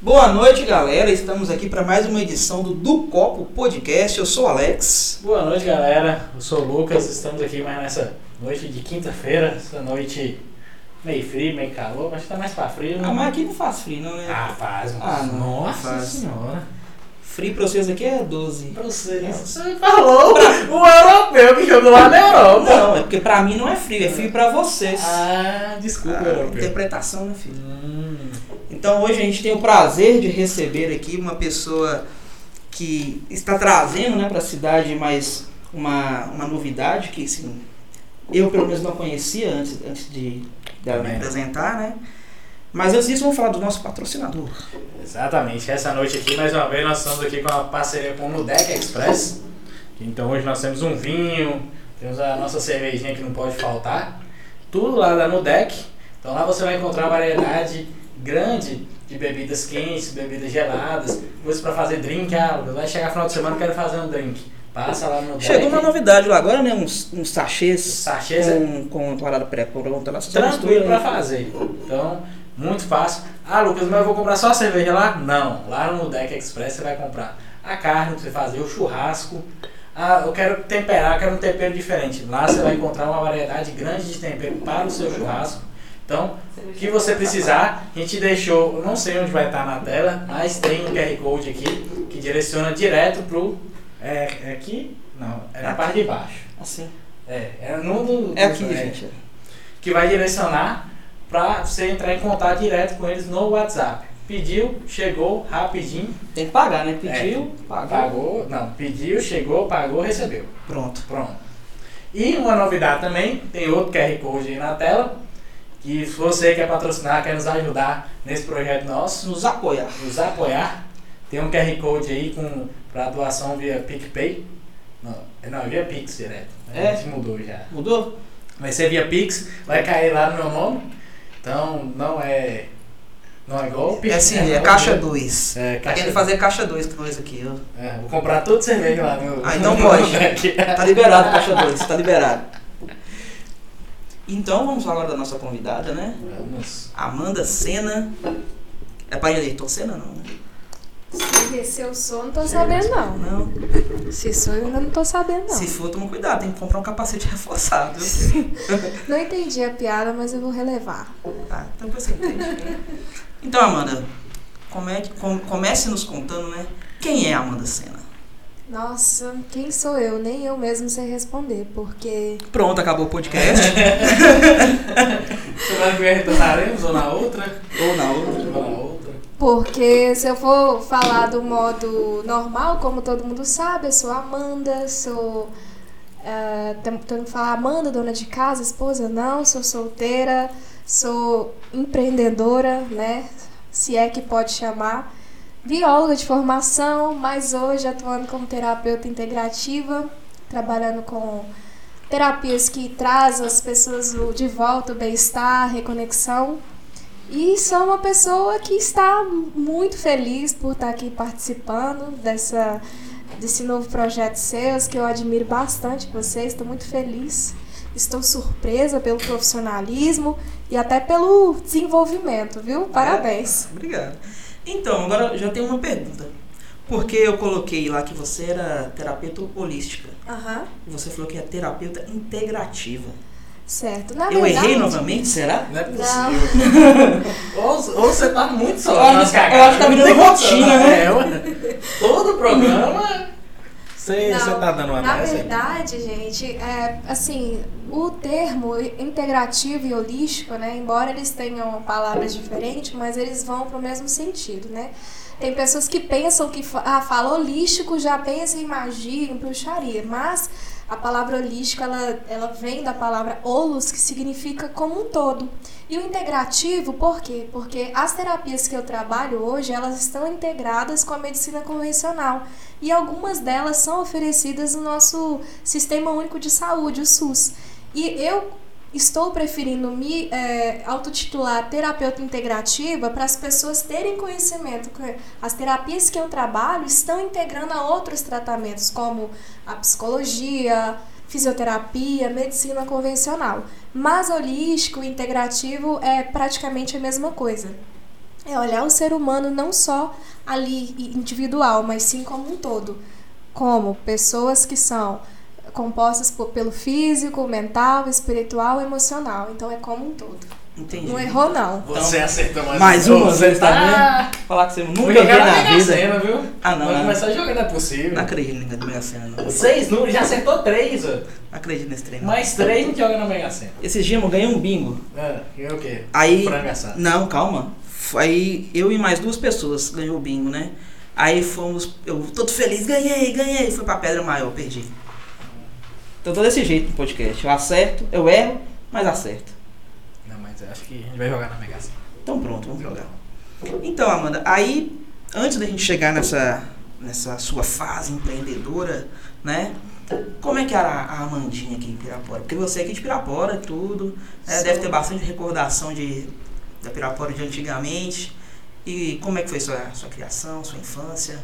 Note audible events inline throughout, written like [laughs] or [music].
Boa noite, galera. Estamos aqui para mais uma edição do Do Copo Podcast. Eu sou o Alex. Boa noite, galera. Eu sou o Lucas. Estamos aqui mais nessa noite de quinta-feira. Essa noite meio frio, meio calor, mas tá mais pra frio. Ah, mas aqui não faz frio, não, né? Ah, faz, mas... Ah, não, Nossa faz. senhora. Frio pra vocês aqui é 12. Pra você, você falou o europeu que jogou lá na Europa. Não, é porque pra mim não é frio, é frio pra vocês. Ah, desculpa, Ah, europeu. interpretação, né, filho? Hum, Então hoje a gente tem o prazer de receber aqui uma pessoa que está trazendo né, para a cidade mais uma, uma novidade que assim, eu pelo menos não conhecia antes, antes de dela me apresentar, né? Mas antes disso vamos falar do nosso patrocinador. exatamente. Essa noite aqui, mais uma vez, nós estamos aqui com a parceria com o Nudec Express. Então hoje nós temos um vinho, temos a nossa cervejinha que não pode faltar. Tudo lá da Nudec. Então lá você vai encontrar variedade grande de bebidas quentes, bebidas geladas, coisas para fazer drink. Ah, vai chegar final de semana, quero fazer um drink. Passa lá no. Chegou uma novidade lá agora, né? Uns, uns sachês Sachês é com, com parada pré-pronta lá. Tranquilo para né? fazer. Então, muito fácil. Ah, Lucas, mas eu vou comprar só a cerveja lá? Não. Lá no Deck Express você vai comprar a carne pra você fazer, o churrasco. Ah, eu quero temperar, quero um tempero diferente. Lá você vai encontrar uma variedade grande de tempero para o seu churrasco. Então, o que você precisar, a gente deixou, eu não sei onde vai estar na tela, mas tem um QR Code aqui que direciona direto pro. É, é aqui? Não, é na parte de baixo. Assim. É, é no do. É aqui, do- gente. que vai direcionar para você entrar em contato direto com eles no WhatsApp. Pediu, chegou rapidinho, Tem que pagar, né? Pediu, pagou. pagou, não, pediu, chegou, pagou, recebeu. Pronto. Pronto. E uma novidade também, tem outro QR Code aí na tela, que se você quer patrocinar, quer nos ajudar nesse projeto nosso, Nos apoiar. nos apoiar, tem um QR Code aí com para doação via PicPay. Não, não, via Pix direto. É? A gente mudou já. Mudou? Vai ser via Pix, vai cair lá no meu nome. Então não é. Não é golpe. É assim, é não, caixa 2. É, Tá caixa querendo fazer caixa 2 com nós aqui, ó. É, vou comprar tudo cerveja lá no. Ah, então [laughs] pode. Tá liberado caixa 2, tá liberado. Então vamos falar agora da nossa convidada, né? Vamos. Amanda Sena. É pai de Ayrton Senna, não, né? Se, se eu sou, não tô sabendo não. Não. Se sou, eu ainda não tô sabendo não. Se for, toma cuidado, tem que comprar um capacete [laughs] reforçado. [laughs] Não entendi a piada, mas eu vou relevar. Tá, então você entende. Então, Amanda, come- com- comece nos contando, né? Quem é a Amanda Sena? Nossa, quem sou eu? Nem eu mesmo sei responder, porque Pronto, acabou o podcast. Semana que retornaremos ou na outra? Ou na outra. Ou na outra. porque se eu for falar do modo normal, como todo mundo sabe, eu sou Amanda, sou é, tem- todo mundo fala Amanda, dona de casa, esposa, não, sou solteira, sou empreendedora, né? Se é que pode chamar. Bióloga de formação, mas hoje atuando como terapeuta integrativa, trabalhando com terapias que trazem as pessoas de volta o bem-estar, reconexão. E sou uma pessoa que está muito feliz por estar aqui participando dessa, desse novo projeto seus, que eu admiro bastante vocês, estou muito feliz. Estou surpresa pelo profissionalismo e até pelo desenvolvimento, viu? Parabéns. Obrigado. Então, agora já tem uma pergunta. Por que eu coloquei lá que você era terapeuta holística? Aham. Você falou que é terapeuta integrativa. Certo. Na eu verdade, errei novamente, será? Não é Não. possível. ou, ou você tá muito só. Eu acho- que tá virando Não tem rotina, né? É. Todo programa. [laughs] Você, você Não, tá dando uma Na dessa? verdade, gente, é, assim, o termo integrativo e holístico, né, embora eles tenham palavras diferentes, mas eles vão para o mesmo sentido, né? Tem pessoas que pensam que ah, fala holístico, já pensa em magia, em bruxaria, mas a palavra holístico, ela, ela vem da palavra holos, que significa como um todo. E o integrativo, por quê? Porque as terapias que eu trabalho hoje, elas estão integradas com a medicina convencional. E algumas delas são oferecidas no nosso Sistema Único de Saúde, o SUS. E eu estou preferindo me é, autotitular terapeuta integrativa para as pessoas terem conhecimento que as terapias que eu trabalho estão integrando a outros tratamentos, como a psicologia, fisioterapia, medicina convencional. Mas holístico integrativo é praticamente a mesma coisa. é olhar o ser humano não só ali individual, mas sim como um todo. Como pessoas que são compostas por, pelo físico, mental, espiritual, emocional. Então é como um todo. Entendi. Não errou, não. Você acertou mais, Mais um. uma Você vez, tá tá... Falar que você nunca viu jogar na vida. Sena, viu? Ah, não, Vai não. começar a jogar, não é possível. Não acredito em Mega Sena, não. Não Seis números, já acertou três, ó. acredito nesse treino. Mais três gente joga na Mega Sena. Esse dia eu ganhei um bingo. Ah, e o quê? Aí. Não, calma. Aí eu e mais duas pessoas ganhou o bingo, né? Aí fomos, eu todo feliz, ganhei, ganhei. Fui pra Pedra Maior, perdi. Então tô desse jeito no podcast. Eu acerto, eu erro, mas acerto. Eu acho que a gente vai jogar na Mega Sena. Então pronto, vamos jogar. Então, Amanda, aí antes da gente chegar nessa, nessa sua fase empreendedora, né? Como é que era a Amandinha aqui em Pirapora? Porque você é aqui de Pirapora, tudo. Sou. deve ter bastante recordação de, da Pirapora de antigamente. E como é que foi sua, sua criação, sua infância?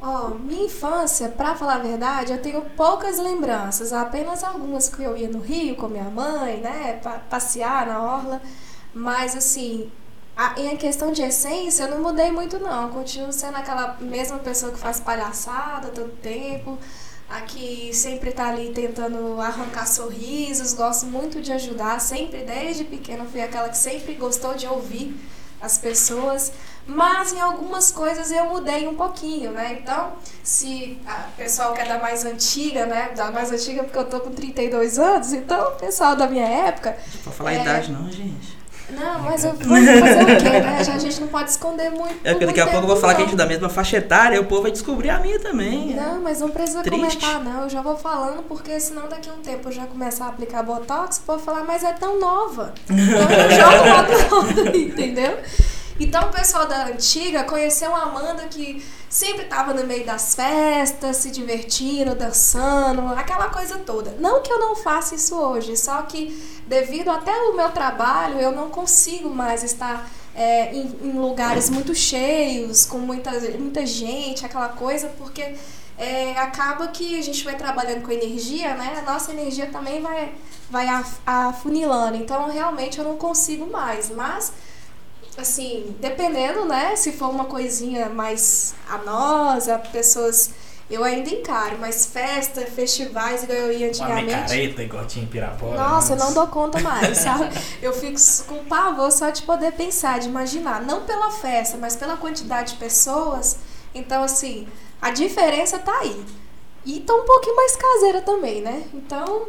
Ó, minha infância, pra falar a verdade, eu tenho poucas lembranças, apenas algumas que eu ia no Rio com minha mãe, né, pa- passear na orla, mas assim, a, em questão de essência, eu não mudei muito não, eu continuo sendo aquela mesma pessoa que faz palhaçada todo tempo, a que sempre tá ali tentando arrancar sorrisos, gosto muito de ajudar, sempre desde pequena fui aquela que sempre gostou de ouvir as pessoas, mas em algumas coisas eu mudei um pouquinho, né? Então, se o pessoal que é da mais antiga, né? Da mais antiga porque eu tô com 32 anos, então o pessoal da minha época. Pra falar É. a idade não, gente. Não, mas eu vou fazer o quê, né? [laughs] Já A gente não pode esconder muito. É porque por daqui a pouco eu vou falar que a não. gente é da mesma faixa etária o povo vai descobrir a minha também. Não, mas não precisa Triste. comentar, não. Eu já vou falando, porque senão daqui a um tempo eu já começar a aplicar botox, o povo falar, mas é tão nova. [laughs] Então eu jogo logo logo, [laughs] entendeu? Então o pessoal da antiga conheceu uma Amanda que sempre tava no meio das festas, se divertindo, dançando, aquela coisa toda. Não que eu não faça isso hoje, só que devido até o meu trabalho, eu não consigo mais estar é, em, em lugares muito cheios, com muita, muita gente, aquela coisa, porque é, acaba que a gente vai trabalhando com energia, né? A nossa energia também vai, vai af- afunilando. Então, realmente, eu não consigo mais. Mas, assim, dependendo, né? Se for uma coisinha mais anosa, pessoas... Eu ainda encaro, mas festa, festivais, igual eu ia Uma antigamente... micareta igual tinha em Pirapora. Nossa, eu não dou conta mais, [laughs] sabe? Eu fico com pavor só de poder pensar, de imaginar. Não pela festa, mas pela quantidade de pessoas. Então, assim, a diferença tá aí. E tá um pouquinho mais caseira também, né? Então,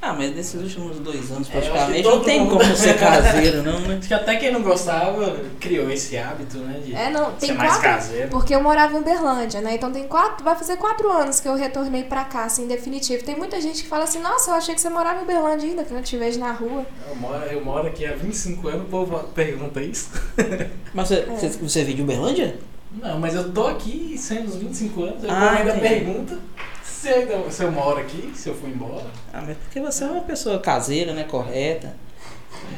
Ah, mas nesses últimos dois anos, É, eu praticamente, todo não tem mundo- como ser [laughs] caseiro, não, né? Acho que até quem não gostava criou esse hábito, né? De é, não, ser tem mais quatro. caseiro. Porque eu morava em Uberlândia, né? Então tem quatro. Vai fazer quatro anos que eu retornei pra cá, assim, definitivo. Tem muita gente que fala assim, nossa, eu achei que você morava em Uberlândia ainda, que eu não te vejo na rua. Eu moro, eu moro aqui há 25 anos, o povo pergunta isso. [laughs] Mas você, É. você, você veio de Uberlândia? Não, mas eu tô aqui sendo os 25 anos, o Ah, ainda pergunta se ainda- se eu moro aqui, se eu fui embora. Ah, mas porque você é uma pessoa caseira, né? Correta,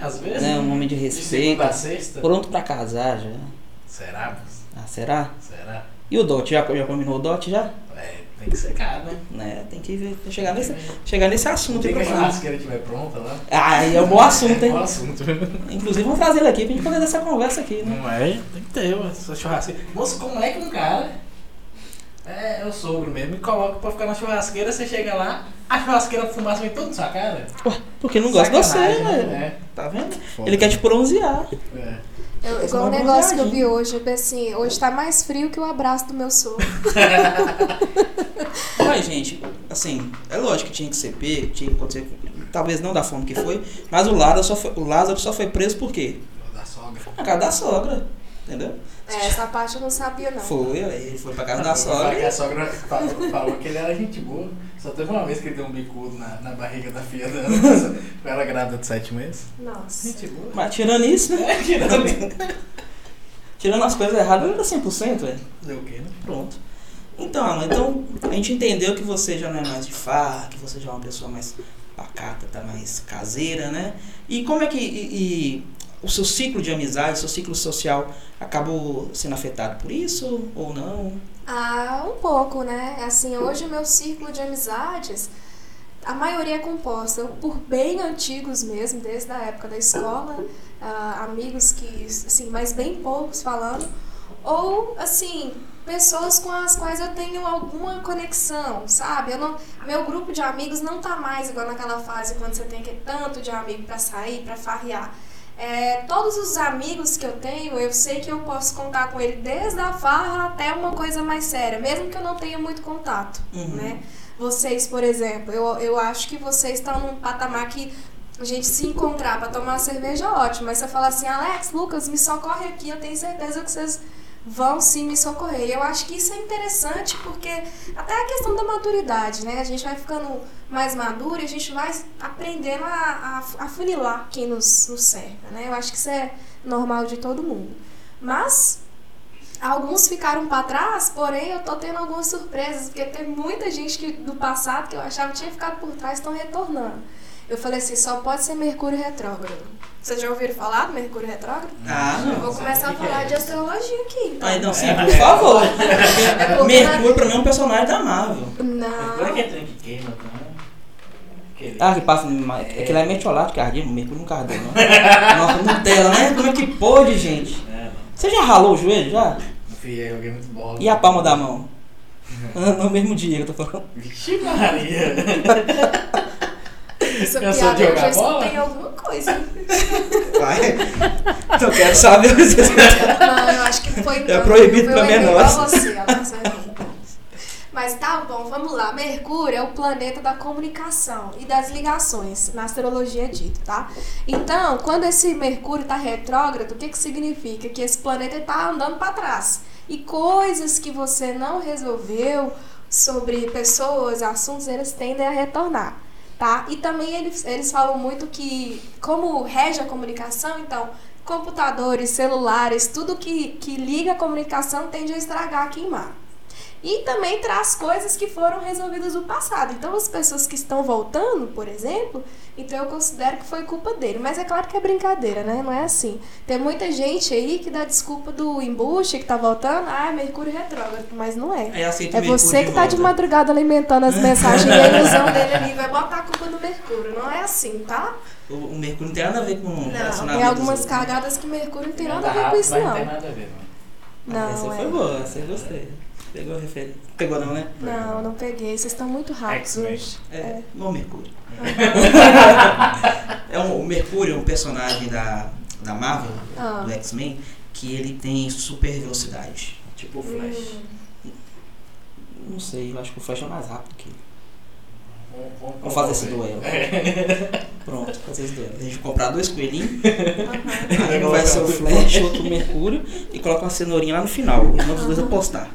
Às vezes. né? Um homem de De respeito, a sexta. pronto pra casar já. Será? Ah, será? Será? E o Dot? Já, já combinou o Dot já? É, tem que secar, né? Né? Tem que ver, chegar nesse, chegar nesse assunto Tem aí que a churrasqueira estiver pronta lá. Ah, é um bom assunto, [laughs] É hein? bom assunto. [laughs] Inclusive, vamos trazer ele aqui pra gente poder dar essa conversa aqui, né? Não é? Tem que ter essa churrasqueira. Moço, como é que um cara. É, é o sogro mesmo, me coloca pra ficar na churrasqueira, você chega lá, a churrasqueira fumaça vem toda na sua cara. Ué, porque não gosta de você, né? É. Tá vendo? Foda. Ele quer te bronzear. É. Eu, igual o uma negócio que eu vi hoje, eu pensei assim, hoje tá mais frio que o abraço do meu sogro. [laughs] Mas, gente, assim, é lógico que tinha que ser pego, tinha que acontecer, talvez não da forma que foi, mas o Lázaro só foi, o Lázaro só foi preso por quê? Da sogra. Na casa da sogra, entendeu? É, essa parte eu não sabia, não. Foi, ele foi pra casa da sogra. a sogra falou, falou que ele era gente boa. Só teve uma vez que ele deu um bicudo na, na barriga da filha dela. Com [laughs] ela grávida de sete meses. Nossa. Gente boa. Mas tirando isso, né? É, tirando. [laughs] Tirando as coisas erradas, não era 100%, velho. Fazer o quê, né? Pronto. Então, Alan, então a gente entendeu que você já não é mais de farra, que você já é uma pessoa mais pacata, tá mais caseira, né? E como é que e, e o seu ciclo de amizade, o seu ciclo social acabou sendo afetado por isso ou não? Ah, um pouco, né? Assim, hoje o meu círculo de amizades, a maioria é composta por bem antigos mesmo, desde a época da escola, ah, amigos que, assim, mas bem poucos falando, ou, assim, pessoas com as quais eu tenho alguma conexão, sabe? Eu não, meu grupo de amigos não tá mais igual naquela fase quando você tem que tanto de amigo para sair, para farrear. É, todos os amigos que eu tenho, eu sei que eu posso contar com ele desde a farra até uma coisa mais séria, mesmo que eu não tenha muito contato, Uhum. né? Vocês, por exemplo, eu, eu acho que vocês estão num patamar que a gente se encontrar para tomar uma cerveja, ótimo. Mas você fala assim, Alex, Lucas, me socorre aqui, eu tenho certeza que vocês vão sim me socorrer. Eu acho que isso é interessante porque até a questão da maturidade, né? A gente vai ficando mais maduro e a gente vai aprendendo a, a, a funilar quem nos, nos cerca, né? Eu acho que isso é normal de todo mundo. Mas alguns ficaram para trás, porém eu tô tendo algumas surpresas, porque tem muita gente que, do passado que eu achava que tinha ficado por trás estão retornando. Eu falei assim, só pode ser Mercúrio retrógrado. Vocês já ouviram falar do Mercúrio retrógrado? Ah, Eu não. vou começar a falar de astrologia aqui. Então. Ah, não, sim, por favor. [laughs] É Mercúrio pra mim é um personagem da Marvel. Mercúrio é que Não. é trem que queima, então. Aquele- Ah, que passa. Aquilo é metiolate cardíaco, Mercúrio não [laughs] cardíaco, não. Nossa, Nutella, né? Como é que pode, gente? É, não. Você já ralou o joelho? Já? Não fui eu, joguei muito bola. E a palma da mão? [laughs] Ah, No mesmo dia que eu tô falando. Vixe Maria. Essa Eu piada de eu jogar já bola? escutei alguma coisa. Vai. [laughs] Eu quero saber. Não, eu acho que foi. É proibido pra Enem, menores. igual você, Alex, Enem. Mas tá bom, vamos lá. Mercúrio é o planeta da comunicação e das ligações, na astrologia é dito, tá? Então, quando esse Mercúrio tá retrógrado, o que que significa? Que esse planeta tá andando para trás. E coisas que você não resolveu sobre pessoas, assuntos, eles tendem a retornar, tá? E também eles, eles falam muito que, como rege a comunicação, então, computadores, celulares, tudo que, que liga a comunicação tende a estragar, a queimar. E também traz coisas que foram resolvidas no passado. Então, as pessoas que estão voltando, por exemplo, então eu considero que foi culpa dele. Mas é claro que é brincadeira, né? Não é assim. Tem muita gente aí que dá desculpa do embuste que tá voltando. Ah, é Mercúrio retrógrado. Mas não é. É Mercúrio você que tá de volta. madrugada alimentando as [laughs] mensagens e a ilusão dele ali. Vai botar a culpa no Mercúrio. Não é assim, tá? O, o Mercúrio não tem nada a ver com o Não, tem algumas outros. cagadas que Mercúrio não tem nada a ver com isso, não. Não tem nada a ver, não. Não, essa é. foi boa, essa eu gostei. Pegou a referência. Pegou não, né? Não, não peguei. Vocês estão muito rápidos hoje. É, igual o Mercúrio. [laughs] é um, o Mercúrio é um personagem da, da Marvel, Ah. do X-Men, que ele tem super velocidade. Tipo o Flash. Hum. Não sei, eu acho que o Flash é mais rápido que ele. Vamos- fazer esse duelo. [laughs] Pronto, fazer esse duelo. A gente comprar dois coelhinhos, aí um vai ser o Flash, outro Mercúrio, e coloca uma cenourinha lá no final. E vamos os dois apostar.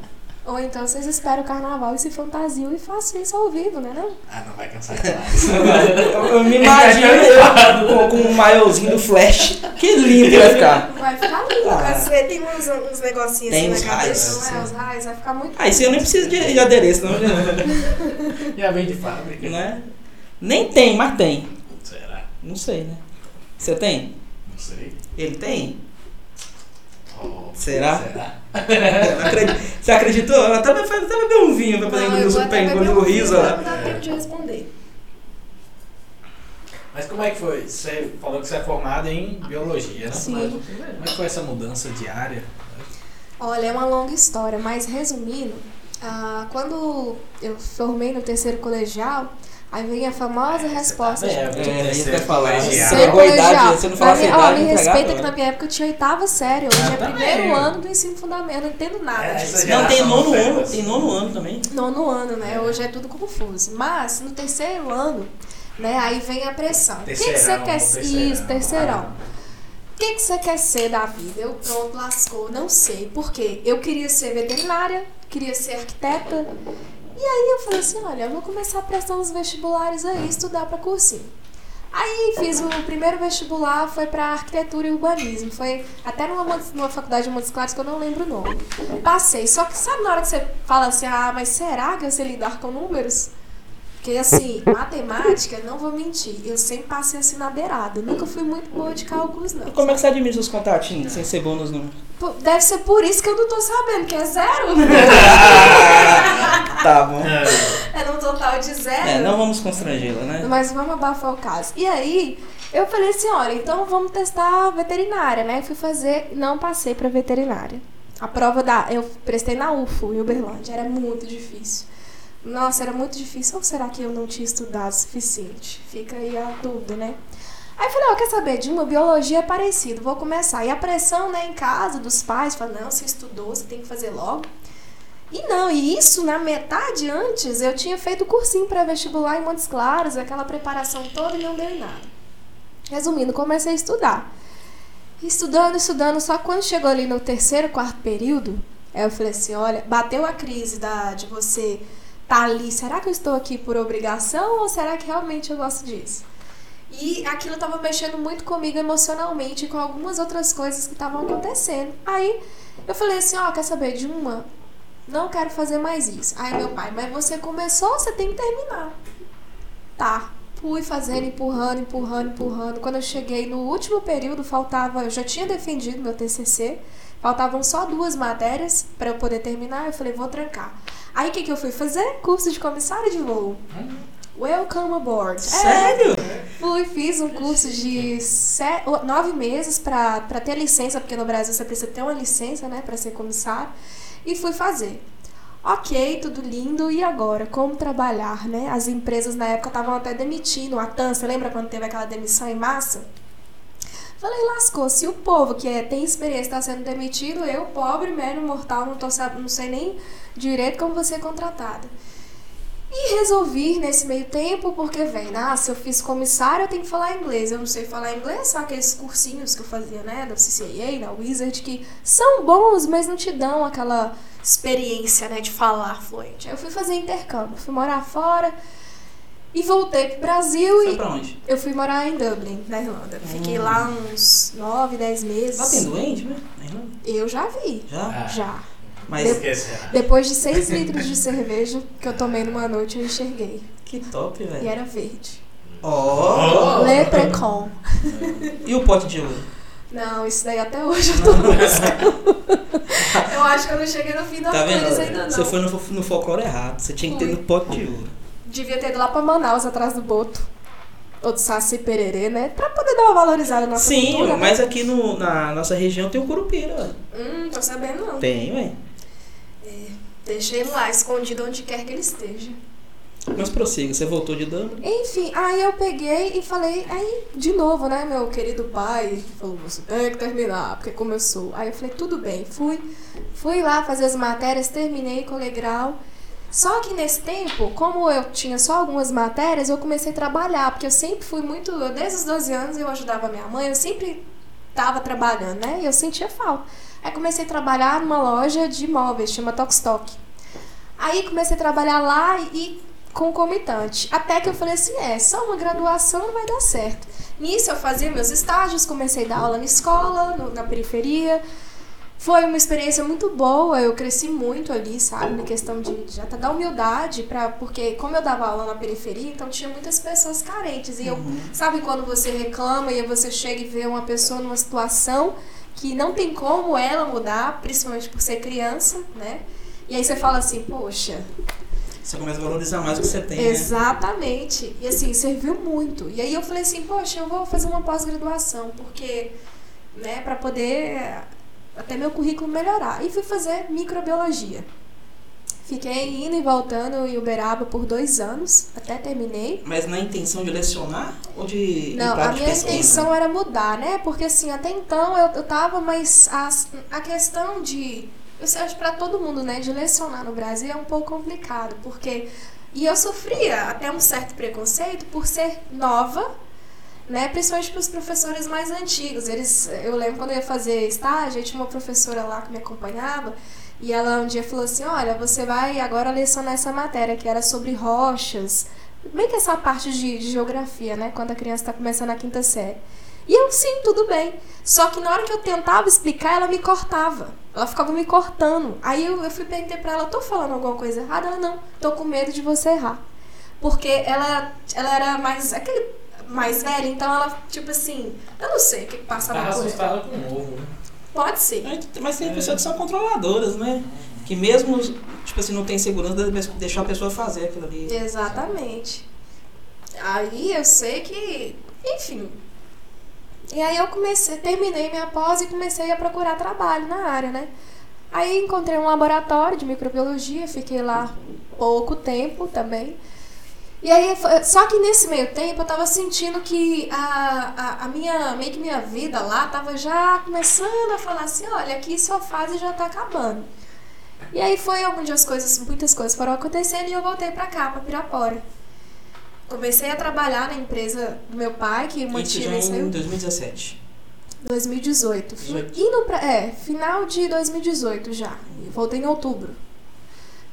Ou então vocês esperam o carnaval e se fantasiam e façam isso ao vivo, né? Não? Ah, não vai cansar demais. [laughs] Eu, eu me imagino eu com, um maiozinho do Flash. Que lindo que vai ficar. Vai ficar lindo. Ah. Você tem uns, uns negocinhos Tem assim os na cabeça, raios, não é? sim. Os raios, vai ficar muito Ah, isso eu nem preciso de, de adereço, não. já- [laughs] Já vem de fábrica. Não é? Nem tem, mas tem. Será? Não sei, né? Você tem? Não sei. Ele tem? Oh, Será? Será? Você acreditou? Ela até vai até beber um vinho pra poder engolir eu vou o um riso lá. Não dá tempo de responder. Mas como é que foi? Você falou que você é formado em biologia, né? Sim. Mas como é que foi essa mudança diária? Olha, é uma longa história, mas resumindo, ah, quando eu formei no terceiro colegial, aí vem a famosa resposta de É, É, isso que eu ia falar. a idade, colegial. você não fala minha- essa ó, me respeita que agora. na minha época eu tinha oitava série, hoje Ah, é também. primeiro ano do ensino fundamental, eu não entendo nada É, disso. Não, tem nono ano, assim. tem nono ano também. Nono ano, né? Hoje é tudo confuso. Mas no terceiro ano, né? Aí vem a pressão. O que, que você quer terceirão. Isso, terceirão. O que, que você quer ser da vida? Eu pronto, lascou, não sei. Por quê? Eu queria ser veterinária, queria ser arquiteta. E aí eu falei assim, olha, eu vou começar a prestar uns vestibulares aí, estudar para cursinho. Aí fiz o primeiro vestibular, foi para arquitetura e urbanismo. Foi até numa, numa faculdade de Montes Claros que eu não lembro o nome. Passei. Só que sabe na hora que você fala assim, ah, mas será que eu sei lidar com números? Porque assim, matemática, não vou mentir, eu sempre passei assim na beirada. Nunca fui muito boa de cálculos, não. E como é que você administra os contatinhos sem ser bom nos números? Deve ser por isso que eu não tô sabendo, que é zero. [laughs] Tá bom. é no total de zero. É, não vamos constrangê-la, né? Mas vamos abafar o caso. E aí, eu falei assim, olha, então vamos testar a veterinária, né? Fui fazer, não passei pra veterinária. A prova da. Eu prestei na UFO, em Uberlândia, era muito difícil. Nossa, era muito difícil. Ou será que eu não tinha estudado o suficiente? Fica aí a dúvida, né? Aí eu falei, ó, quer saber, de uma biologia é parecido, vou começar. E a pressão, né, em casa dos pais, fala, não, você estudou, você tem que fazer logo. E não, e isso na metade antes, eu tinha feito cursinho pré-vestibular em Montes Claros, aquela preparação toda e não deu nada. Resumindo, comecei a estudar. Estudando, estudando, só quando chegou ali no terceiro, quarto período, eu falei assim, olha, bateu a crise da, de você tá ali, será que eu estou aqui por obrigação ou será que realmente eu gosto disso? E aquilo tava mexendo muito comigo emocionalmente e com algumas outras coisas que estavam acontecendo. Aí eu falei assim, ó, quer saber de uma? Não quero fazer mais isso. Aí meu pai, mas você começou, você tem que terminar. Tá. Fui fazendo, empurrando, empurrando, empurrando. Quando eu cheguei no último período, faltava, eu já tinha defendido meu TCC, faltavam só duas matérias para eu poder terminar. Eu falei, vou trancar. Aí o que, que eu fui fazer? Curso de comissário de voo. Welcome aboard. É, Sério? Fui, fiz um curso de sete, nove meses para ter licença, porque no Brasil você precisa ter uma licença, né, para ser comissário. E fui fazer. Ok, tudo lindo. E agora? Como trabalhar, né? As empresas na época estavam até demitindo. A TAN, você lembra quando teve aquela demissão em massa? Falei, lascou. Se o povo que é, tem experiência está sendo demitido, eu, pobre, mero mortal, não, tô, não sei nem direito como vou ser contratada. E resolvi nesse meio tempo, porque, vem, ah, se eu fiz comissário, eu tenho que falar inglês. Eu não sei falar inglês, só aqueles cursinhos que eu fazia, né, da CCA, da Wizard, que são bons, mas não te dão aquela experiência, né, de falar fluente. Aí eu fui fazer intercâmbio, fui morar fora e voltei pro Brasil Foi e pra onde? eu fui morar em Dublin, na Irlanda. Fiquei Hum. lá uns 9, 10 meses. Lá tem doente, né? Eu já vi, Já? Já. Mas será? Depois de 6 [laughs] litros de cerveja que eu tomei numa noite, eu enxerguei. que top, E velho. era verde. Ó! Oh. Leprecon. [laughs] E o pote de ouro? Não, isso daí até hoje eu tô buscando. [laughs] eu acho que eu não cheguei no fim da Tá vendo? coisa ainda não. Você foi no, no folclore errado. Você tinha que ter no pote de ouro. Devia ter ido lá pra Manaus, atrás do Boto. Ou do Saci Pererê, né? Pra poder dar uma valorizada na Sim, cultura. mas né? aqui no, na nossa região tem o curupira. Hum, tô sabendo não. Tem, ué. Deixei ele lá, escondido onde quer que ele esteja. Mas prossiga, você voltou de Dublin. Enfim, aí eu peguei e falei, aí, de novo, né, meu querido pai, falou, você tem que terminar, porque começou. Aí eu falei, tudo bem, fui, fui lá fazer as matérias, terminei com grau. Só que nesse tempo, como eu tinha só algumas matérias, eu comecei a trabalhar, porque eu sempre fui muito, eu, desde os 12 anos eu ajudava minha mãe, eu sempre tava trabalhando, né, e eu sentia falta. Aí comecei a trabalhar numa loja de móveis, chama Tokstok. Aí comecei a trabalhar lá e concomitante. Até que eu falei assim, é, só uma graduação não vai dar certo. Nisso eu fazia meus estágios, comecei a dar aula na escola, no- na periferia. Foi uma experiência muito boa, eu cresci muito ali, sabe, na questão de, de até da humildade, pra, porque como eu dava aula na periferia, então tinha muitas pessoas carentes. E eu, sabe quando você reclama e você chega e vê uma pessoa numa situação que não tem como ela mudar, principalmente por ser criança, né? E aí você fala assim, poxa, Você começa a valorizar mais o que você tem, né? Exatamente. E assim, serviu muito. E aí eu falei assim, poxa, eu vou fazer uma pós-graduação, porque, né, para poder até meu currículo melhorar. E fui fazer microbiologia. Fiquei indo e voltando em Uberaba por dois anos, até terminei. Mas na intenção de lecionar ou de Não, a minha intenção era mudar, né? Porque assim, até então eu, eu tava, mas as- a questão de. Eu acho pra todo mundo, né? De lecionar no Brasil é um pouco complicado, porque. E eu sofria até um certo preconceito por ser nova, né? Principalmente para os professores mais antigos. Eles, eu lembro quando eu ia fazer estágio, tinha uma professora lá que me acompanhava. E ela um dia falou assim: Olha, você vai agora lecionar essa matéria que era sobre rochas. Bem que essa parte de, de geografia, né? Quando a criança está começando a quinta série. E eu, sim, tudo bem. Só que na hora que eu tentava explicar, ela me cortava. Ela ficava me cortando. Aí eu, eu fui perguntar pra ela: Tô falando alguma coisa errada? Ela não, tô com medo de você errar. Porque ela, ela era mais. aquele mais velha, então ela, tipo assim, eu não sei o que Tava por ela. assustada com o ovo. né? Pode ser. Mas tem pessoas que são controladoras, né? Que mesmo, tipo assim, não tem segurança de deixar a pessoa fazer aquilo ali. Exatamente. Aí eu sei que, enfim. E aí eu comecei, terminei minha pós e comecei a procurar trabalho na área, né? Aí encontrei um laboratório de microbiologia, fiquei lá pouco tempo também. E aí, só que nesse meio tempo eu tava sentindo que a, a, a, minha, meio que minha vida lá tava já começando a falar assim, olha, aqui sua fase já tá acabando. E aí foi onde as coisas, muitas coisas foram acontecendo e eu voltei pra cá, pra Pirapora. Comecei a trabalhar na empresa do meu pai, que mantinha... Isso já em 2017. 2018. 18. Indo pra, é, final de 2018 já. Voltei em outubro.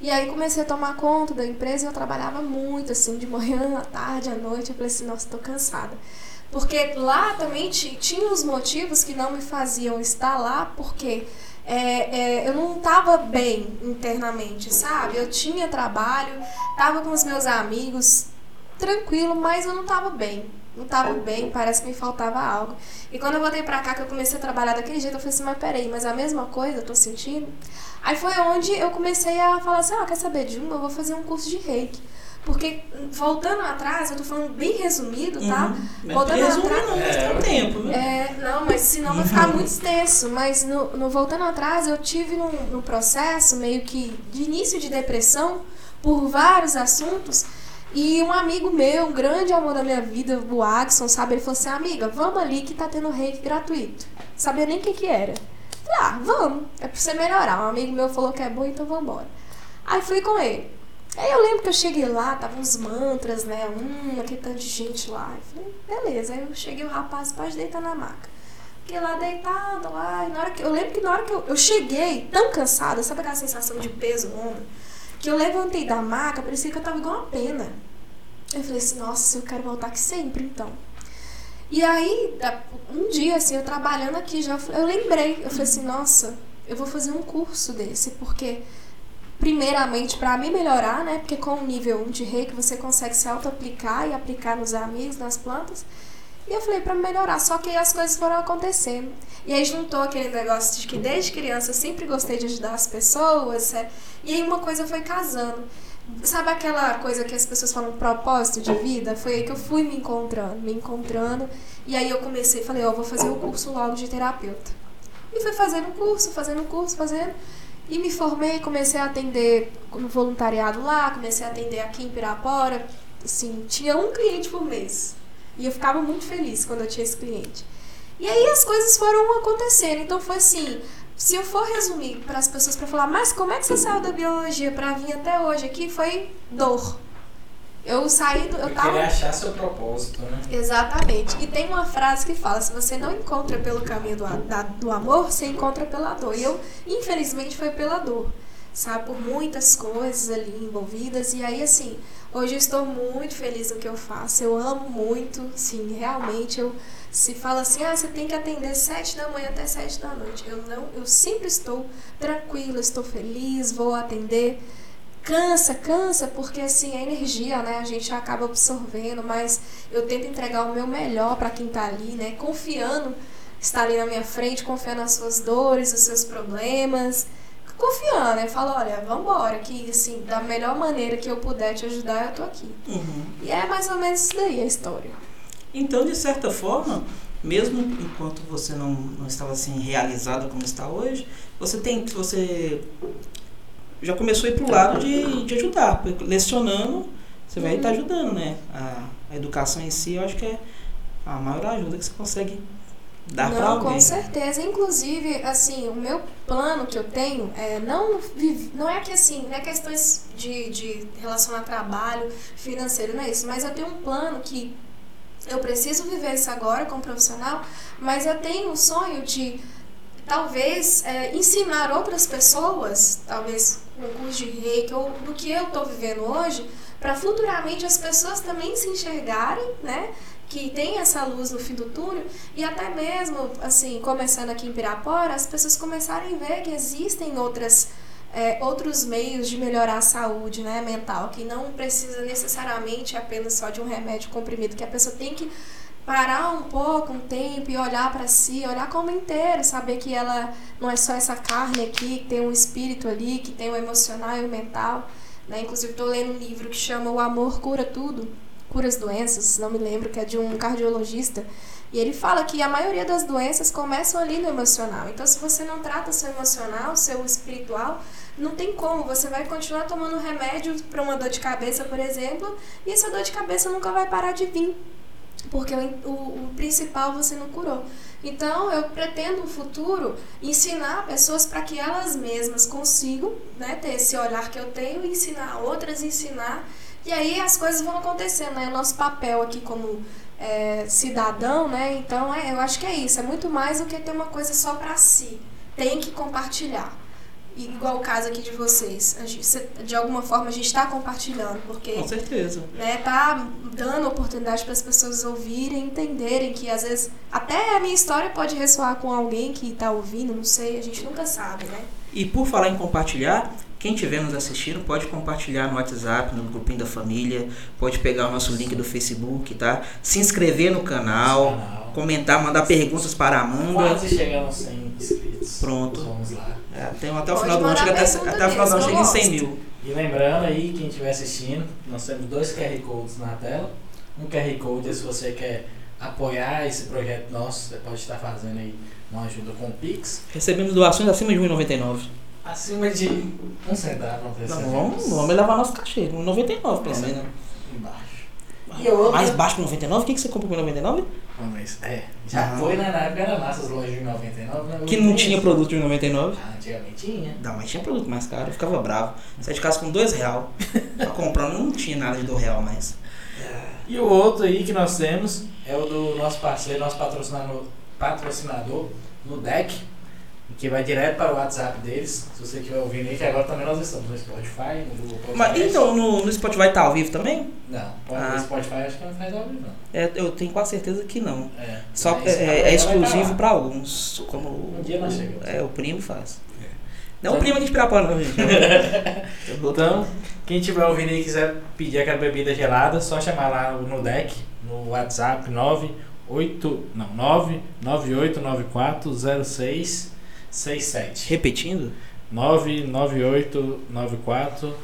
E aí comecei a tomar conta da empresa e eu trabalhava muito, assim, de manhã, à tarde, à noite. Eu falei assim, nossa, tô cansada. Porque lá também tinha os motivos que não me faziam estar lá, porque é, é, eu não estava bem internamente, sabe? Eu tinha trabalho, estava com os meus amigos, tranquilo, mas eu não estava bem. Não estava bem, parece que me faltava algo. E quando eu voltei pra cá, que eu comecei a trabalhar daquele jeito, eu falei assim, mas peraí, mas a mesma coisa eu tô sentindo? Aí foi onde eu comecei a falar assim, ah, quer saber de uma? Eu vou fazer um curso de reiki. Porque, voltando atrás, eu tô falando bem resumido, tá? Uhum. Voltando atrás. Não, mas tem um tempo, né? É, não, mas senão vai ficar muito extenso. Mas no, no voltando atrás, eu tive num, num processo meio que de início de depressão por vários assuntos. E um amigo meu, um grande amor da minha vida, o Axon, sabe? Ele falou assim: amiga, vamos ali que tá tendo reiki gratuito. Sabia nem o que, que era. Ah, vamos, é pra você melhorar. Um amigo meu falou que é bom, então vamos embora. Aí fui com ele. Aí eu lembro que eu cheguei lá, tava uns mantras, né? Hum, aquele tanto de gente lá. Eu falei, beleza. Aí eu cheguei, o rapaz pode deitar na maca. Fiquei lá deitado lá. Na hora que, eu lembro que na hora que eu, eu cheguei, tão cansada, sabe aquela sensação de peso no ombro? Que eu levantei da maca, parecia que eu tava igual uma pena. Eu falei assim, nossa, eu quero voltar aqui sempre, então. E aí, um dia, assim, eu trabalhando aqui, já eu lembrei, eu falei assim, nossa, eu vou fazer um curso desse, porque primeiramente para me melhorar, né? Porque com o nível 1 de reiki você consegue se auto-aplicar e aplicar nos amigos, nas plantas. E eu falei para melhorar, só que aí as coisas foram acontecendo. E aí juntou aquele negócio de que desde criança eu sempre gostei de ajudar as pessoas, é, e aí uma coisa foi casando. Sabe aquela coisa que as pessoas falam propósito de vida? Foi aí que eu fui me encontrando, me encontrando. E aí eu comecei, falei, ó, oh, vou fazer o curso logo de terapeuta. E fui fazendo curso, fazendo curso, fazendo. E me formei, comecei a atender no voluntariado lá, comecei a atender aqui em Pirapora. Assim, tinha um cliente por mês. E eu ficava muito feliz quando eu tinha esse cliente. E aí as coisas foram acontecendo. Então foi assim, se eu for resumir para as pessoas para falar, mas como é que você saiu da biologia para vir até hoje aqui? Foi dor. Eu saí do. Eu tava... Querer achar seu propósito, né? Exatamente. E tem uma frase que fala: se você não encontra pelo caminho do, da, do amor, você encontra pela dor. E eu, infelizmente, foi pela dor. Sabe? Por muitas coisas ali envolvidas. E aí, assim, hoje eu estou muito feliz no que eu faço. Eu amo muito, sim, realmente. Eu se fala assim, ah, você tem que atender sete da manhã até sete da noite. Eu não, eu sempre estou tranquila, estou feliz, vou atender. Cansa, cansa, porque assim, a energia, né, a gente acaba absorvendo, mas eu tento entregar o meu melhor para quem está ali, né, confiando, está ali na minha frente, confiando nas suas dores, nos seus problemas, confiando, né, falo, olha, vambora, que assim, da melhor maneira que eu puder te ajudar, eu tô aqui. Uhum. E é mais ou menos isso daí a história. Então, de certa forma, mesmo enquanto você não, não estava assim realizado como está hoje, você tem você já começou a ir para o lado de, de ajudar, lecionando, você vai estar ajudando, né? A, a educação em si, eu acho que é a maior ajuda que você consegue dar para alguém. Com certeza, inclusive, assim, o meu plano que eu tenho é não não é que assim, não é questões de, de relação a trabalho financeiro, não é isso, mas eu tenho um plano que eu preciso viver isso agora como profissional, mas eu tenho o sonho de talvez é, ensinar outras pessoas, talvez um curso de reiki ou do que eu estou vivendo hoje, para futuramente as pessoas também se enxergarem, né? Que tem essa luz no fim do túnel e até mesmo, assim, começando aqui em Pirapora, as pessoas começarem a ver que existem outras é, outros meios de melhorar a saúde né, mental, que não precisa necessariamente apenas só de um remédio comprimido, que a pessoa tem que parar um pouco, um tempo e olhar para si, olhar como inteiro, saber que ela não é só essa carne aqui, que tem um espírito ali, que tem o emocional e o mental. Né? Inclusive, estou lendo um livro que chama O Amor Cura Tudo, Cura as Doenças, não me lembro, que é de um cardiologista. E ele fala que a maioria das doenças começam ali no emocional. Então, se você não trata seu emocional, seu espiritual, não tem como. Você vai continuar tomando remédio para uma dor de cabeça, por exemplo, e essa dor de cabeça nunca vai parar de vir porque o, o, o, principal você não curou. Então, eu pretendo no futuro ensinar pessoas para que elas mesmas consigam né, ter esse olhar que eu tenho, ensinar outras, ensinar. E aí as coisas vão acontecendo, né? O nosso papel aqui como é, cidadão, né? Então, é, eu acho que é isso. É muito mais do que ter uma coisa só para si. Tem que compartilhar igual o caso aqui de vocês. Gente, de alguma forma a gente está compartilhando, porque. Com certeza. Né, tá dando oportunidade para as pessoas ouvirem, entenderem que às vezes até a minha história pode ressoar com alguém que está ouvindo, não sei, a gente nunca sabe, né? E por falar em compartilhar, quem estiver nos assistindo pode compartilhar no WhatsApp, no grupinho da família, pode pegar o nosso link do Facebook, tá? Se inscrever no canal, canal. comentar, mandar perguntas para a Amanda. Quase chegamos 100 inscritos. Pronto. Vamos lá. É, tem até o final do ano, chega até, até o final do ano chega em 100 mil. E lembrando aí, quem estiver assistindo, nós temos dois QR Codes na tela. Um QR Code, se você quer apoiar esse projeto nosso, você pode estar fazendo aí uma ajuda com o Pix. Recebemos doações acima de R$1,99. Acima de um centavo. Não, vamos, vamos levar nosso cachê, R$1,99 pelo menos. Embaixo. E outro... Mais baixo que 99? O que, que você compra por 99? Mas, é, já ah. foi né, na época era massa as lojas de 99. Né? Que não tinha produto de 99. Ah, antigamente tinha. Não, mas tinha produto mais caro, eu ficava bravo. Sai de casa com 2 real. Tá comprando, não tinha nada de 2 real mais. E o outro aí que nós temos é o do nosso parceiro, nosso patrocinador, patrocinador no deck que vai direto para o WhatsApp deles. Se você estiver ouvindo aí, que agora também nós estamos no Spotify, no Google Podcast. Mas então no, no Spotify tá ao vivo também? Não, ah. no Spotify acho que não faz ao vivo, não. É, eu tenho quase certeza que não. É, Só é, é, é exclusivo para alguns. Como um dia nós chegamos. É, o primo faz. É. Não então, o primo de Pirapora, não, gente. [laughs] então, quem estiver ouvindo aí e quiser pedir aquela bebida gelada, só chamar lá no deck, no WhatsApp 98, não, 9989406 67. Repetindo? 99894.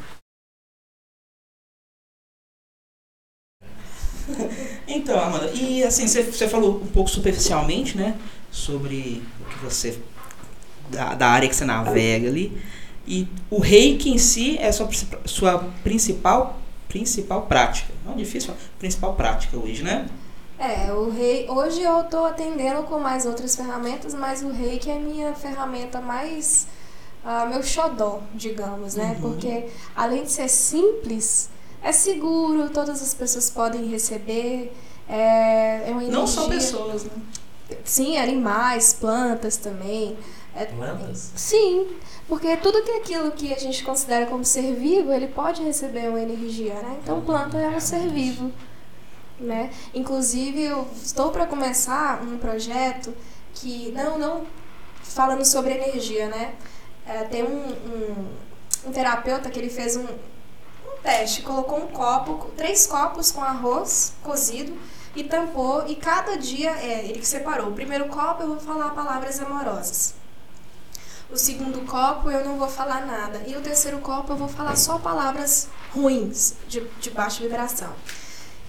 [laughs] então, Amanda, e assim, você, falou um pouco superficialmente, né? Sobre o que você. Da, da área que você navega ali. E o reiki em si é a sua, sua principal, principal prática. Não é difícil, principal prática hoje, né? É, o rei. Hoje eu estou atendendo com mais outras ferramentas, mas o rei que é a minha ferramenta mais. Uh, meu xodó, digamos, né? Uhum. Porque além de ser simples, é seguro, todas as pessoas podem receber. É, é uma energia. Não só pessoas, né? Sim, animais, plantas também. É, plantas? Sim, porque tudo que é aquilo que a gente considera como ser vivo, ele pode receber uma energia, né? Então planta é um ser vivo né? Inclusive, eu estou para começar um projeto que não não falando sobre energia, né? É, tem um, um, um, terapeuta que ele fez um, um teste, colocou um copo, três copos com arroz cozido e tampou e cada dia é, ele separou. O primeiro copo eu vou falar palavras amorosas. O segundo copo eu não vou falar nada. E o terceiro copo eu vou falar só palavras ruins, de, de baixa vibração.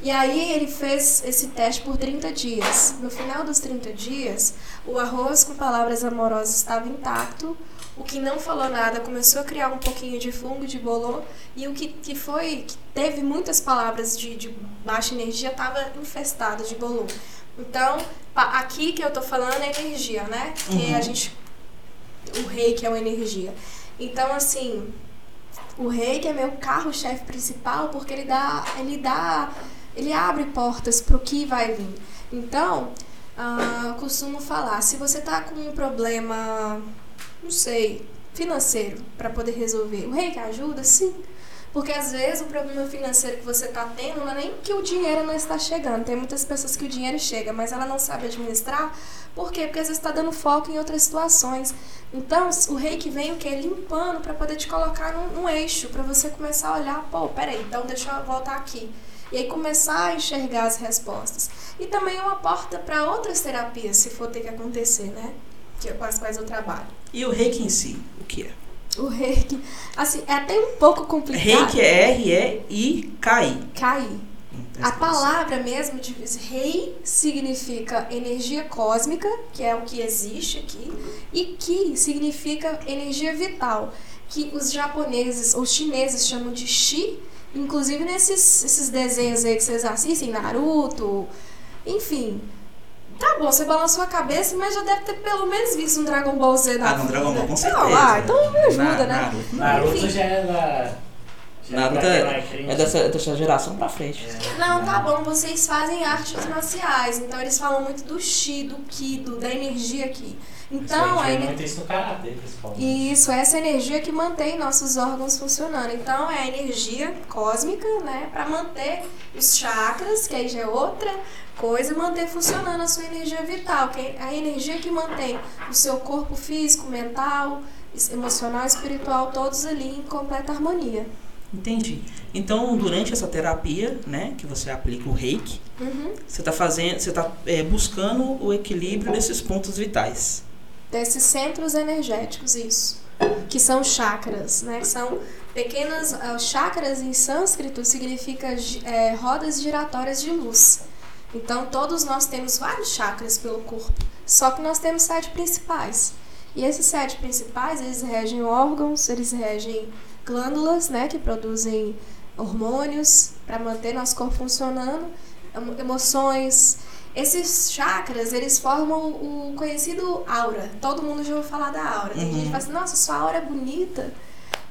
E aí ele fez esse teste por 30 dias. No final dos 30 dias, o arroz com palavras amorosas estava intacto. O que não falou nada começou a criar um pouquinho de fungo, de bolô, e o que, que foi, que teve muitas palavras de, de baixa energia, estava infestado de bolô. Então, aqui que eu tô falando é energia, né? Que uhum. a gente. O rei que é uma energia. Então, assim, o rei que é meu carro-chefe principal, porque ele dá. Ele dá ele abre portas para o que vai vir. Então, uh, costumo falar, se você está com um problema, não sei, financeiro para poder resolver, o rei que ajuda, sim. Porque às vezes o problema financeiro que você está tendo não é nem que o dinheiro não está chegando. Tem muitas pessoas que o dinheiro chega, mas ela não sabe administrar. Por quê? Porque às vezes está dando foco em outras situações. Então, o rei que vem o quê? Limpando para poder te colocar num, num eixo, para você começar a olhar, pô, peraí, então deixa eu voltar aqui E aí começar a enxergar as respostas. E também é uma porta para outras terapias, se for ter que acontecer, né? Que, com as quais eu trabalho. E o reiki em si, o que é? O reiki, assim, é até um pouco complicado. Reiki é R-E-I-K-I. Cair. A palavra mesmo de rei significa energia cósmica, que é o que existe aqui, e ki significa energia vital, que os japoneses ou chineses chamam de chi, inclusive nesses esses desenhos aí que vocês assistem, Naruto, enfim. Tá bom, você balançou a cabeça, mas já deve ter pelo menos visto um Dragon Ball Z da Ah, vida. Dragon Ball, com Não, certeza. ah, então me ajuda, Na- né? Naruto. Naruto Enfim. já é da. Naruto não é, é dessa, dessa geração pra frente. É. Não, tá bom, vocês fazem artes marciais, então eles falam muito do chi, do ki, do, da energia aqui. Então, a gente muito isso no karatê, principalmente. Isso, essa energia que mantém nossos órgãos funcionando. Então, é a energia cósmica, né, para manter os chakras, que aí já é outra coisa, manter funcionando a sua energia vital, que é a energia que mantém o seu corpo físico, mental, emocional, espiritual, todos ali em completa harmonia. Entendi. Então, durante essa terapia, né, que você aplica o reiki, Uhum. você está fazendo, você está buscando o equilíbrio desses pontos vitais. Desses centros energéticos, isso. Que são chakras, né? São pequenas. ah, chakras em sânscrito significa é, rodas giratórias de luz. Então, todos nós temos vários chakras pelo corpo, só que nós temos sete principais. E esses sete principais, eles regem órgãos, eles regem glândulas, né? Que produzem hormônios para manter nosso corpo funcionando, emo- emoções, esses chakras, eles formam o conhecido aura. Todo mundo já ouviu falar da aura. Tem Uhum. gente que fala assim, nossa, sua aura é bonita.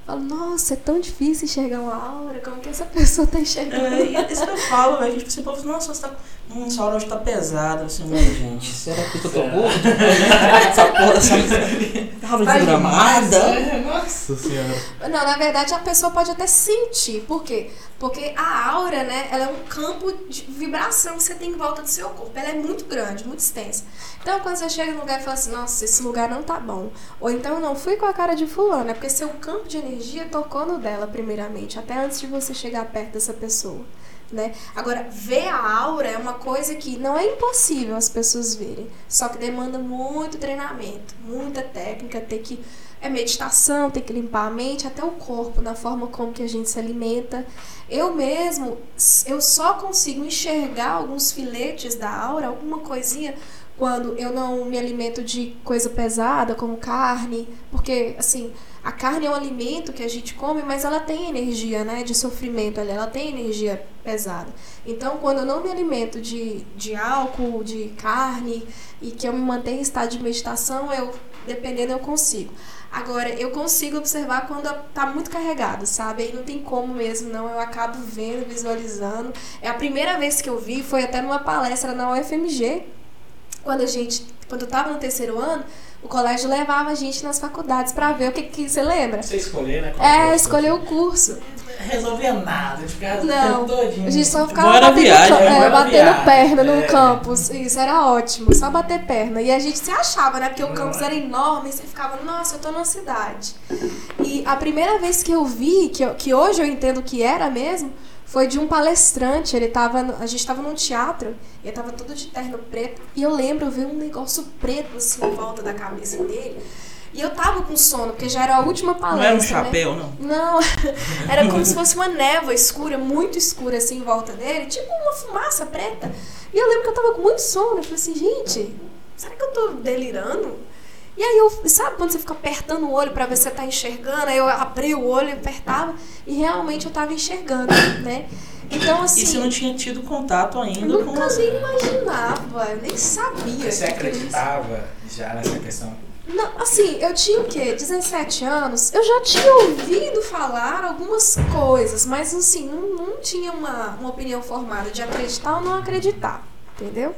Eu falo, nossa, é tão difícil enxergar uma aura. Como que essa [laughs] pessoa tá enxergando? É, é isso que eu falo, velho. Tipo, povo, nossa, você tá. Hum, essa hora hoje tá pesada. Assim, mas, [laughs] gente, será que eu tô gordo? [laughs] essa porra, essa. Aula Vai desgramada. É, Nossa senhora. Não, na verdade a pessoa pode até sentir. Por quê? Porque a aura, né, ela é um campo de vibração que você tem em volta do seu corpo. Ela é muito grande, muito extensa. Então quando você chega no lugar e fala assim, nossa, esse lugar não tá bom. Ou então eu não fui com a cara de fulano, é porque seu campo de energia tocou no dela primeiramente, até antes de você chegar perto dessa pessoa. Né? Agora, ver a aura é uma coisa que não é impossível as pessoas verem, só que demanda muito treinamento, muita técnica, ter que é meditação, tem que limpar a mente, até o corpo, na forma como que a gente se alimenta. Eu mesmo, eu só consigo enxergar alguns filetes da aura, alguma coisinha, quando eu não me alimento de coisa pesada, como carne, porque, assim, a carne é um alimento que a gente come, mas ela tem energia, né, de sofrimento ela tem energia pesada. Então, quando eu não me alimento de, de álcool, de carne, e que eu me mantenho em estado de meditação, eu, dependendo, eu consigo. Agora, eu consigo observar quando tá muito carregado, sabe? Aí não tem como mesmo, não. Eu acabo vendo, visualizando. É a primeira vez que eu vi, foi até numa palestra na UFMG, quando a gente, quando eu tava no terceiro ano, o colégio levava a gente nas faculdades pra ver o que que você lembra? Você escolher, né? qual É, escolher o curso. Resolvia nada, ficava Não, todinho. A gente só ficava Bora batendo, viagem, é, batendo viagem, perna no é. campus. Isso era ótimo, só bater perna. E a gente se achava, né? Porque o campus era enorme e você ficava, nossa, eu tô numa cidade. E a primeira vez que eu vi, que, eu- que hoje eu entendo que era mesmo, foi de um palestrante. Ele tava. a gente tava num teatro, e ele tava todo de terno preto. E eu lembro, eu vi um negócio preto assim em volta da cabeça dele. E eu tava com sono, porque já era a última Não palestra. era um né? chapéu, não. Não, [laughs] era como se fosse uma névoa escura, muito escura assim em volta dele, tipo uma fumaça preta. E eu lembro que eu tava com muito sono. Eu falei assim, gente, será que eu tô delirando? E aí eu, sabe quando você fica apertando o olho pra ver se você tá enxergando? Aí eu abri o olho e apertava e realmente eu tava enxergando, né? Então assim. E você não tinha tido contato ainda eu com nunca nem imaginava, eu nem sabia. Você acreditava já nessa questão? Não, assim, eu tinha o quê? 17 anos. Eu já tinha ouvido falar algumas coisas, mas assim, não, não tinha uma, uma opinião formada de acreditar ou não acreditar, entendeu?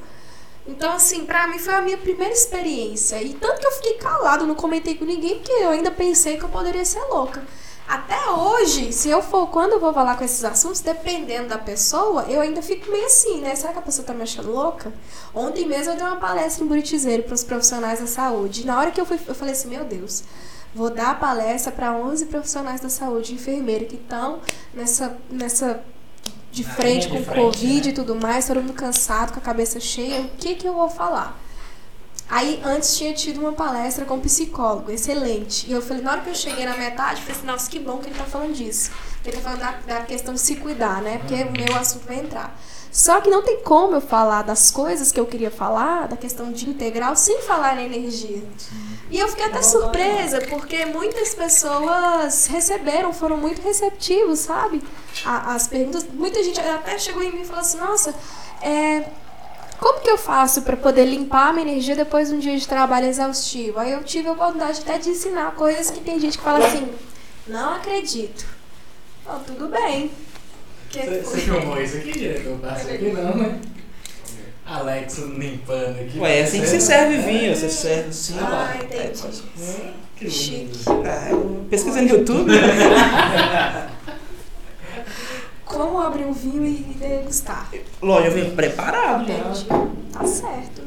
Então, assim, pra mim foi a minha primeira experiência. E tanto que eu fiquei calado, não comentei com ninguém, porque eu ainda pensei que eu poderia ser louca. Até hoje, se eu for, quando eu vou falar com esses assuntos, dependendo da pessoa, eu ainda fico meio assim, né? Será que a pessoa tá me achando louca? Ontem mesmo eu dei uma palestra em Buritizeiro para os profissionais da saúde. E na hora que eu fui, eu falei assim, meu Deus, vou dar a palestra para 11 profissionais da saúde, enfermeira, que estão nessa, nessa de frente com de o frente, Covid né? e tudo mais, todo mundo cansado, com a cabeça cheia, o que que eu vou falar? Aí antes tinha tido uma palestra com um psicólogo, excelente. E eu falei, na hora que eu cheguei na metade, falei assim, nossa, que bom que ele tá falando disso. Ele tá falando da, da questão de se cuidar, né? Porque o meu assunto vai entrar. Só que não tem como eu falar das coisas que eu queria falar, da questão de integral, sem falar na energia. E eu fiquei até surpresa, porque muitas pessoas receberam, foram muito receptivos, sabe? As perguntas. Muita gente até chegou em mim e falou assim: nossa, é, como que eu faço para poder limpar a minha energia depois de um dia de trabalho exaustivo? Aí eu tive a oportunidade até de ensinar coisas que tem gente que fala assim: não acredito. Oh, tudo bem. Você você filmou isso aqui, diretor? Passa aqui não, né? Alex limpando aqui. Ué, é assim que se serve vinho, você serve assim. Ah, ó. entendi. É, Que Chique. lindo. Ah, eu pesquisei no YouTube. [laughs] Como abrir um vinho e degustar? Lógico, eu vim preparado, né? Entendi. Tá certo.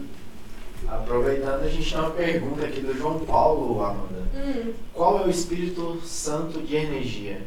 Aproveitando, a gente tem uma pergunta aqui do João Paulo, Amanda. Hum. Qual é o Espírito Santo de energia?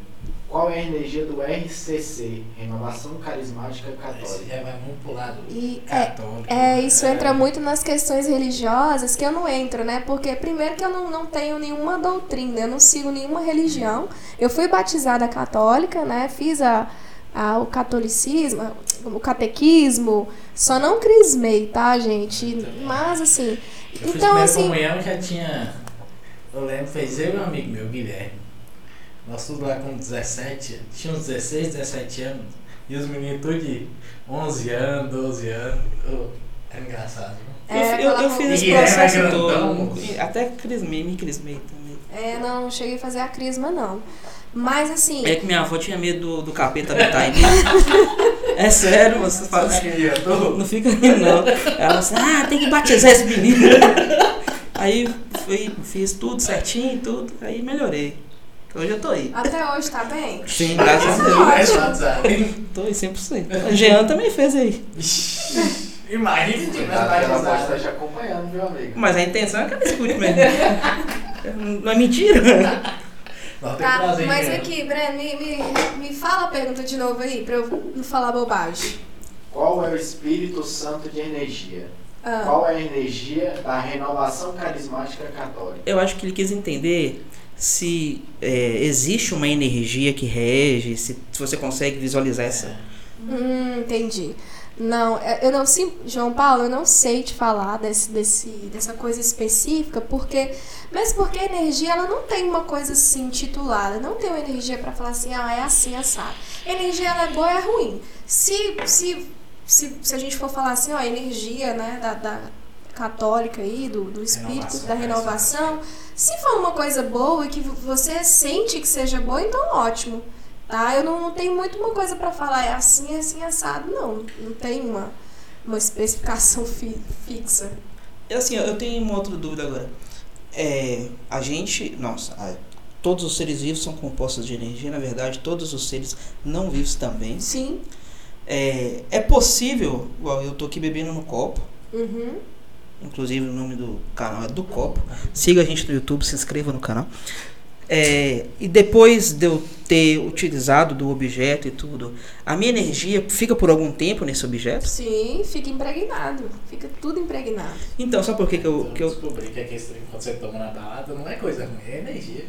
Qual é a energia do RCC, Renovação Carismática Esse Católica? já vai muito pro lado E é, católico. É, isso entra muito nas questões religiosas que eu não entro, né? Porque primeiro que eu não, não tenho nenhuma doutrina, eu não sigo nenhuma religião. Eu fui batizada católica, né? Fiz a, a- o catolicismo, o catequismo, só não crismei, tá, gente? Mas assim, Eu então assim, comunhão já tinha. Eu lembro, fez eu e um amigo meu, Guilherme. Nós tudo lá com 17, tinha uns 16, 17 anos. E os meninos tudo de 11 anos, 12 anos. Oh, era engraçado. viu? Eu, É, eu, eu aquela fiz esse é processo grandão. todo. Até crismei, me crismei também. é, não cheguei a fazer a crisma, não. Mas assim, É que minha avó tinha medo do, do capeta habitar em mim. [laughs] É sério, você fala assim. Não fica rindo, não. Ela assim, ah, tem que batizar esse menino. [laughs] Aí fui, fiz tudo certinho, tudo, aí melhorei. Hoje eu tô aí. até hoje tá bem? Sim, graças a Deus. WhatsApp. Tô aí 100%. O Jean também fez aí. Imagina que ela pode estar te acompanhando, meu amigo. Mas a intenção é que ela escute mesmo. Não é mentira. Tá, trazer mas dinheiro. aqui, Breno, me, me, me fala a pergunta de novo aí, pra eu não falar bobagem. Qual é o Espírito Santo de energia? Ah, Qual é a energia da renovação carismática católica? Eu acho que ele quis entender se é, existe uma energia que rege, se, se você consegue visualizar essa. hum, entendi. Não, é- eu não, sim, João Paulo, eu não sei te falar desse, desse, dessa coisa específica, porque, mesmo porque a energia, ela não tem uma coisa assim titulada, não tem uma energia pra falar assim, ah, é assim, assado. A energia, ela é boa é ruim. Se, se, se, se a gente for falar assim, ó, energia, né, da, da católica aí, do, do espírito, Renovação, da renovação, se for uma coisa boa e que você sente que seja boa, então ótimo. Tá? Eu não, tenho muito uma coisa pra falar, é assim, é assim, assado, não. Não tem uma, uma especificação fi- fixa. E assim, eu tenho uma outra dúvida agora. É, a gente, nossa, todos os seres vivos são compostos de energia, na verdade, todos os seres não vivos também. Sim. É, é possível, igual eu tô aqui bebendo no copo, Uhum. Inclusive o nome do canal é do copo. Siga a gente no YouTube, se inscreva no canal. É, e depois de eu ter utilizado do objeto e tudo, a minha energia fica por algum tempo nesse objeto? Sim, fica impregnado. Fica tudo impregnado. Então, sabe por que, que eu. Eu Que eu descobri que aquele trem, quando você toma na balada, não é coisa ruim, é energia.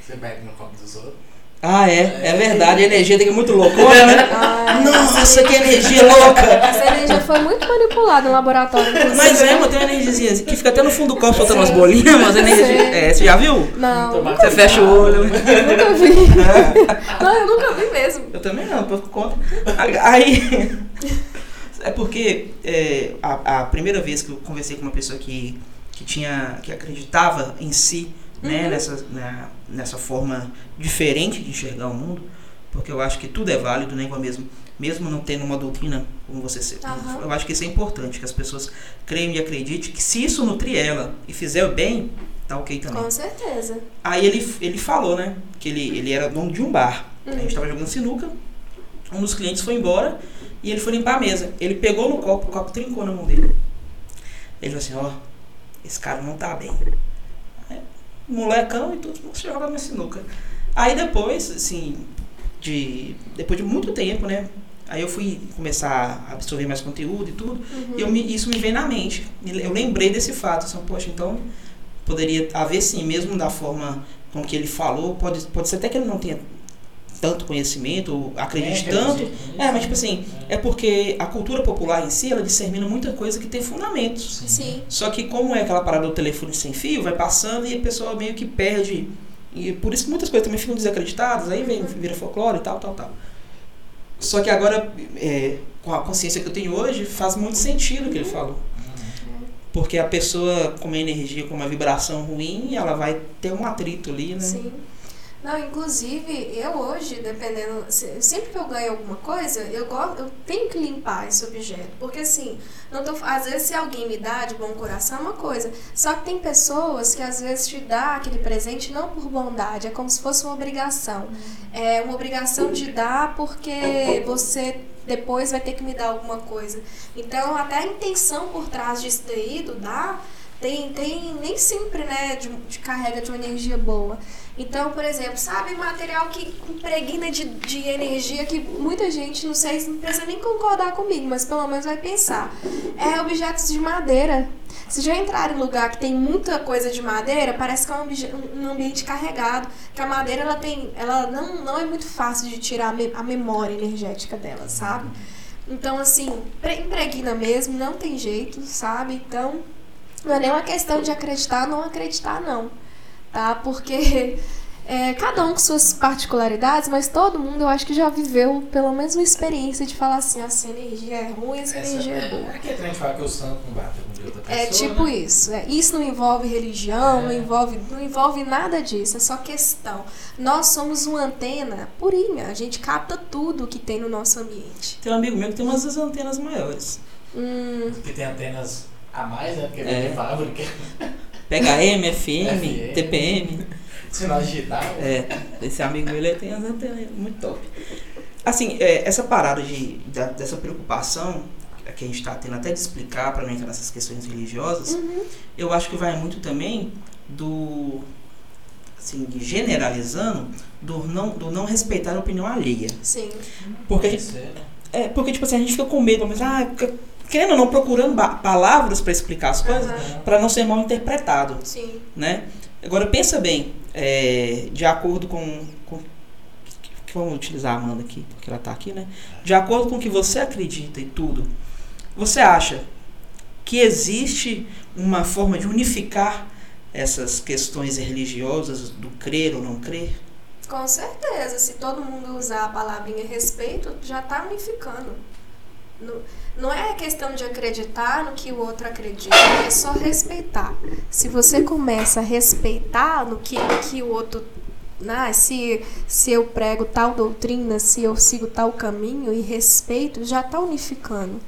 Você bebe no copo dos outros. Ah, é, é verdade, a energia tem que ir muito loucona, né? [laughs] Ai, Nossa, que energia louca! Essa energia foi muito manipulada no laboratório. inclusive. Mas é, mano, tem uma energiazinha assim, que fica até no fundo do copo soltando umas bolinhas, mas a energia. É, você já viu? Não, Você fecha o olho. nunca vi. [laughs] Não, eu nunca vi mesmo. Eu também não, eu conto. Aí. [laughs] É porque é, a, a primeira vez que eu conversei com uma pessoa que, que tinha. que acreditava em si, né, Uhum. nessa, na- nessa forma diferente de enxergar o mundo, porque eu acho que tudo é válido, né, mesmo. Mesmo não tendo uma doutrina como você ser. Aham. Eu acho que isso é importante, que as pessoas creiam e acreditem que se isso nutrir ela e fizer o bem, tá ok também. Com certeza. Aí ele, ele falou, né? Que ele, ele era dono de um bar. A Uhum. gente tava jogando sinuca. Um dos clientes foi embora e ele foi limpar a mesa. Ele pegou no copo, o copo trincou na mão dele. Ele falou assim, ó, esse cara não tá bem. Molecão e tudo, você joga na sinuca. Aí depois, assim, de. Depois de muito tempo, né? Aí eu fui começar a absorver mais conteúdo e tudo, Uhum. e eu me- isso me veio na mente. Eu lembrei desse fato, assim, poxa, então poderia haver sim, mesmo da forma com que ele falou, pode, pode ser até que ele não tenha tanto conhecimento, acredite É, tanto. É, mas tipo assim, é porque a cultura popular em si, ela dissemina muita coisa que tem fundamentos. Sim. Só que como é aquela parada do telefone sem fio, vai passando e a pessoa meio que perde. E por isso que muitas coisas também ficam desacreditadas, aí vem, vira folclore e tal, tal, tal. Só que agora, é, com a consciência que eu tenho hoje, faz muito sentido o que ele falou. Uhum. Porque a pessoa com uma energia, com uma vibração ruim, ela vai ter um atrito ali, né? Sim. Não, inclusive, eu hoje, dependendo. se- Sempre que eu ganho alguma coisa, eu, gosto, eu tenho que limpar esse objeto. Porque assim, não tô, às vezes se alguém me dá de bom coração é uma coisa. Só que tem pessoas que às vezes te dá aquele presente não por bondade, é como se fosse uma obrigação. É uma obrigação de dar porque você depois vai ter que me dar alguma coisa. Então, até a intenção por trás disso daí, do dar, tem, tem nem sempre, né, de, de carrega de uma energia boa. Então, por exemplo, sabe, material que impregna de, de energia que muita gente, não sei, não precisa nem concordar comigo, mas pelo menos vai pensar. É objetos de madeira. Se já entrar em lugar que tem muita coisa de madeira, parece que é um, um ambiente carregado. Que a madeira ela tem, ela não, não é muito fácil de tirar a, me- a memória energética dela, sabe? Então, assim, pre- impregna mesmo, não tem jeito, sabe? Então, não é nem uma questão de acreditar ou não acreditar, não. Tá? Porque é, cada um com suas particularidades, mas todo mundo eu acho que já viveu pelo menos uma experiência de falar assim, essa energia é ruim, essa, Essa, energia é é, boa. é aquele trem de falar que o santo não bate com o de outra pessoa. É tipo né? isso. é. Isso não envolve religião, não, É. envolve, não envolve nada disso. É só questão. Nós somos uma antena purinha. A gente capta tudo que tem no nosso ambiente. Tem um amigo meu que tem umas antenas maiores. Hum, Que tem antenas a mais, né? Porque É. vem de fábrica. Pega M, FM. TPM. Sinal [laughs] digital. É, esse amigo meu ele tem as antenas muito top. Assim, é, essa parada de, da- dessa preocupação que a gente está tendo até de explicar para não entrar nessas questões religiosas, uhum. eu acho que vai muito também do assim, generalizando do não, do não respeitar a opinião alheia. Sim. Porque, né? é, porque tipo assim, a gente fica com medo, mas ah, fica, querendo ou não procurando palavras para explicar as coisas, Aham. para não ser mal interpretado Sim. né? Agora pensa bem, é, de acordo com, com vamos utilizar a Amanda aqui, porque ela está aqui, né? De acordo com o que você acredita e tudo, você acha que existe uma forma de unificar essas questões religiosas do crer ou não crer? Com certeza. Se todo mundo usar a palavrinha respeito, já está unificando. Não, não é questão de acreditar no que o outro acredita, é só respeitar. Se você começa a respeitar no que, que o outro. Ah, se, se eu prego tal doutrina, se eu sigo tal caminho e respeito, já está unificando.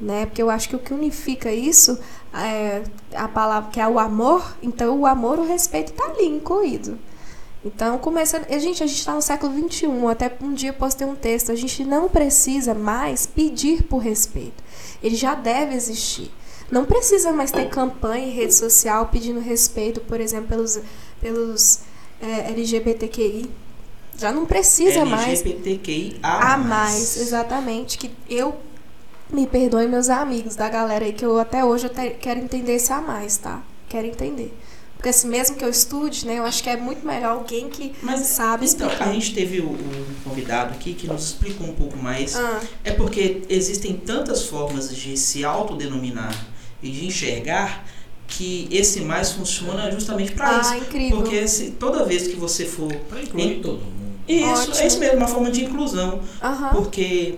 Né? Porque eu acho que o que unifica isso é a palavra que é o amor, então o amor, o respeito está ali incluído. Então, começando. a Gente, a gente está no século XXI. Até um dia eu postei um texto. A gente não precisa mais pedir por respeito. Ele já deve existir. Não precisa mais ter campanha em rede social pedindo respeito, por exemplo, pelos, pelos é, LGBTQI. Já não precisa mais. LGBTQIA+. A mais, exatamente. Que eu me perdoe meus amigos da galera aí, que eu até hoje eu te- quero entender esse a mais, tá? Quero entender. Porque assim, mesmo que eu estude, né, eu acho que é muito melhor alguém que Mas sabe então, explicar. a gente teve o- um convidado aqui que nos explicou um pouco mais Ah, É porque existem tantas formas de se autodenominar e de enxergar que esse mais funciona justamente para ah, isso. incrível. Porque se, toda vez que você for. Pra incluir todo mundo. Isso, Ótimo. é isso mesmo, uma forma de inclusão. Aham. Porque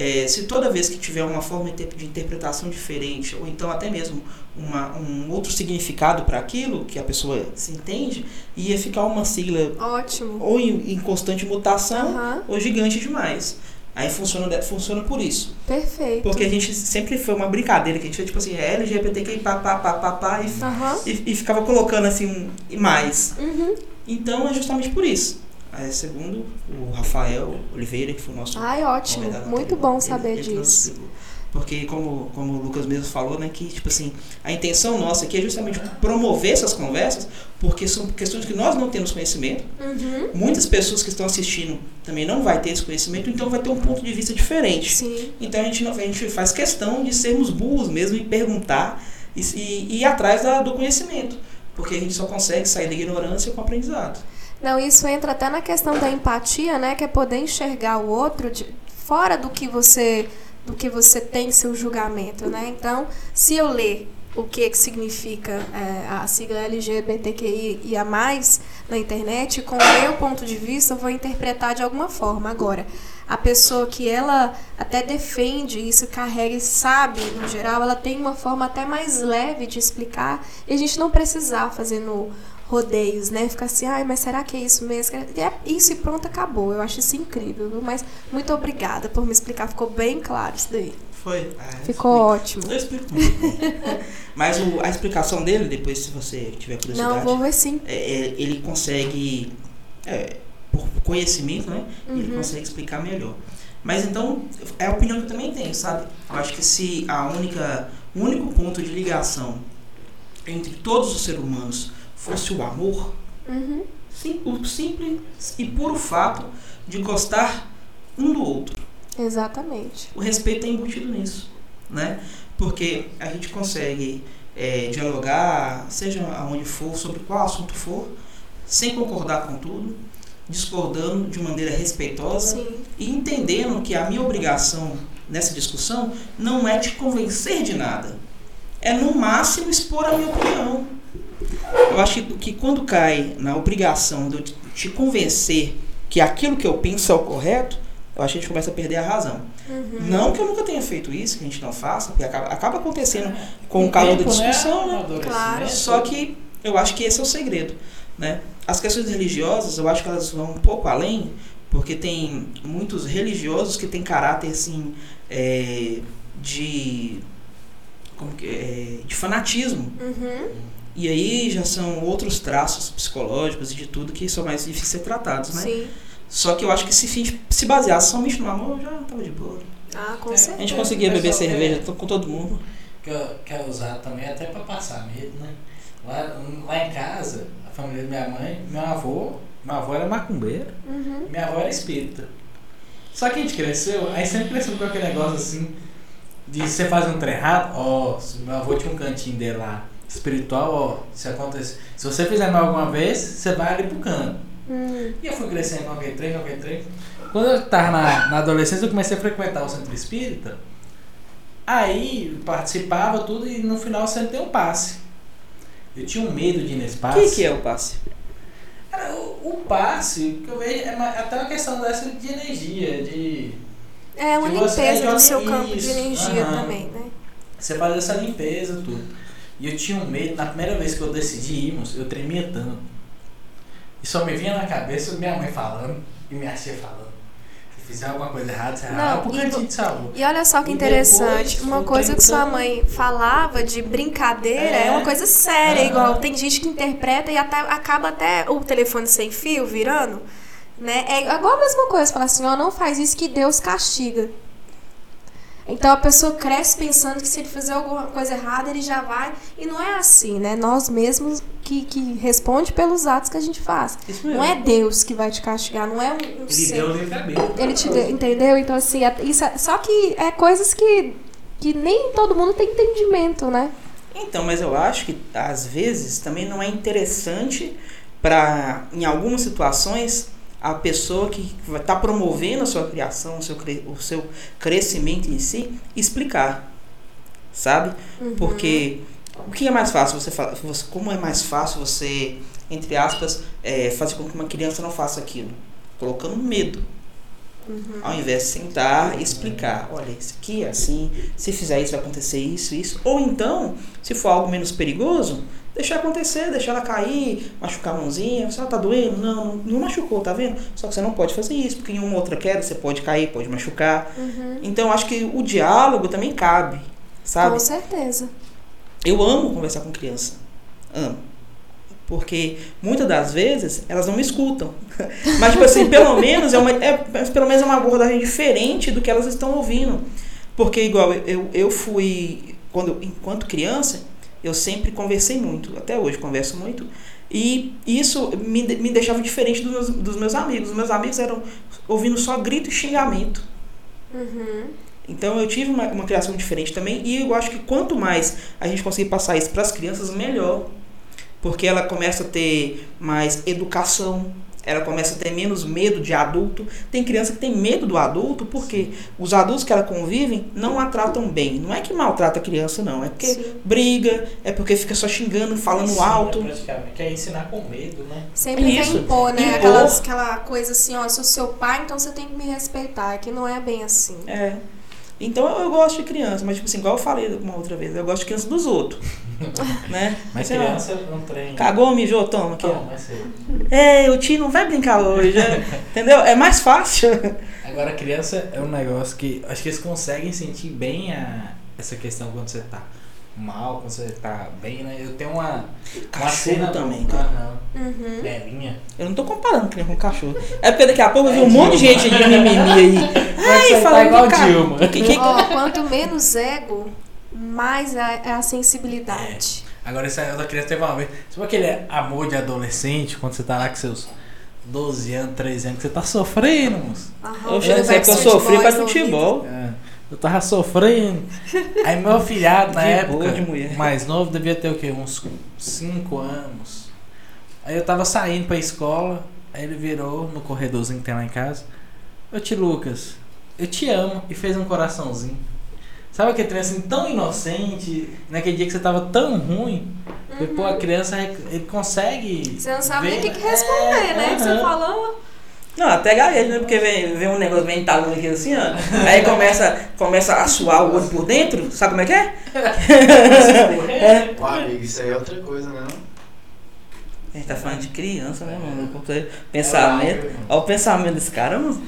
é, se toda vez que tiver uma forma de interpretação diferente, ou então até mesmo uma, um outro significado para aquilo que a pessoa se entende, ia ficar uma sigla Ótimo. ou em, em constante mutação Aham. ou gigante demais. Aí funciona, funciona por isso. Perfeito. Porque a gente sempre foi uma brincadeira, que a gente fez tipo assim, é LGBTQI, pá, pá, pá, pá, pá, e, Aham. e, e ficava colocando assim, um, e mais. Uhum. Então é justamente por isso. É, segundo o Rafael Oliveira, que foi o nosso Ai, ótimo. Muito anterior, bom saber ele disso. Porque, como, como o Lucas mesmo falou, né, que, tipo assim, a intenção nossa aqui é justamente promover essas conversas, porque são questões que nós não temos conhecimento. Uhum. Muitas pessoas que estão assistindo também não vai ter esse conhecimento, então vai ter um ponto de vista diferente. Sim. Então a gente, a gente faz questão de sermos burros mesmo e perguntar e, e, e ir atrás da, do conhecimento. Porque a gente só consegue sair da ignorância com o aprendizado. Não, isso entra até na questão da empatia, né? Que é poder enxergar o outro de, fora do que você do que você tem seu julgamento, né? Então, se eu ler o que, que significa é, a sigla LGBTQI e a mais na internet, com o meu ponto de vista, eu vou interpretar de alguma forma. Agora, a pessoa que ela até defende isso, carrega e sabe, no geral, ela tem uma forma até mais leve de explicar e a gente não precisar fazer no rodeios, né? Ficar assim, ai, mas será que é isso mesmo? É isso e pronto, acabou. Eu acho isso incrível, viu? Mas muito obrigada por me explicar, ficou bem claro isso daí. Foi. Ah, Ficou ótimo. Eu explico muito bem. [laughs] Mas o, a explicação dele, depois, se você tiver curiosidade, Não, vou ver sim. é, é, ele consegue, é, por conhecimento, né? Ele Uhum. consegue explicar melhor. Mas então, é a opinião que eu também tenho, sabe? Eu acho que se a única, o único ponto de ligação entre todos os seres humanos fosse o amor, Uhum. sim, o simples e puro fato de gostar um do outro. Exatamente. O respeito é embutido nisso, né? Porque a gente consegue é, dialogar, seja aonde for, sobre qual assunto for, sem concordar com tudo, discordando de maneira respeitosa Sim. e entendendo que a minha obrigação nessa discussão não é te convencer de nada, é no máximo expor a minha opinião. Eu acho que, quando cai na obrigação de eu te- convencer que aquilo que eu penso é o correto, eu acho que a gente começa a perder a razão. Uhum. Não que eu nunca tenha feito isso, que a gente não faça, porque acaba, acaba acontecendo com o calor da né? discussão, né? Amadurecimento. Claro. Só que eu acho que esse é o segredo, né? As questões religiosas, eu acho que elas vão um pouco além, porque tem muitos religiosos que têm caráter, assim, é, de... Como que, é, de fanatismo. Uhum. E aí já são outros traços psicológicos e de tudo que são mais difíceis de ser tratados, né? Sim. Só que eu acho que se se baseasse somente no amor, já tava de boa. Ah, com É, A certeza. gente conseguia beber cerveja to- com todo mundo. que eu quero usar também até pra passar medo, né? Lá, lá em casa, a família da minha mãe, meu avô, meu avô era macumbeiro, Uhum. minha avó era espírita. Só que a gente cresceu, aí sempre cresceu com aquele negócio assim, de você fazer um trem errado, ó, se meu avô tinha um cantinho dele lá, espiritual, ó, se acontecer, se você fizer mal alguma vez, você vai ali pro canto. Hum. E eu fui crescendo com aquele trem, com aquele trem. Quando eu tava na, na adolescência, eu comecei a frequentar o centro espírita. Aí participava tudo e no final eu sempre dei um passe. Eu tinha um medo de ir nesse O passe. que, que é o passe? Cara, o, o passe, que eu vejo, é ma- até uma questão dessa de energia, de É uma limpeza é do seu isso, campo de energia aham. também, né? você fazer essa limpeza, tudo. E eu tinha um medo, na primeira vez que eu decidi irmos, eu tremia tanto. E só me vinha na cabeça minha mãe falando e minha tia falando. Se fizer alguma coisa errada, você Não, vai pro e cantinho de salvo. E olha só que E interessante, depois, uma coisa que sua mãe falava de brincadeira é, É. uma coisa séria, Aham. igual tem gente que interpreta e até, acaba até o telefone sem fio virando, né? É igual a mesma coisa, falar assim, ó, não faz isso que Deus castiga. Então a pessoa cresce pensando que se ele fizer alguma coisa errada, ele já vai. E não é assim, né? Nós mesmos que, que responde pelos atos que a gente faz. Isso Não é Deus que vai te castigar, não é um, um Ele ser. deu. Ele te deu, entendeu? Então, assim, é- isso é- só que é coisas que, que nem todo mundo tem entendimento, né? Então, mas eu acho que às vezes também não é interessante para, em algumas situações, a pessoa que estar promovendo a sua criação, o seu, o seu crescimento em si, explicar. Sabe? Uhum. Porque o que é mais fácil você falar? você- Como é mais fácil você, entre aspas, é, fazer com que uma criança não faça aquilo? Colocando medo. Uhum. Ao invés de sentar e explicar, olha, isso aqui é assim, se fizer isso vai acontecer isso, isso. Ou então, se for algo menos perigoso, deixar acontecer, deixar ela cair, machucar a mãozinha, se ela tá doendo, não, não, não machucou, tá vendo? Só que você não pode fazer isso, porque em uma outra queda você pode cair, pode machucar. Uhum. Então acho que o diálogo também cabe, sabe? Com certeza. Eu amo conversar com criança. Amo. Porque muitas das vezes elas não me escutam. [laughs] Mas, tipo assim, pelo menos é uma, é, pelo menos é uma abordagem diferente do que elas estão ouvindo. Porque, igual, eu, eu fui, quando, enquanto criança, eu sempre conversei muito, até hoje converso muito, e isso me, me deixava diferente dos meus, dos meus amigos. Os meus amigos eram ouvindo só grito e xingamento. Uhum. Então eu tive uma, uma criação diferente também, e eu acho que quanto mais a gente conseguir passar isso para as crianças, melhor. Porque ela começa a ter mais educação, ela começa a ter menos medo de adulto. Tem criança que tem medo do adulto porque os adultos que ela convivem não a tratam bem. Não é que maltrata a criança, não. É porque Sim. briga, é porque fica só xingando, falando Ensina, alto. Praticamente. Quer ensinar com medo, né? Sempre quer impor, né? Impor. Aquelas, aquela coisa assim, ó, eu sou seu pai, então você tem que me respeitar. Que não é bem assim. É. Então eu, eu gosto de criança, mas tipo assim, igual eu falei uma outra vez, eu gosto de criança dos outros. [laughs] né? Mas Sei lá, criança não treina. Cagou, mijou, toma aqui, mas sei. É, o tio não vai brincar hoje, é, [laughs] entendeu? É mais fácil. Agora, criança é um negócio que acho que eles conseguem sentir bem a, essa questão quando você tá mal, quando você tá bem, né? Eu tenho uma. uma Cachorro cena também, cara. Uhum. Belinha. Eu não tô comparando criança com cachorro. É porque daqui a pouco eu vi um monte de gente de mimimi aí. [laughs] Ai, tá falando igual de ca- Dilma. Que- que- Ó, quanto menos ego, mais é é a sensibilidade. Agora, essa outra criança teve uma vez. Sabe aquele amor de adolescente, quando você tá lá com seus 12 anos, 13 anos, que você tá sofrendo, moço? Aham, Eu o cheguei a dizer que eu sofri ouvido. futebol. É, eu tava sofrendo. Aí meu filhado, na [laughs] época, boa de mulher. mais novo, devia ter o quê? Uns 5 anos. Aí eu tava saindo pra escola, aí ele virou no corredorzinho que tem lá em casa. Ô tio Lucas, eu te amo. E fez um coraçãozinho. Sabe aquele trem assim tão inocente, naquele dia que você tava tão ruim? E, pô, a criança, ele consegue. Você não sabe nem o ver, que, que responder, é, né? Que você falou. Não, até gaguejo, né? Porque vem, vem um negócio bem talando aqui assim, ó. Aí começa, começa a suar o olho por dentro. Sabe como é que é? [laughs] Pô, amigo, isso aí é outra coisa, né? A gente tá falando de criança, né, mano? Pensamento. Olha o pensamento desse cara, mano.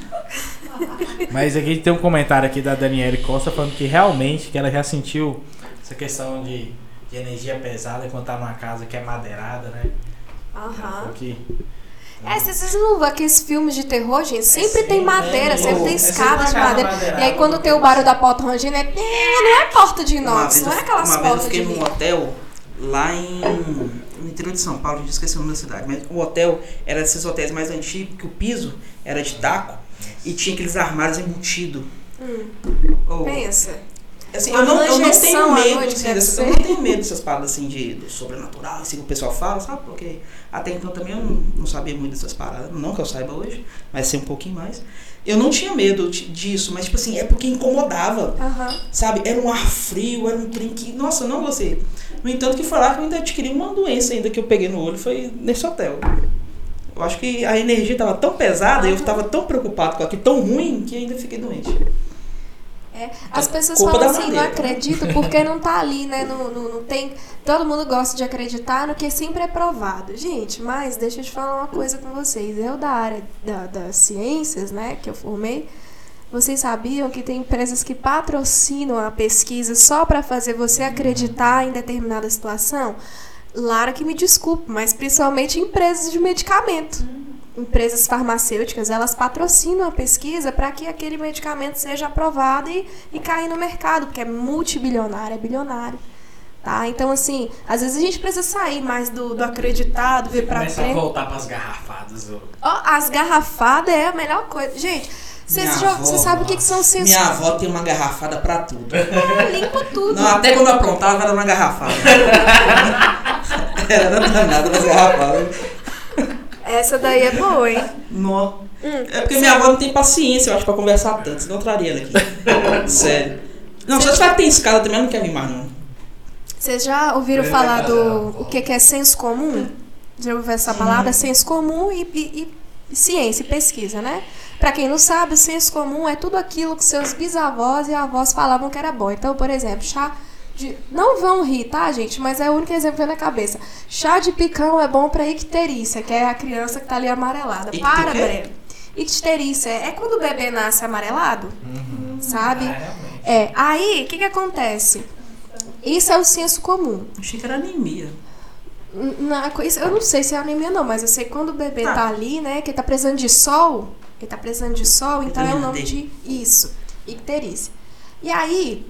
Mas aqui tem um comentário aqui da Daniele Costa falando que realmente que ela já sentiu essa questão de, de energia pesada quando tá numa casa que é madeirada, né? Aham. que É, vocês não vão aqueles filmes de terror, gente, sempre sempre, tem madeira, é, sempre é tem uma de madeira. E aí quando tem o barulho da porta rangindo, é, não é porta de inox, não é aquelas uma vez eu portas de fiquei num hotel lá em, no interior de São Paulo, a gente esqueci o nome da cidade, mas o hotel era desses hotéis mais antigos, que o piso era de taco e tinha aqueles armários embutidos. Hum, Oh, pensa. Assim, uma eu, não, eu não tenho medo, noite assim, dessas- eu não tenho medo dessas paradas assim de do sobrenatural, assim que o pessoal fala, sabe? Porque até então também eu não, não sabia muito dessas paradas, não que eu saiba hoje, mas sei um pouquinho mais. Eu não tinha medo disso, mas tipo assim, é porque incomodava. Aham. Sabe, era um ar frio, era um trem que. Nossa, eu não gostei. No entanto, que falar que eu ainda adquiri uma doença ainda que eu peguei no olho foi nesse hotel. Eu acho que a energia estava tão pesada e eu estava tão preocupado com aquilo, tão ruim, que ainda fiquei doente. É, as pessoas Culpa falam assim, não madeira. acredito porque não tá ali, né? Não, não, não tem. Todo mundo gosta de acreditar no que sempre é provado. Gente, mas deixa eu te falar uma coisa com vocês. Eu da área da, das ciências, né, que eu formei, vocês sabiam que tem empresas que patrocinam a pesquisa só para fazer você acreditar em determinada situação? Lara que me desculpe, mas principalmente empresas de medicamento empresas farmacêuticas, elas patrocinam a pesquisa para que aquele medicamento seja aprovado e, e cair no mercado, porque é multibilionário, é bilionário. Tá? Então, assim, às vezes a gente precisa sair mais do, do acreditado, ver pra começa a frente. voltar pras garrafadas. ô. Ó, as garrafadas é a melhor coisa. Gente, vocês sabem o que, que são sensores? Minha avó tem uma garrafada pra tudo. limpa tudo. Não, até quando eu aprontava era uma garrafada. [laughs] era danada das garrafadas. Essa daí é boa, hein? Nó. Hum, É porque minha avó não tem paciência, eu acho, pra conversar tanto, senão eu traria ela aqui. [laughs] Sério. Não, se eu tiver que tem escala também, ela não quer vir mais, não. Vocês já ouviram Eu falar ia do casar, o que, que é senso comum? Já ouviu essa palavra? Senso comum e, e- e ciência e pesquisa, né? Pra quem não sabe, o senso comum é tudo aquilo que seus bisavós e avós falavam que era bom. Então, por exemplo, chá de... Não vão rir, tá, gente? Mas é o único exemplo que vem na cabeça. Chá de picão é bom pra icterícia, que é a criança que tá ali amarelada. Para? Breno. Icterícia é quando o bebê nasce amarelado, sabe? Ah. É, aí, o que que acontece? Isso é o senso comum. Achei que era anemia. Na, isso- eu não sei se é anemia não, mas eu sei que quando o bebê Tá. tá ali, né, que ele tá precisando de sol, ele tá precisando de sol, então é o nome de isso, icterícia. E aí,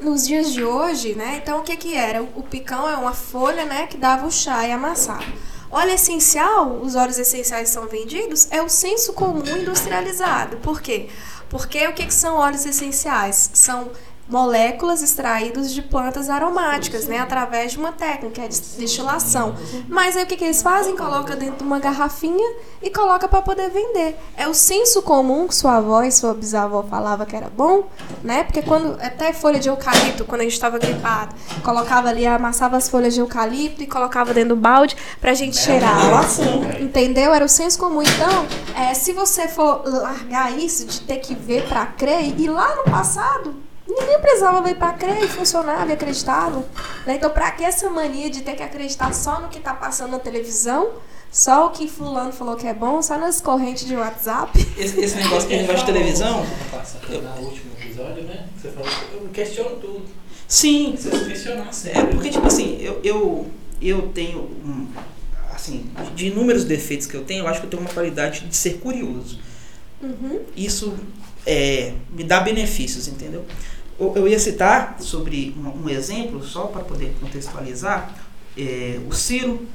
nos dias de hoje, né? Então o que que era? O picão é uma folha, né, que dava o chá e amassava. Óleo essencial, os óleos essenciais são vendidos, é o senso comum industrializado. Por quê? Porque o que, que são óleos essenciais? São moléculas extraídas de plantas aromáticas, né, através de uma técnica é de destilação. Mas aí o que, que eles fazem? Coloca dentro de uma garrafinha e coloca para poder vender. É o senso comum que sua avó e sua bisavó falava que era bom, né? Porque quando até folha de eucalipto, quando a gente estava gripado, colocava ali, amassava as folhas de eucalipto e colocava dentro do balde pra gente cheirar. Entendeu? Era o senso comum. Então, é, se você for largar isso de ter que ver para crer, e lá no passado Ninguém precisava ver para crer e funcionava e acreditava. Né? Então, para que essa mania de ter que acreditar só no que está passando na televisão? Só o que fulano falou que é bom, só nas correntes de WhatsApp. Esse, esse negócio que a gente gosta de televisão. No último episódio, né? Você falou que eu questiono tudo. Sim. Você questionar É sério. porque, tipo assim, eu, eu, eu tenho. Um, assim, de inúmeros defeitos que eu tenho, eu acho que eu tenho uma qualidade de ser curioso. Uhum. Isso é, me dá benefícios, entendeu? Eu, eu ia citar sobre um, um exemplo, só para poder contextualizar, é, o Ciro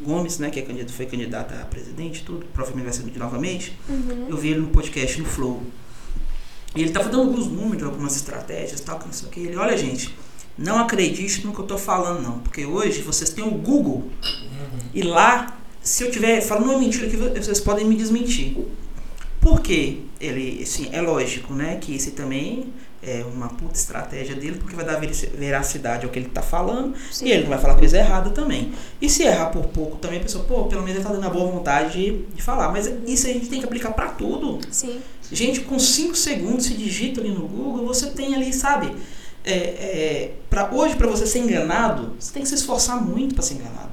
Gomes, né, que é candidato, foi candidato a presidente, tudo, provavelmente vai ser novamente. Uhum. Eu vi ele no podcast no Flow. E ele estava dando alguns números, algumas estratégias, tal, que não sei o que. Ele, olha, gente, não acredite no que eu estou falando, não, porque hoje vocês têm o Google e lá, se eu tiver falando uma mentira aqui, vocês podem me desmentir. Por quê? Ele, assim, é lógico, né, que esse também é uma puta estratégia dele, porque vai dar veraci- veracidade ao que ele tá falando, Sim. e ele não vai falar coisa errada também. E se errar por pouco também, a pessoa, pô, pelo menos ele tá dando a boa vontade de, de falar. Mas isso a gente tem que aplicar pra tudo. Sim. Gente, com 5 segundos, se digita ali no Google, você tem ali, sabe? É, é, pra, hoje, para você ser enganado, você tem que se esforçar muito para ser enganado.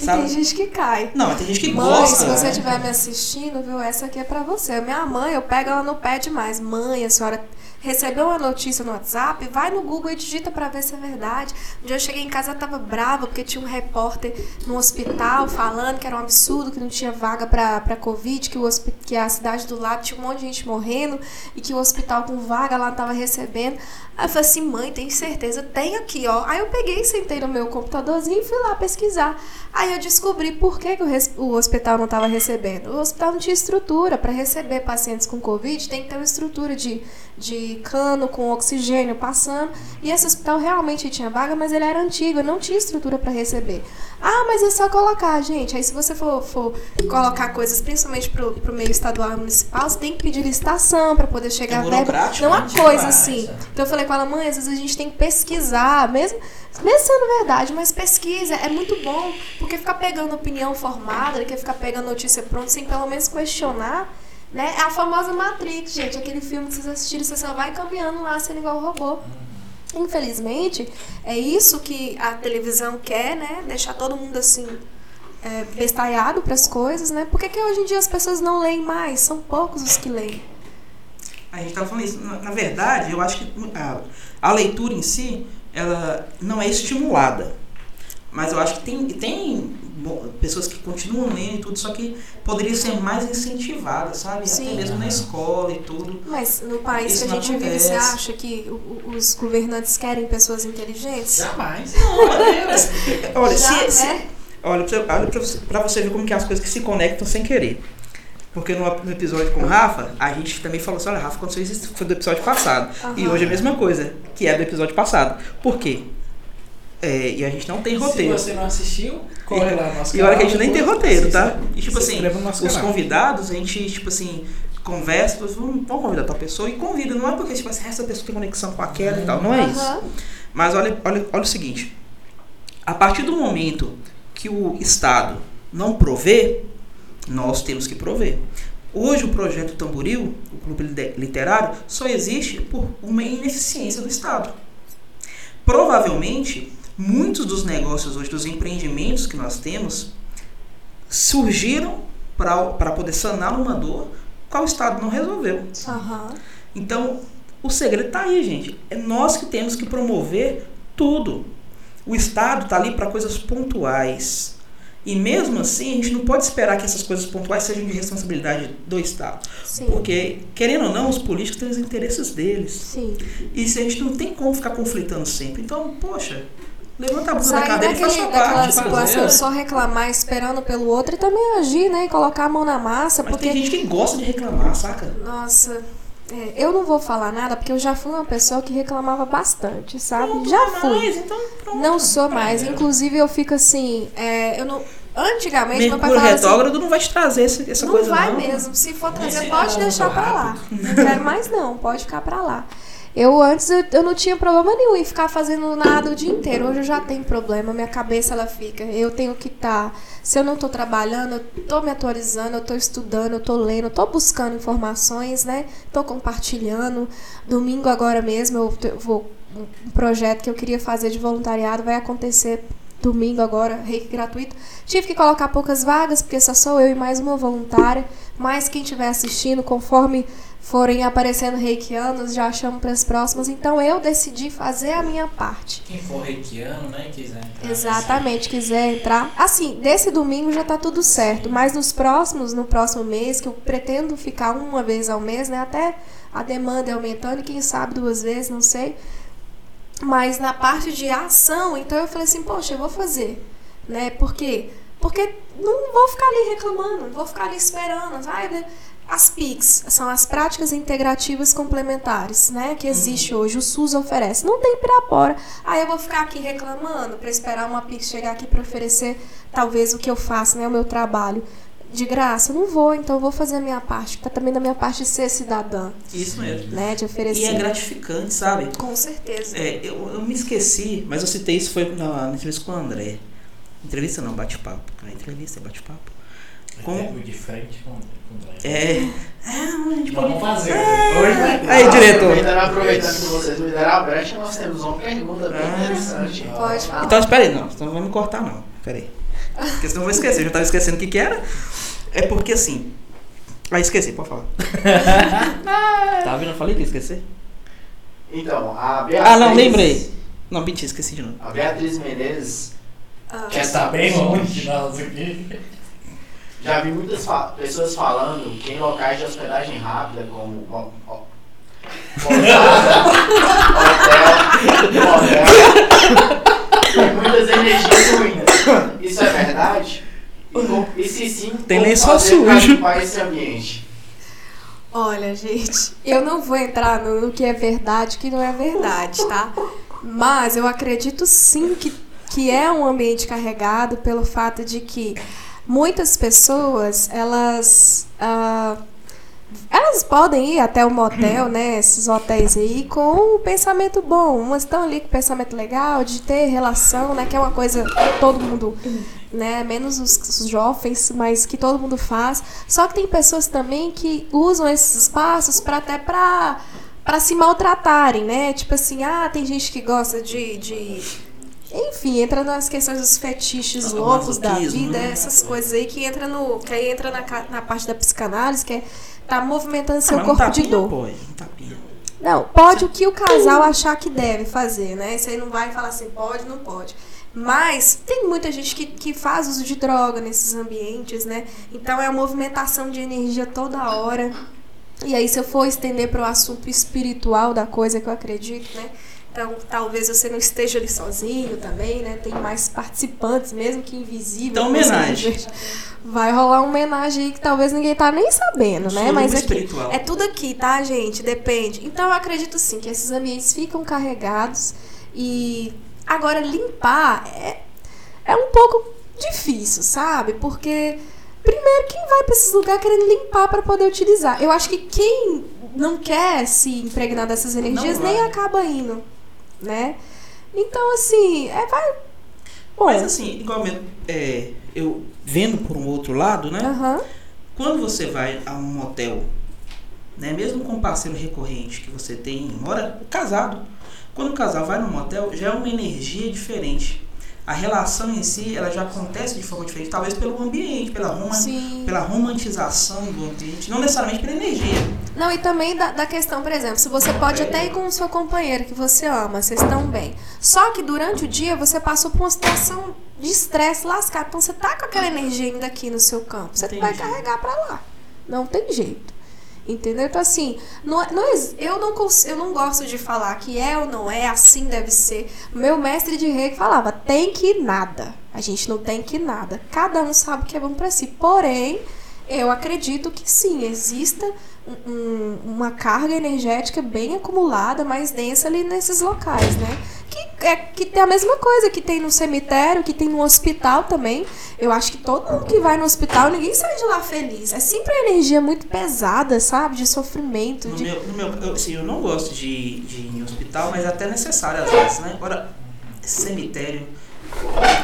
E Sabe? tem gente que cai. Não, tem gente que mãe, gosta. se você né? estiver me assistindo, viu? Essa aqui é pra você. Minha mãe, eu pego ela no pé demais. Mãe, a senhora recebeu uma notícia no WhatsApp, vai no Google e digita pra ver se é verdade. Um dia eu cheguei em casa, ela tava brava porque tinha um repórter no hospital falando que era um absurdo, que não tinha vaga pra Covid, que, o que a cidade do lado tinha um monte de gente morrendo e que o hospital com vaga lá não tava recebendo. Aí eu falei assim, mãe, tem certeza? Tem aqui, ó. Aí eu peguei, sentei no meu computadorzinho e fui lá pesquisar. Aí eu descobri por que, que o, o hospital não estava recebendo. O hospital não tinha estrutura para receber pacientes com Covid, tem que ter uma estrutura de, de cano com oxigênio passando. E esse hospital realmente tinha vaga, mas ele era antigo, não tinha estrutura para receber. Ah, mas é só colocar, gente. Aí se você for, for colocar coisas, principalmente pro, pro meio estadual e municipal, você tem que pedir licitação para poder chegar É a verba. Não há né? coisa Demais, assim. Então eu falei com ela, mãe, às vezes a gente tem que pesquisar, mesmo, mesmo sendo verdade, mas pesquisa é muito bom, porque ficar pegando opinião formada, que ficar pegando notícia pronta sem pelo menos questionar, né? É a famosa Matrix, gente, aquele filme que vocês assistiram, você só vai caminhando lá sendo igual robô. Infelizmente, é isso que a televisão quer, né? Deixar todo mundo assim é, bestalhado para as coisas, né? Por que, que hoje em dia as pessoas não leem mais? São poucos os que leem. A gente tava falando isso. Na, na verdade, eu acho que a, a leitura em si, ela não é estimulada. Mas eu acho que tem, tem bom, pessoas que continuam lendo e tudo, só que poderia ser mais incentivada, sabe? Sim. Até mesmo na escola e tudo. Mas no país Isso que a não gente vive, você acontece. acha que os governantes querem pessoas inteligentes? Jamais. [laughs] Olha, Já, se, se- né? olha, pra, você- olha pra, você, pra você ver como que as coisas que se conectam sem querer. Porque no, no episódio com o Rafa, a gente também falou assim, olha, Rafa, aconteceu isso foi do episódio passado. E hoje é a mesma coisa, que é do episódio passado. Por quê? É, e a gente não tem roteiro. Se você não assistiu, corre lá no nosso E olha que a canal, gente nem tem roteiro, tá? assista. E tipo assim, os canal. convidados, a gente, tipo assim, conversa, vamos, vamos convidar tal pessoa e convida. Não é porque, tipo assim, essa pessoa tem conexão com aquela e tal. Não é isso. Mas olha, olha, olha o seguinte: a partir do momento que o Estado não provê, nós temos que prover. Hoje o projeto Tamboril, o clube literário, só existe por uma ineficiência do Estado. Provavelmente, muitos dos negócios hoje, dos empreendimentos que nós temos, surgiram para poder sanar uma dor qual o Estado não resolveu. Aham. Então, o segredo está aí, gente. É nós que temos que promover tudo. O Estado está ali para coisas pontuais. E mesmo assim, a gente não pode esperar que essas coisas pontuais sejam de responsabilidade do Estado. Sim. Porque, querendo ou não, os políticos têm os interesses deles. Sim. E se a gente não tem como ficar conflitando sempre. Então, poxa, levanta a bunda da cadeira e faz daquele, sua parte. situação só reclamar esperando pelo outro e também agir, né? E colocar a mão na massa, Mas porque. tem gente que gosta de reclamar, saca? Nossa, é, eu não vou falar nada porque eu já fui uma pessoa que reclamava bastante, sabe? Pronto, já não fui. mais, então pronto. Não sou mais. É. Inclusive, eu fico assim. é, eu não. Antigamente, meu pai Mercúrio falava assim. retrógrado não vai te trazer esse- essa Não coisa vai não. mesmo. Se for trazer, pode deixar pra lá. Não quero mais não, pode ficar pra lá. Eu antes eu, eu não tinha problema nenhum em ficar fazendo nada o dia inteiro. Hoje eu já tenho problema, minha cabeça ela fica. Eu tenho que estar. se eu não tô trabalhando, eu tô me atualizando, eu tô estudando, eu tô lendo, tô buscando informações, né? Tô compartilhando. Domingo agora mesmo eu vou um projeto que eu queria fazer de voluntariado vai acontecer domingo agora, reiki gratuito. Tive que colocar poucas vagas, porque só sou eu e mais uma voluntária. Mas quem estiver assistindo, conforme forem aparecendo reikianos, já chamo para as próximas. Então eu decidi fazer a minha parte. Quem for reikiano, né, quiser entrar Exatamente, quiser entrar. Assim, desse domingo já tá tudo certo, mas nos próximos, no próximo mês, que eu pretendo ficar uma vez ao mês, né? Até a demanda é aumentando, quem sabe duas vezes, não sei. Mas na parte de ação, então eu falei assim, poxa, eu vou fazer, né? Por quê? Porque não vou ficar ali reclamando, não vou ficar ali esperando. Ai, né? As PICs são as práticas integrativas complementares, né? Que existe hoje, o SUS oferece. Não tem Pirapora. Aí eu vou ficar aqui reclamando para esperar uma PIC chegar aqui para oferecer talvez o que eu faço, né? O meu trabalho. De graça, eu não vou, então eu vou fazer a minha parte. que Tá também da minha parte de ser cidadã, Isso mesmo. né? De E oferecer. é gratificante, sabe? Com certeza. É, eu, eu me esqueci, mas eu citei isso foi na, na entrevista com o André. Entrevista não, bate-papo. A entrevista é bate-papo. Com- Com... De frente com, com o É. Ah, a gente pode. Vamos fazer. Hoje vai. Aí, diretor. Aproveitando, aproveitando que vocês me deram a brecha, nós temos uma pergunta bem Ah. interessante. Pode falar. Então, espera aí, não. Então não vai me cortar, não. Espera aí. Porque senão eu vou esquecer. Eu já tava esquecendo o que que era. É porque assim. Ah, esqueci, pode falar. [laughs] tá vendo? Eu falei que ia esquecer. Então, a Beatriz... Ah, não, lembrei. Não, mentira, esqueci de novo. A Beatriz Menezes Ah, Já está bem longe de nós aqui. Já vi muitas fa- pessoas falando que em locais de hospedagem rápida, como ó, ó, hotel, motel, tem muitas energias ruins. Isso é verdade? E, e se sim, Tem fazer pra sujo. limpar esse ambiente? Olha, gente, eu não vou entrar no, no que é verdade e o que não é verdade, tá? Mas eu acredito sim que, que é um ambiente carregado pelo fato de que muitas pessoas, elas. ah, elas podem ir até o motel, né? Esses hotéis aí, com um pensamento bom. Umas estão ali com um pensamento legal, de ter relação, né? Que é uma coisa que todo mundo, né? Menos os, os jovens, mas que todo mundo faz. Só que tem pessoas também que usam esses espaços para até para para se maltratarem, né? Tipo assim, ah, tem gente que gosta de, de enfim, entra nas questões dos fetiches Ah, loucos da vida, né? essas coisas aí que entra no, que aí entra na, na parte da psicanálise, que é tá movimentando seu Ah, um corpo de tapinha dor. Pode. Não, pode o que o casal achar que deve fazer, né? Você não vai falar assim, pode, não pode. Mas tem muita gente que, que faz uso de droga nesses ambientes, né? Então é uma movimentação de energia toda hora. E aí, se eu for estender para o assunto espiritual da coisa que eu acredito, né? Então, talvez você não esteja ali sozinho também, né? Tem mais participantes, mesmo que invisíveis. Então, homenagem. [laughs] Vai rolar uma homenagem aí que talvez ninguém tá nem sabendo, né? Suruba Mas aqui, espiritual. é tudo aqui, tá, gente? Depende. Então, eu acredito sim que esses ambientes ficam carregados e agora limpar é, é um pouco difícil, sabe? Porque primeiro quem vai para esses lugares querendo limpar para poder utilizar. Eu acho que quem não quer se impregnar dessas energias nem acaba indo, né? Então, assim, é vai Bom, Mas assim, igual mesmo, é, eu vendo por um outro lado, né? aham. Quando você vai a um motel, né, mesmo com um parceiro recorrente que você tem, mora casado, quando o casal vai no motel, já é uma energia diferente. A relação em si, ela já acontece de forma diferente, talvez pelo ambiente, pela, roma, Sim. pela romantização do ambiente, não necessariamente pela energia. Não, e também da, da questão, por exemplo, se você pode até ir com o seu companheiro que você ama, vocês estão bem. Só que durante o dia você passou por uma situação de estresse lascado. Então você tá com aquela energia ainda aqui no seu campo. Você vai Entendi. carregar pra lá. Não tem jeito. Entendeu? Então, assim, não, é- não, ex- eu, não, eu não gosto de falar que é ou não é, assim deve ser. Meu mestre de rei falava, tem que nada. A gente não tem que nada. Cada um sabe o que é bom pra si. Porém, eu acredito que sim, exista um- uma carga energética bem acumulada, mais densa ali nesses locais, né? Que, é, que tem a mesma coisa que tem no cemitério, que tem no hospital também. Eu acho que todo mundo que vai no hospital, ninguém sai de lá feliz. É sempre uma energia muito pesada, sabe? De sofrimento. No De... meu, no meu, eu, assim, eu não gosto de, de ir em hospital, mas é até necessário às vezes, né? Agora, cemitério,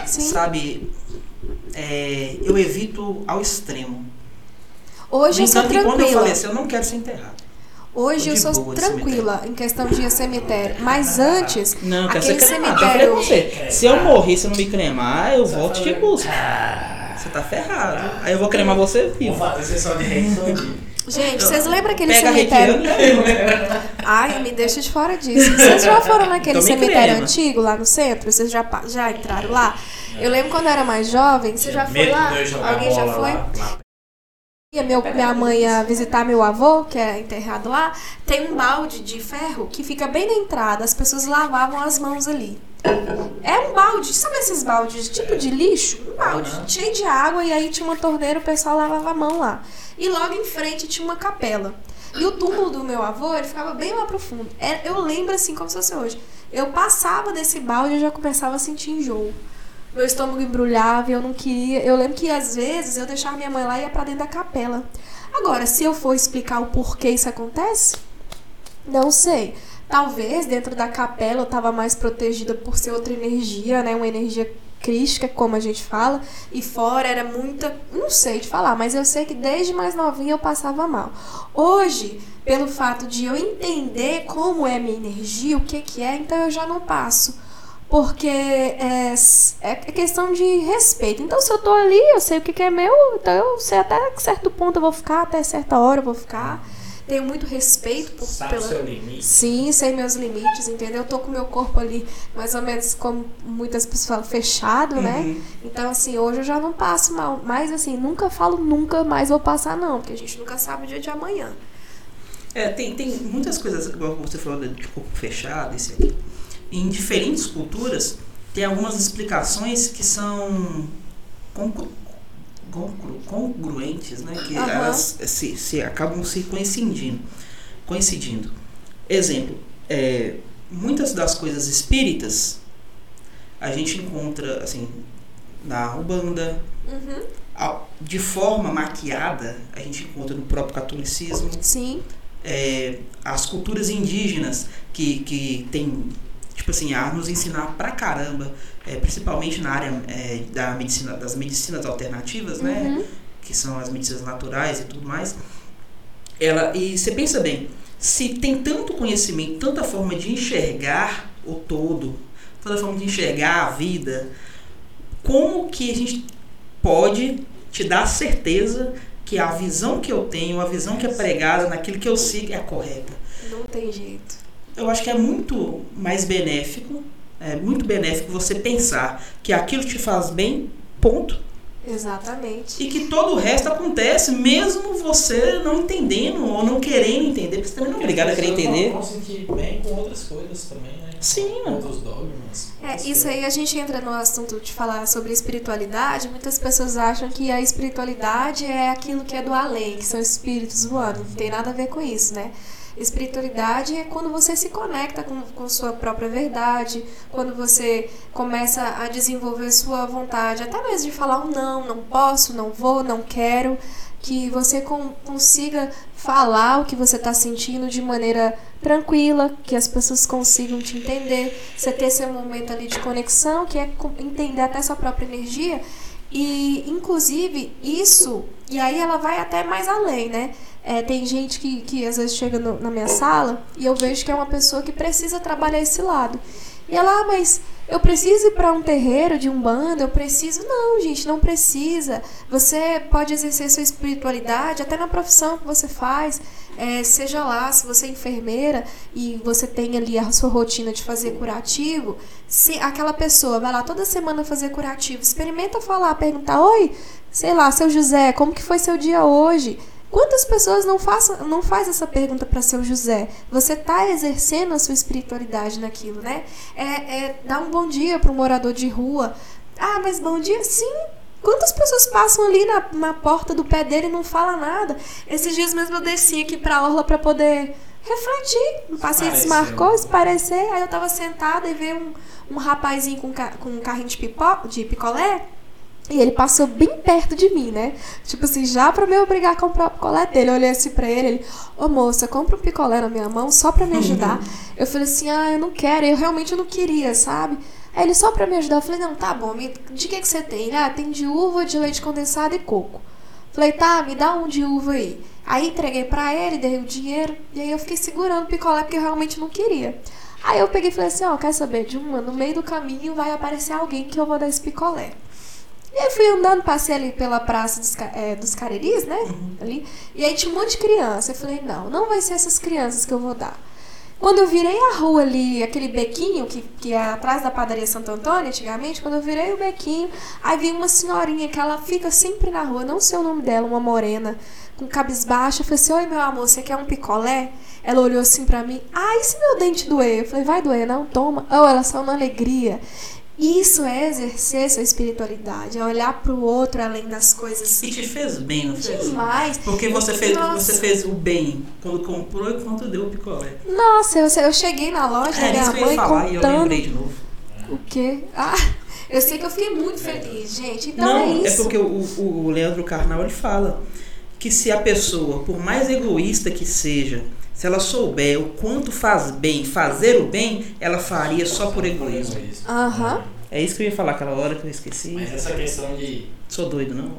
Sim. sabe, é, eu evito ao extremo. Hoje no eu sou que quando eu tranquila. falecer, eu não quero ser enterrado. Hoje eu de sou de tranquila em questão de ir a cemitério. Mas antes, Não, eu aquele cemitério. com você. Se eu morrer, se eu não me cremar, eu volto e te fazer- busco. Ah, Você tá ferrado. Aí eu vou cremar você vou vivo. fazer sessão de. Gente, vocês lembram aquele Pega cemitério? Ai, me deixa de fora disso. Vocês já foram naquele Então cemitério crema. antigo lá no centro? Vocês já, já entraram lá? Eu lembro quando eu era mais jovem, você já foi lá? de eu Alguém já foi? lá, lá. Meu, minha mãe ia visitar meu avô, que é enterrado lá, tem um balde de ferro que fica bem na entrada, as pessoas lavavam as mãos ali. É um balde, sabe esses baldes tipo de lixo? Um balde Aham. cheio de água e aí tinha uma torneira, o pessoal lavava a mão lá. E logo em frente tinha uma capela. E o túmulo do meu avô, ele ficava bem lá pro fundo. É- Eu lembro assim como se fosse hoje. Eu passava desse balde e eu já começava a sentir enjoo. Meu estômago embrulhava e eu não queria. Eu lembro que às vezes eu deixava minha mãe lá e ia pra dentro da capela. Agora, se eu for explicar o porquê isso acontece, não sei. Talvez dentro da capela eu tava mais protegida por ser outra energia, né? Uma energia crística, como a gente fala, e fora era muita, não sei te falar, mas eu sei que desde mais novinha eu passava mal. Hoje, pelo fato de eu entender como é minha energia, o que que é, então eu já não passo. Porque é, é questão de respeito. Então, se eu tô ali, eu sei o que, que é meu, então eu sei até certo ponto eu vou ficar, até certa hora eu vou ficar. Tenho muito respeito por, Sabe pela, seu limite? Sim, sei meus limites, entendeu? Eu tô com o meu corpo ali, mais ou menos como muitas pessoas falam, fechado, né? Uhum. Então, assim, hoje eu já não passo mal. Mas, assim, nunca falo nunca mais vou passar, não. Porque a gente nunca sabe o dia de amanhã. É, tem, tem muitas coisas, igual você falou de de corpo fechado, esse aqui. Em diferentes culturas, tem algumas explicações que são congruentes, né? Que Aham. elas se, se acabam se coincidindo. coincidindo. Exemplo, é, muitas das coisas espíritas a gente encontra, assim, na Ubanda, Uhum. de forma maquiada, a gente encontra no próprio catolicismo, Sim. é, as culturas indígenas que, que tem, tipo assim, a nos ensinar pra caramba, é, principalmente na área é, da medicina, das medicinas alternativas, né? Uhum. Que são as medicinas naturais e tudo mais. Ela, e você pensa bem, se tem tanto conhecimento, tanta forma de enxergar o todo, tanta forma de enxergar a vida, como que a gente pode te dar certeza que a visão que eu tenho, a visão que é pregada naquilo que eu sigo é a correta? Não tem jeito. Eu acho que é muito mais benéfico, é muito benéfico você pensar que aquilo te faz bem, ponto, Exatamente. e que todo o resto acontece, mesmo você não entendendo ou não querendo entender, porque você também não é obrigado a querer entender. Sentir bem com outras coisas também, né? Sim, Com outros dogmas. É, isso aí a gente entra no assunto de falar sobre espiritualidade. Muitas pessoas acham que a espiritualidade é aquilo que é do além, que são espíritos voando. Não tem nada a ver com isso, né? Espiritualidade é quando você se conecta com, com sua própria verdade, quando você começa a desenvolver sua vontade, até mesmo de falar um não, não posso, não vou, não quero, que você con- consiga falar o que você está sentindo de maneira tranquila, que as pessoas consigam te entender, você ter seu momento ali de conexão, que é entender até sua própria energia. E, inclusive, isso, e aí ela vai até mais além, né? É, tem gente que, que às vezes chega no- na minha sala e eu vejo que é uma pessoa que precisa trabalhar esse lado. E ela, ah, mas eu preciso ir para um terreiro de um bando, eu preciso. Não, gente, não precisa. Você pode exercer sua espiritualidade até na profissão que você faz. É, seja lá, se você é enfermeira e você tem ali a sua rotina de fazer curativo, se aquela pessoa vai lá toda semana fazer curativo, experimenta falar, perguntar: Oi, sei lá, seu José, como que foi seu dia hoje? Quantas pessoas não, façam, não faz essa pergunta para seu José? Você está exercendo a sua espiritualidade naquilo, né? É, é dar um bom dia para um morador de rua. Ah, mas bom dia? Sim. Quantas pessoas passam ali na, na porta do pé dele e não fala nada? Esses dias mesmo eu desci aqui para a orla para poder refletir. O paciente desmarcou, esparecer. Aí eu tava sentada e veio um, um rapazinho com, com um carrinho de, pipo, de picolé. E ele passou bem perto de mim, né? Tipo assim, já pra me obrigar a comprar o picolé dele. Eu olhei assim pra ele, ele, ô moça, compra um picolé na minha mão só pra me ajudar. [laughs] eu falei assim, ah, eu não quero, eu realmente não queria, sabe? Aí ele, só pra me ajudar, eu falei, não, tá bom, de que que você tem? Ele, ah, tem de uva, de leite condensado e coco. Falei, tá, me dá um de uva aí. Aí entreguei pra ele, dei o dinheiro, e aí eu fiquei segurando o picolé porque eu realmente não queria. Aí eu peguei e falei assim, ó, oh, quer saber de uma? No meio do caminho vai aparecer alguém que eu vou dar esse picolé. E aí fui andando, passei ali pela praça dos, é, dos Careris, né? Uhum. Ali. E aí tinha um monte de criança. Eu falei, não, não vai ser essas crianças que eu vou dar. Quando eu virei a rua ali, aquele bequinho que, que é atrás da padaria Santo Antônio, antigamente, quando eu virei o bequinho, aí vi uma senhorinha que ela fica sempre na rua, não sei o nome dela, uma morena, com cabisbaixa. Eu falei assim: Oi, meu amor, você quer um picolé? Ela olhou assim pra mim: Ah, e se meu dente doer? Eu falei: Vai doer, não? Toma. Oh, ela saiu na alegria. Isso é exercer sua espiritualidade, é olhar para o outro além das coisas. E te fez bem, não fez? Demais. Porque você fez, você fez o bem quando comprou e quando deu o picolé. Nossa, eu, eu cheguei na loja é, minha mãe falar, contando... E eu lembrei de novo. O quê? Ah, eu sei que eu fiquei muito feliz, gente. Então não, é isso. é porque o, o Leandro Carnal ele fala que se a pessoa, por mais egoísta que seja, se ela souber o quanto faz bem, fazer o bem, ela faria só por egoísmo. Aham. Uhum. É isso que eu ia falar aquela hora que eu esqueci. Mas essa questão de. Sou doido, não?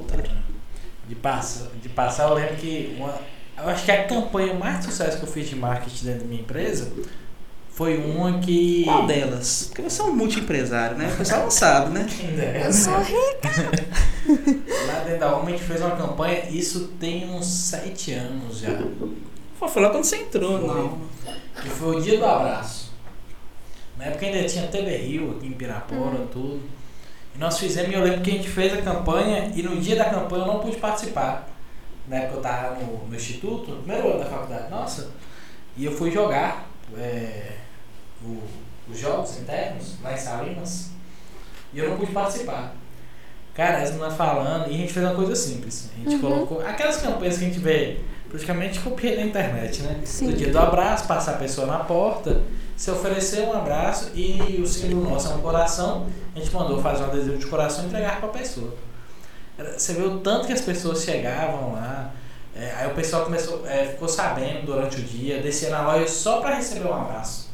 De passar, de passar, eu lembro que uma, eu acho que a campanha mais de sucesso que eu fiz de marketing dentro da minha empresa foi uma que. Qual delas? Porque você é um multi-empresário, né? O pessoal não sabe, né? Eu sou rica! Lá dentro da OMA a gente fez uma campanha, isso tem uns sete anos já. Foi lá quando você entrou, foi. não. Que foi o dia do abraço. Na época ainda tinha TV Rio aqui em Pirapora, uhum. tudo. E nós fizemos, e eu lembro que a gente fez a campanha e no dia da campanha eu não pude participar. Na época eu estava no, no instituto, no primeiro ano da faculdade, nossa. E eu fui jogar é, o, os jogos internos lá em Salinas e eu não pude participar. Cara, as meninas falando, e a gente fez uma coisa simples. A gente uhum. colocou aquelas campanhas que a gente vê praticamente copiei na internet, né? Sim. No dia do abraço, passar a pessoa na porta, se oferecer um abraço e o símbolo nosso é um coração, a gente mandou fazer um adesivo de coração e entregar para a pessoa. Você vê o tanto que as pessoas chegavam lá, é, aí o pessoal começou, é, ficou sabendo durante o dia, descia na loja só para receber um abraço.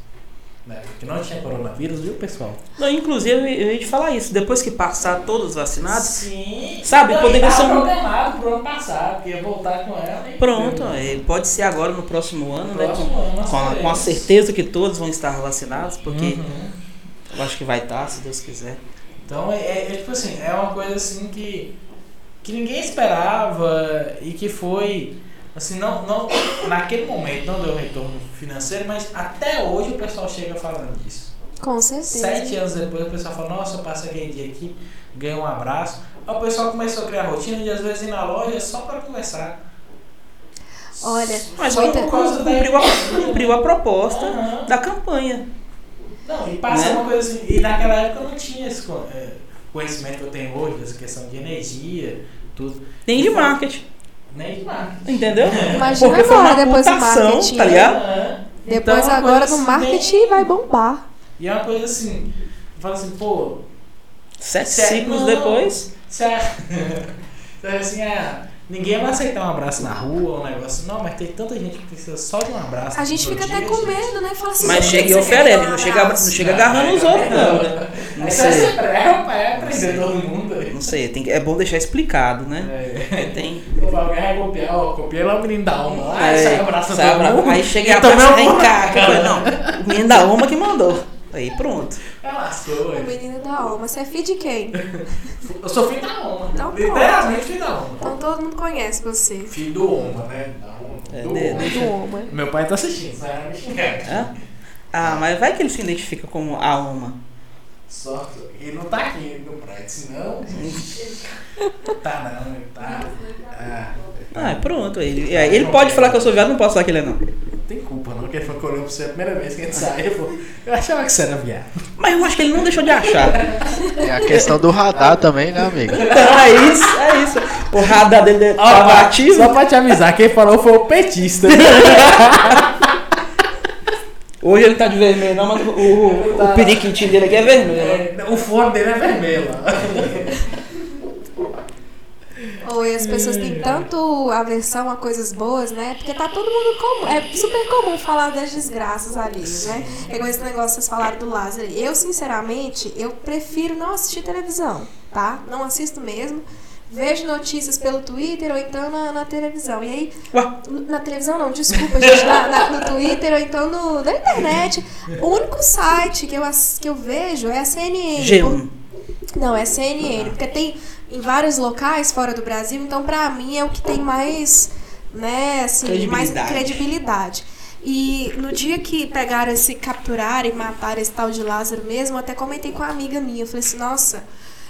Né? Que não tinha coronavírus, viu, pessoal? Não, inclusive, eu ia te falar isso. Depois que passar todos vacinados, Sim. sabe? Poderia ser um. programado pro ano passado, porque ia voltar com ela. E Pronto, é, pode ser agora no próximo ano, no né? Próximo com, ano, com, a, com a certeza que todos vão estar vacinados, porque Uhum. eu acho que vai estar, se Deus quiser. Então é, é, é tipo assim, é uma coisa assim que, que ninguém esperava e que foi assim, não, não, naquele momento não deu retorno financeiro, mas até hoje o pessoal chega falando disso. Com certeza. Sete anos depois o pessoal fala, nossa, eu passei aquele dia aqui, ganhei um abraço. Aí o pessoal começou a criar rotina de às vezes ir na loja só para conversar. Olha, Mas Só muita- por causa da cumpriu, a, cumpriu a proposta Aham. da campanha. Não, e passa Né? uma coisa assim. E naquela época eu não tinha esse é, conhecimento que eu tenho hoje, dessa questão de energia, tudo. Nem de marketing. Nem de marketing. Entendeu? Imagina Porque foi agora, uma depois do putação, marketing. tá ligado? Depois Então, é agora no assim, marketing bem- vai bombar. E é uma coisa assim, fala assim, pô, Sete Sério? ciclos Não. depois. a- [laughs] Sabe assim, ah, ninguém vai aceitar um abraço na rua, um negócio. Não, mas tem tanta gente que precisa só de um abraço. A gente fica dia, até com medo, né? Fala assim, Mas "Você chega e oferece, não chega, abraço?" não chega agarrando os outros, não. né? Não Aí você sei. é, é todo mundo aí. Não sei, tem que- é bom deixar explicado, né? É. Tem. Eu falo, vai copiar, ó, copiei lá o menino da alma. Lá, É, sai abraçando sai todo abra- mundo. Aí chega e abraça vem cá. Não, o menino da Oma que mandou. Aí pronto. Ela lascou, O ué. menino da alma. Você é filho de quem? Eu sou filho da Oma. Então, pronto. Literalmente filho da Oma. Então todo mundo conhece você. Filho do Oma, né? Da Oma. É, do de- Oma. deixa- Do Oma. Meu pai tá assistindo. Hã? Ah, mas vai que ele se identifica como a Uma. Sorte. Ele não tá aqui no prédio, senão. [laughs] tá não, ele tá. Ah, Ah, pronto. Ele, é, ele pode falar que eu sou viado, não posso falar que ele é não. Não tem culpa não, que ele foi olhou pra você a primeira vez que a gente saiu. Eu achava que você era viado. Mas eu acho que ele não deixou de achar. Tem a questão do radar também, né, amigo? Então [laughs] é isso, é isso. O radar dele tava Ó, ativo. Só pra te avisar, quem falou foi o petista. [laughs] Hoje ele tá de vermelho, não, mas o, o, o periquitinho dele aqui é vermelho. né? É, o fone dele é vermelho. [laughs] Ou as pessoas têm tanto aversão a coisas boas, né? Porque tá todo mundo comum. É super comum falar das desgraças ali, né? É igual esse negócio vocês falaram do Lázaro. Eu, sinceramente, eu prefiro não assistir televisão, tá? Não assisto mesmo. Vejo notícias pelo Twitter ou então na, na televisão. E aí, na televisão não, desculpa, gente, na, na- no Twitter ou então no, na internet. O único site que eu, que eu vejo é a CNN. G1. Não, é CNN, porque tem em vários locais fora do Brasil, então pra mim é o que tem mais, né, assim, mais Credibilidade. credibilidade. E no dia que pegaram esse, capturaram e mataram esse tal de Lázaro mesmo, até comentei com uma amiga minha, eu falei assim, nossa,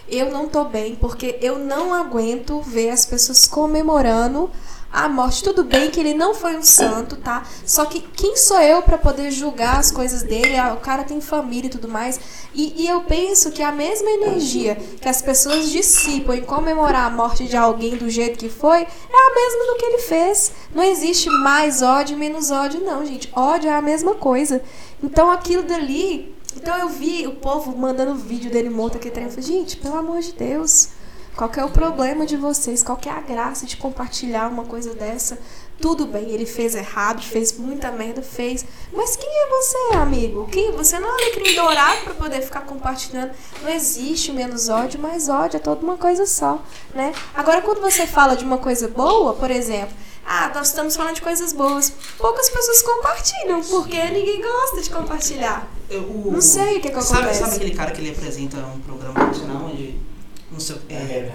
eu não tô bem, porque eu não aguento ver as pessoas comemorando a morte. Tudo bem que ele não foi um santo, tá? Só que quem sou eu pra poder julgar as coisas dele? Ah, O cara tem família e tudo mais. E, e eu penso que a mesma energia que as pessoas dissipam em comemorar a morte de alguém do jeito que foi, é a mesma do que ele fez. Não existe mais ódio e menos ódio, não, gente. Ódio é a mesma coisa. Então aquilo dali. Então eu vi o povo mandando vídeo dele morto aqui trem. Eu falei, gente, pelo amor de Deus. Qual que é o problema de vocês? Qual que é a graça de compartilhar uma coisa dessa? Tudo bem, ele fez errado, fez muita merda, fez. Mas quem é você, amigo? Quem? Você não é um alecrim dourado pra poder ficar compartilhando. Não existe menos ódio, mas ódio é toda uma coisa só, né? Agora, quando você fala de uma coisa boa, por exemplo, ah, nós estamos falando de coisas boas. Poucas pessoas compartilham, porque ninguém gosta de compartilhar. Eu- o- Não sei o que que sabe, acontece. Sabe aquele cara que ele apresenta um programa nacional onde. Não sei, é,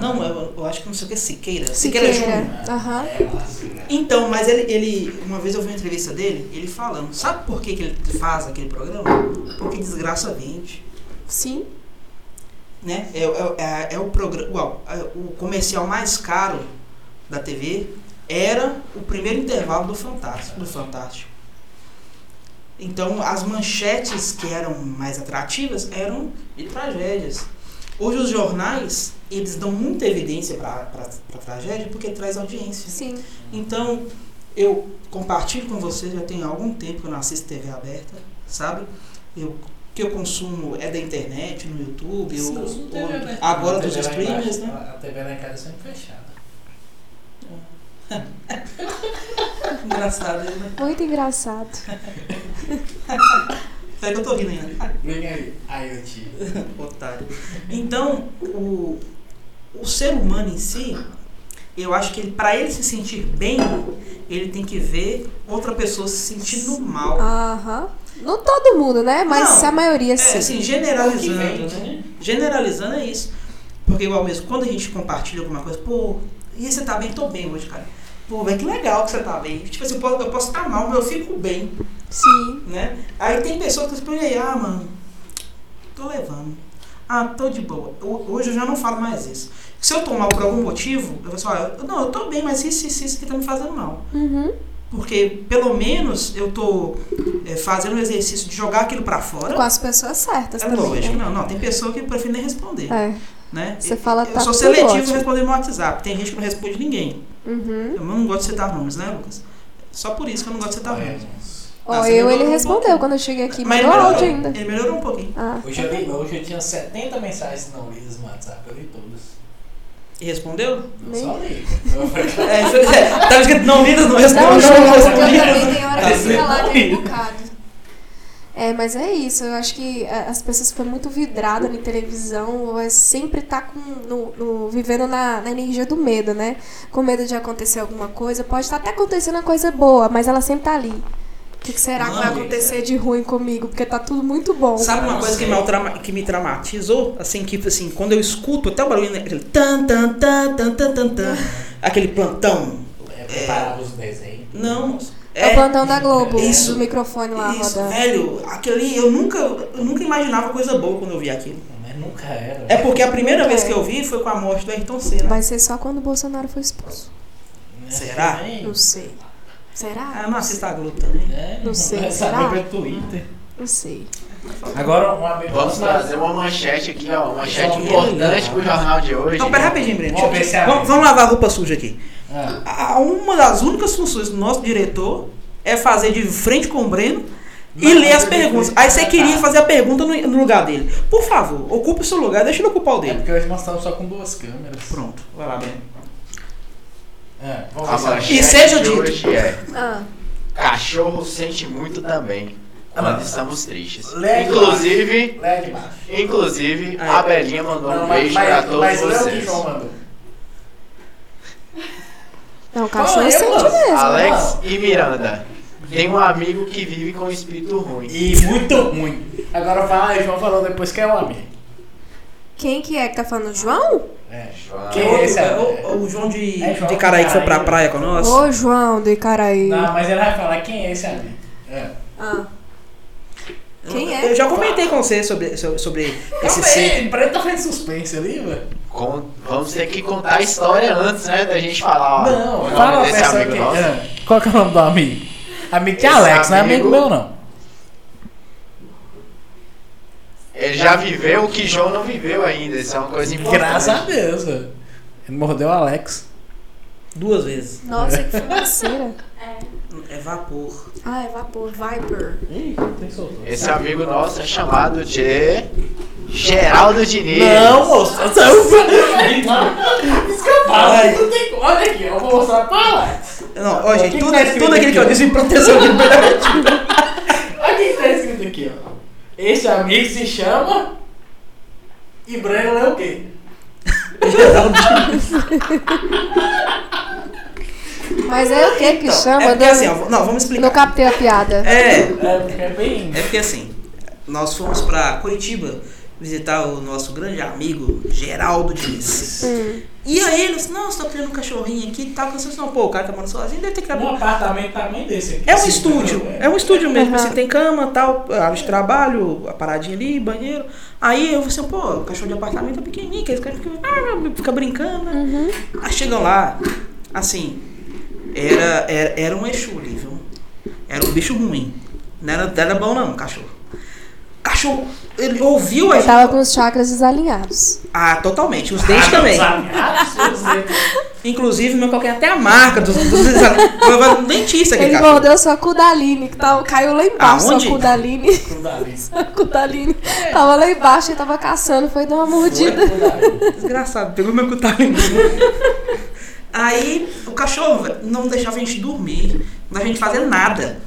não, eu, eu acho que não sei o que, Siqueira. Siqueira Júnior. Siqueira. Aham. Então, mas ele, ele. Uma vez eu vi uma entrevista dele, ele falando. Sabe por que, que ele faz aquele programa? Porque desgraça vende. Sim. Né? É, é, é, é o programa. É, o comercial mais caro da TV era o primeiro intervalo do Fantástico. Do Fantástico. Então as manchetes que eram mais atrativas eram de tragédias. Hoje os jornais, eles dão muita evidência para a tragédia porque traz audiência. Sim. Então, eu compartilho com vocês, já tem algum tempo que eu não assisto TV aberta, sabe? Eu, o que eu consumo é da internet, no YouTube, Sim. ou, ou agora dos streamers, né? A TV lá em casa é sempre fechada. [laughs] Engraçado, né? Muito engraçado. [laughs] Peraí que eu tô rindo ainda. Vem aí, aí eu te. [laughs] Otário. Então, o, o ser humano em si, eu acho que ele, para ele se sentir bem, ele tem que ver outra pessoa se sentindo mal. Aham. Não todo mundo, né? Mas Não, a maioria É, sim. assim, É que generalizando, né? Generalizando é isso. Porque igual mesmo, quando a gente compartilha alguma coisa, pô, e você tá bem? Tô bem hoje, cara. Pô, velho, que legal que você tá bem. Tipo assim, eu posso, eu posso estar mal, mas eu fico bem, Sim. né? Aí tem pessoas que explicam, aí, ah, mano, tô levando. Ah, tô de boa. Eu- hoje eu já não falo mais isso. Se eu tomar por algum motivo, eu vou falar, ah, não, eu tô bem, mas isso, isso, isso que tá me fazendo mal. Uhum. Porque pelo menos eu tô é, fazendo o exercício de jogar aquilo pra fora. Com as pessoas certas É também. lógico, né? não, não. Tem pessoa que prefere nem responder. É. Né? Você Eu- fala, eu tá sou tudo seletivo ótimo. em responder no WhatsApp. Tem gente que não responde ninguém. Uhum. Eu não gosto de citar nomes, né, Lucas? Só por isso que eu não gosto de citar nomes. Ó, você eu, ele um respondeu pouquinho. quando eu cheguei aqui. Mas Mandou melhorou, áudio ainda. ele melhorou um pouquinho. Ah, Hoje eu, li, hoje eu tinha 70 mensagens não lidas no WhatsApp, eu li todas. E respondeu? Eu Nem- só li. [laughs] É, é, tava escrito não lidas, não Não, respondeu. não, não eu respondeu. também tem hora que Tá fica lá certo. aquele bocado. É, mas é isso. Eu acho que a- as pessoas ficam muito vidradas em televisão, é sempre tá com, no, no- vivendo na, na energia do medo, né? Com medo de acontecer alguma coisa. Pode estar até acontecendo uma coisa boa, mas ela sempre tá ali. Que, que será que vai Mano, acontecer de ruim comigo? Porque tá tudo muito bom. Sabe uma coisa que me, trauma- que me traumatizou? Assim, que assim, quando eu escuto até o barulho, né, aquele tan, tan, tan, tan, tan, tan, tan, [laughs] aquele plantão. É, preparava os desenhos. Não. É o plantão da Globo, Isso. do microfone lá Isso, rodando. velho, ali, eu nunca, eu nunca imaginava coisa boa quando eu vi aquilo. Mas nunca era. É porque a primeira É. vez que eu vi foi com a morte do Ayrton Senna. Vai ser só quando o Bolsonaro for expulso. Será? Não sei. Será? Ah, eu não assisto a Globo também. É, Não sei, Vai será? saber pelo Twitter. Não sei. Agora, uma. Vamos trazer uma manchete aqui, ó. Uma manchete importante pouquinho. pro jornal de hoje. Não, pera rapidinho, Breno. Vamos Deixa eu- ver se é Vamos, lavar a roupa suja aqui. Ah, A- Uma das únicas funções do nosso diretor é fazer de frente com o Breno e Não, ler mas as perguntas. Aí você queria tratar. fazer a pergunta no, no lugar dele. Por favor, ocupe o seu lugar, deixa ele ocupar o é dele. porque hoje nós estamos só com duas câmeras. Pronto, vai lá, Breno. É, A é- manchete E seja dito. hoje é Ah, Cachorro sente muito também. Ah. Quando estamos tristes. Inclusive, inclusive, Aí. a Belinha mandou um beijo pra todos mas o que vocês. Não, o cachorro sente mesmo. Alex e Miranda. Tem um amigo que vive com espírito ruim. E muito ruim. Agora fala aí, João falou depois que é o amigo. Quem que é que tá falando? João? É. João. É esse? é o, o João de, É João de Caraí que foi pra Caraí. praia com nós. Ô, João do Icaraí. Não, mas ele vai falar quem é esse amigo. É. Ah. Quem Eu- é? Eu já comentei com você sobre, sobre, sobre esse ser. sei, Preto tá fazendo suspense ali, velho. Con- Vamos ter que contar a história antes, né? Da gente falar. ó, Não, fala desse amigo que... nosso. É. Qual que é o nome do amigo? Amigo de Esse Alex, não é amigo amigo- meu não. Ele já viveu o que João não viveu ainda. Isso é uma coisa importante. Graças a Deus, velho. Ele mordeu o Alex. Duas vezes. Nossa, que financeira. É vapor. Ah, é vapor. Viper. Ih, tem. Esse amigo nosso é chamado de Geraldo Diniz. Não, moço. É não tem- Olha aqui, eu vou mostrar pra Alex. Não, ó, gente, tudo, tá tudo aquilo que eu disse em proteção de liberdade. Olha o que tá escrito aqui, ó. Esse amigo se chama... E Breno é o quê? Mas é o que que Então, chama? é porque assim, ó, não, vamos explicar. Não captei a piada. É, É, porque é bem... É porque assim, nós fomos pra Curitiba visitar o nosso grande amigo Geraldo Diniz. Hum. E aí ele disse, não, você tá criando um cachorrinho aqui e tal. Eu disse, não, pô, o cara tá morando sozinho, deve ter criado Um um... apartamento tamanho desse aqui. É um assim, estúdio, é um estúdio mesmo, Aham. assim, tem cama, tal, área de trabalho, a paradinha ali, banheiro. Aí eu falei assim, pô, o cachorro de apartamento é pequenininho, que esse cara fica, ah, fica brincando, né? Uhum. Aí chegam lá, assim, era, era, era um Exu ali, viu? Era um bicho ruim. Não era, não era bom não, cachorro. Cachorro, ele ouviu a Eu tava com os chakras desalinhados. Ah, totalmente. Os dentes Ah, também. Inclusive, meu calcanhar até a marca dos, dos Foi um dentista aquele Ele cachorro. mordeu sua Kudalini, que tava, caiu lá embaixo. Aonde? Sua Kudalini. Tudo ali. [laughs] Sua Kudalini. Tava lá embaixo e tava caçando. Foi dar uma mordida. Desgraçado, pegou meu cutarinho. Aí, o cachorro não deixava a gente dormir. Não deixava a gente fazer nada.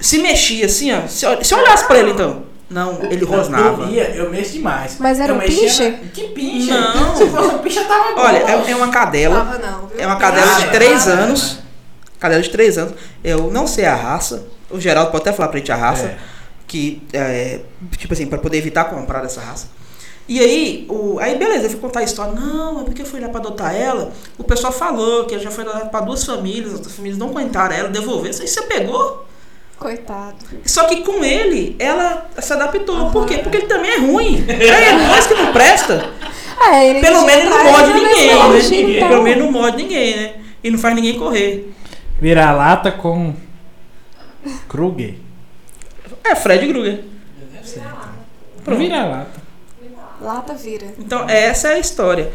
Se mexia assim, ó. Se, se eu olhasse pra ele, então. Não, ele rosnava. Dormia, eu mexo demais. Mas era eu um mexia pincher? na- Que pincher? Não. Se fosse um pincher, tava bom. Olha, é, é uma cadela. Tava não, viu? É uma cadela de Ah, 3 é. anos. Cadela de 3 anos. Eu não sei a raça. O Geraldo pode até falar pra gente a raça. É. Que, é, tipo assim, pra poder evitar comprar dessa raça. E aí, o, aí beleza, eu fui contar a história. Não, é porque eu fui lá pra adotar ela. O pessoal falou que ela já foi adotada pra duas famílias. As famílias não aguentaram ela, devolveram. Isso aí você pegou. Coitado. Só que com ele, ela se adaptou. Por quê? Porque ele também é ruim. É nós que não presta. [laughs] É, ele Pelo menos ele não morde ninguém, né? então. Pelo menos não morde ninguém, né? E não faz ninguém correr. Vira-lata com Kruger. É Fred Krueger. Deve ser. Pro vira-lata. Lata vira. Então, essa é a história.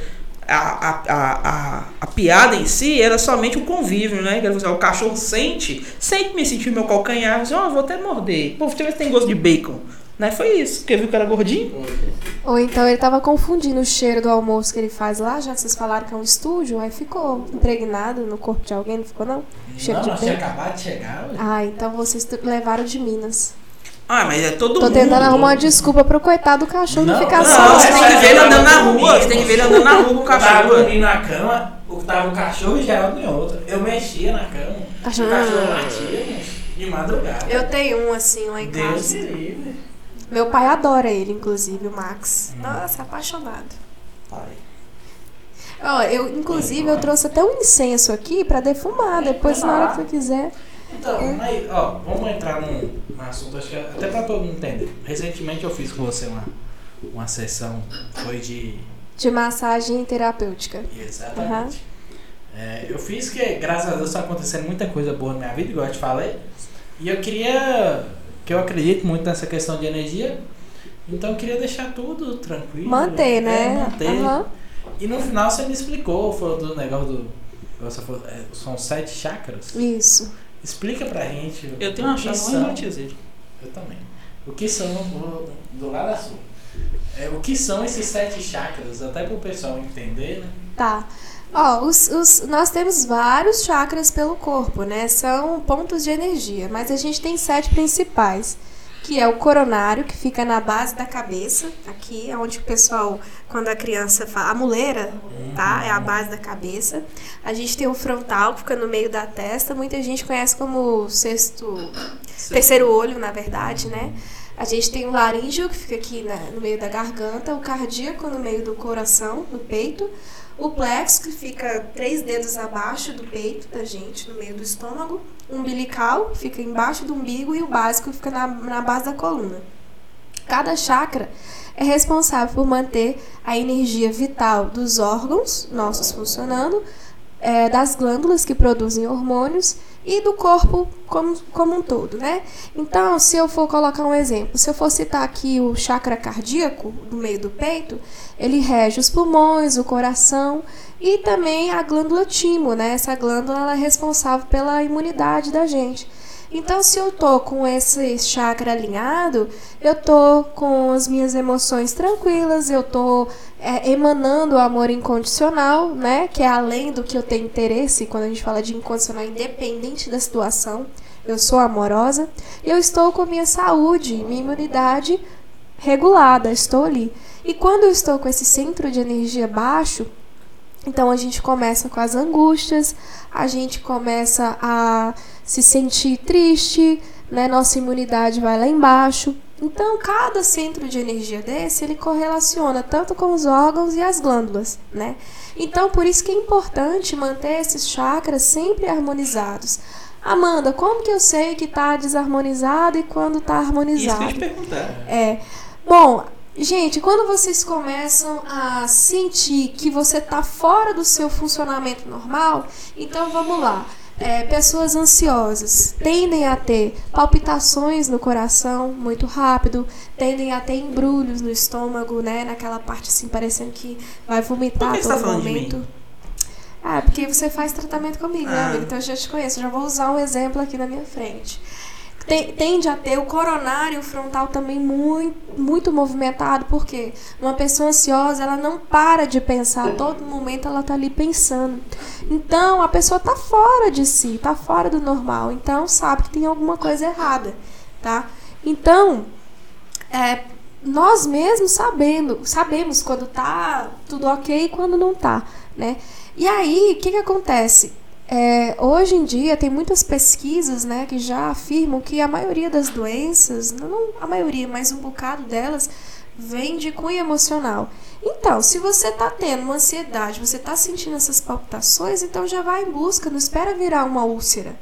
A, a, a, a, piada em si era somente um convívio, né? Quer dizer, o cachorro sente, sente me sentir meu calcanhar, assim, ó, vou até morder. Pô, deixa eu ver se tem gosto de bacon. Né? Foi isso, porque viu que era gordinho. Ou então ele tava confundindo o cheiro do almoço que ele faz lá, já que vocês falaram que é um estúdio, aí ficou impregnado no corpo de alguém, não ficou não? Cheiro Não, de nós tinha bacon. acabado de chegar, ué. Ah, então vocês levaram de Minas. Ah, mas é todo Tô mundo. tentando arrumar uma desculpa pro coitado do cachorro não, Não, ficar não, só. Não, você tem que ver ele andando na rua, você tem que ver ele andando na rua com o Eu tava cachorro. dormindo na cama, o que tava o cachorro e Geraldo em outra. Eu mexia na cama. Cachorro. O cachorro latia. De madrugada. Eu tenho um assim lá em Deus casa. me livre. Meu pai adora ele, inclusive, o Max. Hum. Nossa, apaixonado. Pai. Ó, eu, inclusive, eu trouxe até um incenso aqui pra defumar. Depois, na hora que tu quiser. Então, aí, ó, vamos entrar num, num assunto, acho que até pra todo mundo entender. Recentemente eu fiz com você uma, uma sessão, foi de. De massagem terapêutica. Exatamente. É, eu fiz que, graças a Deus, está acontecendo muita coisa boa na minha vida, igual eu te falei. E eu queria. que eu acredito muito nessa questão de energia. Então eu queria deixar tudo tranquilo. Manter, É, né? manter. Aham. E no final você me explicou, falou do negócio do. Falou, é, são sete chakras. Isso. Explica pra gente. Eu tenho uma o que chave em. Eu também. O que são, do, do lado sua, é, o que são esses sete chakras, até pro pessoal entender, né? Tá. Ó, os, os, nós temos vários chakras pelo corpo, né? São pontos de energia, mas a gente tem sete principais, que é o coronário, que fica na base da cabeça, aqui é onde o pessoal, quando a criança fala, a muleira, tá? É a base da cabeça. A gente tem o frontal, que fica no meio da testa, muita gente conhece como sexto, terceiro olho, na verdade, né? A gente tem o laríngeo, que fica aqui na- no meio da garganta, o cardíaco no meio do coração, no peito, o plexo, que fica três dedos abaixo do peito da gente, no meio do estômago, o umbilical, que fica embaixo do umbigo, e o básico, que fica na, na base da coluna. Cada chakra é responsável por manter a energia vital dos órgãos nossos funcionando, é, das glândulas que produzem hormônios e do corpo como, como um todo, né? Então, se eu for colocar um exemplo, se eu for citar aqui o chakra cardíaco, no meio do peito, ele rege os pulmões, o coração e também a glândula timo, né? Essa glândula é responsável pela imunidade da gente. Então, se eu tô com esse chakra alinhado, eu tô com as minhas emoções tranquilas, eu tô é, emanando o amor incondicional, né? Que é além do que eu tenho interesse, quando a gente fala de incondicional, independente da situação, eu sou amorosa. Eu estou com minha saúde, minha imunidade regulada, estou ali. E quando eu estou com esse centro de energia baixo, então a gente começa com as angústias, a gente começa a se sentir triste, né? Nossa imunidade vai lá embaixo. Então, cada centro de energia desse, ele correlaciona tanto com os órgãos e as glândulas, né? Então, por isso que é importante manter esses chakras sempre harmonizados. Amanda, como que eu sei que está desarmonizado e quando está Isso que eu harmonizado? te perguntar. É. Bom, gente, quando vocês começam a sentir que você está fora do seu funcionamento normal, então vamos lá. É, pessoas ansiosas tendem a ter palpitações no coração muito rápido, tendem a ter embrulhos no estômago, né? Naquela parte assim, parecendo que vai vomitar Por que tá todo de momento. Ah, porque você faz tratamento comigo, né, Ah. amigo? Então eu já te conheço, já vou usar um exemplo aqui na minha frente. Tende a ter o coronário frontal também muito, muito movimentado, porque uma pessoa ansiosa, ela não para de pensar, todo momento ela tá ali pensando. Então, a pessoa tá fora de si, tá fora do normal, então sabe que tem alguma coisa errada, tá? Então, é, nós mesmos sabendo, sabemos quando tá tudo ok e quando não tá, né? E aí, o que que acontece? É, hoje em dia tem muitas pesquisas né, que já afirmam que a maioria das doenças, não a maioria, mas um bocado delas, vem de cunho emocional. Então, se você está tendo uma ansiedade, você está sentindo essas palpitações, então já vai em busca, não espera virar uma úlcera.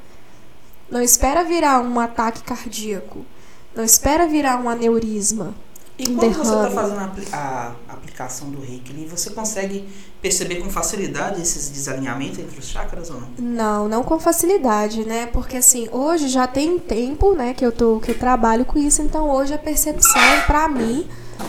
Não espera virar um ataque cardíaco. Não espera virar um aneurisma. E quando você está fazendo a, a aplicação do reiki, você consegue perceber com facilidade esses desalinhamentos entre os chakras ou não? Não, não com facilidade, né? Porque assim, hoje já tem tempo, né, que eu tô que eu trabalho com isso, então hoje a percepção pra mim,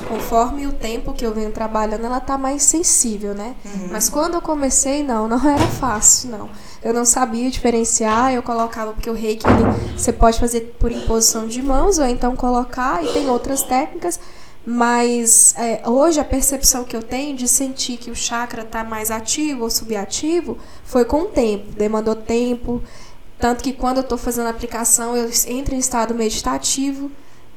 conforme o tempo que eu venho trabalhando, ela tá mais sensível, né? Mas quando eu comecei, não, não era fácil, não. Eu não sabia diferenciar, eu colocava porque o reiki ele, você pode fazer por imposição de mãos ou então colocar e tem outras técnicas, mas é, hoje a percepção que eu tenho de sentir que o chakra está mais ativo ou subativo foi com o tempo, demandou tempo. Tanto que quando eu estou fazendo a aplicação, eu entro em estado meditativo,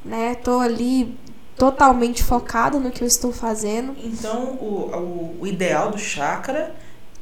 né? Tô ali totalmente focado no que eu estou fazendo. Então, o, o, o ideal do chakra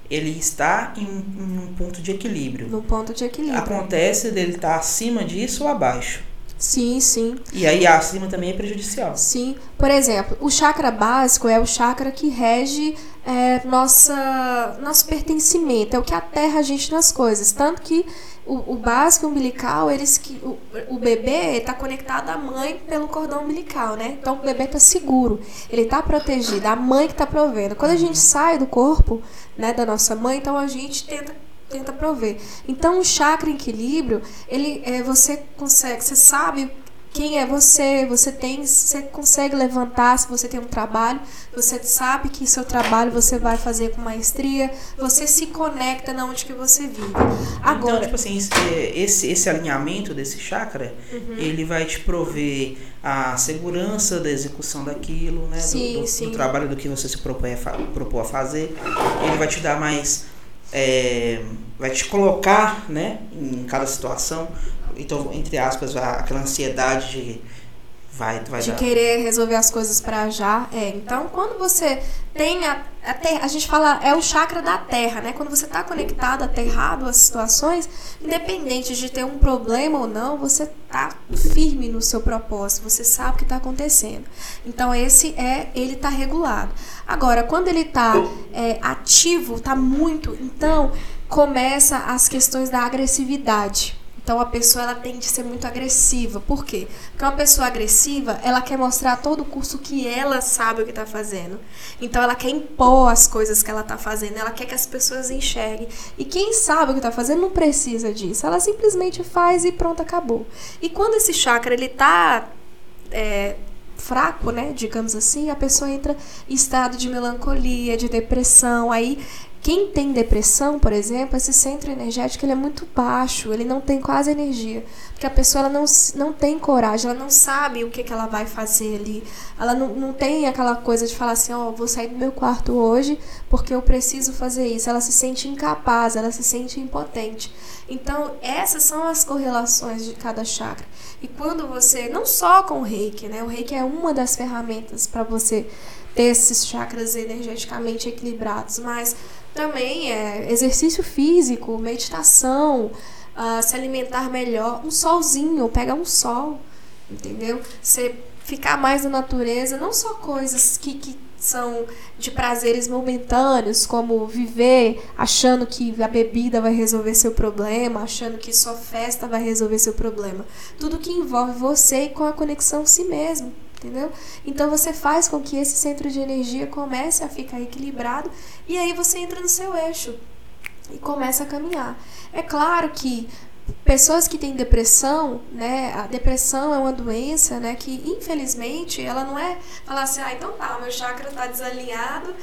ele está em, em um ponto de equilíbrio. No ponto de equilíbrio. Acontece dele estar acima disso ou abaixo. Sim, sim. E aí acima também é prejudicial. Sim. Por exemplo, o chakra básico é o chakra que rege é, nossa, nosso pertencimento, é o que aterra a gente nas coisas. Tanto que o, o básico umbilical, eles que o, o bebê está conectado à mãe pelo cordão umbilical, né? Então o bebê está seguro, ele está protegido, a mãe que está provendo. Quando a gente sai do corpo, né, da nossa mãe, então a gente tenta tenta prover. Então o chakra equilíbrio, ele é, você consegue, você sabe quem é você, você tem, você consegue levantar se você tem um trabalho, você sabe que seu trabalho você vai fazer com maestria, você se conecta na onde que você vive. Agora, então, tipo assim, esse, esse alinhamento desse chakra, uhum. ele vai te prover a segurança da execução daquilo, né? Sim, do, do, sim. do trabalho do que você se propõe a, propor a fazer. Ele vai te dar mais. É, vai te colocar né, em cada situação então, entre aspas, aquela ansiedade de vai, vai de dar. querer resolver as coisas para já. É, então quando você tem a, a terra, a gente fala é o chakra da terra, né? Quando você está conectado, aterrado às situações, independente de ter um problema ou não, você tá firme no seu propósito, você sabe o que está acontecendo. Então esse é ele tá regulado. Agora quando ele está é, ativo, tá muito, então começa as questões da agressividade. Então a pessoa ela tende a ser muito agressiva. Por quê? Porque uma pessoa agressiva, ela quer mostrar todo curso que ela sabe o que está fazendo. Então ela quer impor as coisas que ela está fazendo, ela quer que as pessoas enxerguem. E quem sabe o que está fazendo não precisa disso. Ela simplesmente faz e pronto, acabou. E quando esse chakra ele está é, fraco, né, digamos assim, a pessoa entra em estado de melancolia, de depressão, aí quem tem depressão, por exemplo, esse centro energético ele é muito baixo, ele não tem quase energia. Porque a pessoa ela não, não tem coragem, ela não sabe o que, que ela vai fazer ali. Ela não, não tem aquela coisa de falar assim: Ó, oh, vou sair do meu quarto hoje porque eu preciso fazer isso. Ela se sente incapaz, ela se sente impotente. Então, essas são as correlações de cada chakra. E quando você, não só com o reiki, né? O reiki é uma das ferramentas para você ter esses chakras energeticamente equilibrados, mas também é exercício físico, meditação, uh, se alimentar melhor, um solzinho, pegar um sol, entendeu? Você ficar mais na natureza, não só coisas que, que são de prazeres momentâneos, como viver achando que a bebida vai resolver seu problema, achando que sua festa vai resolver seu problema. Tudo que envolve você e com a conexão si mesmo entendeu? Então você faz com que esse centro de energia comece a ficar equilibrado e aí você entra no seu eixo e começa a caminhar. É claro que pessoas que têm depressão, né, a depressão é uma doença, né, que infelizmente ela não é falar assim, ah, então tá, meu chakra tá desalinhado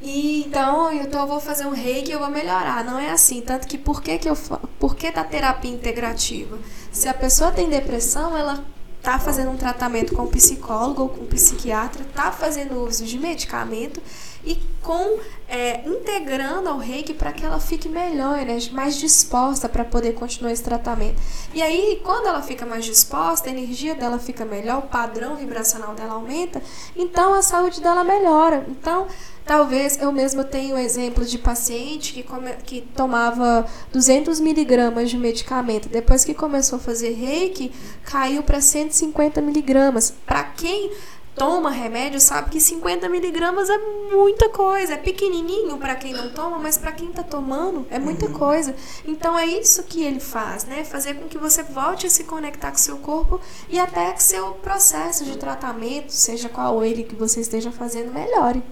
e então, eu vou fazer um reiki e eu vou melhorar. Não é assim. Tanto que por que, que eu por que da terapia integrativa? Se a pessoa tem depressão, ela está fazendo um tratamento com um psicólogo ou com um psiquiatra, está fazendo uso de medicamento e com é, integrando ao reiki para que ela fique melhor, né, mais disposta para poder continuar esse tratamento. E aí, quando ela fica mais disposta, a energia dela fica melhor, o padrão vibracional dela aumenta, então a saúde dela melhora. Então, Talvez eu mesmo tenha um exemplo de paciente que, come, que tomava 200 miligramas de medicamento. Depois que começou a fazer reiki, caiu para 150 miligramas. Para quem toma remédio sabe que 50 miligramas é muita coisa. É pequenininho para quem não toma, mas para quem está tomando é muita uhum. coisa. Então é isso que ele faz, né? Fazer com que você volte a se conectar com seu corpo e até que seu processo de tratamento, seja qual ele que você esteja fazendo, melhore.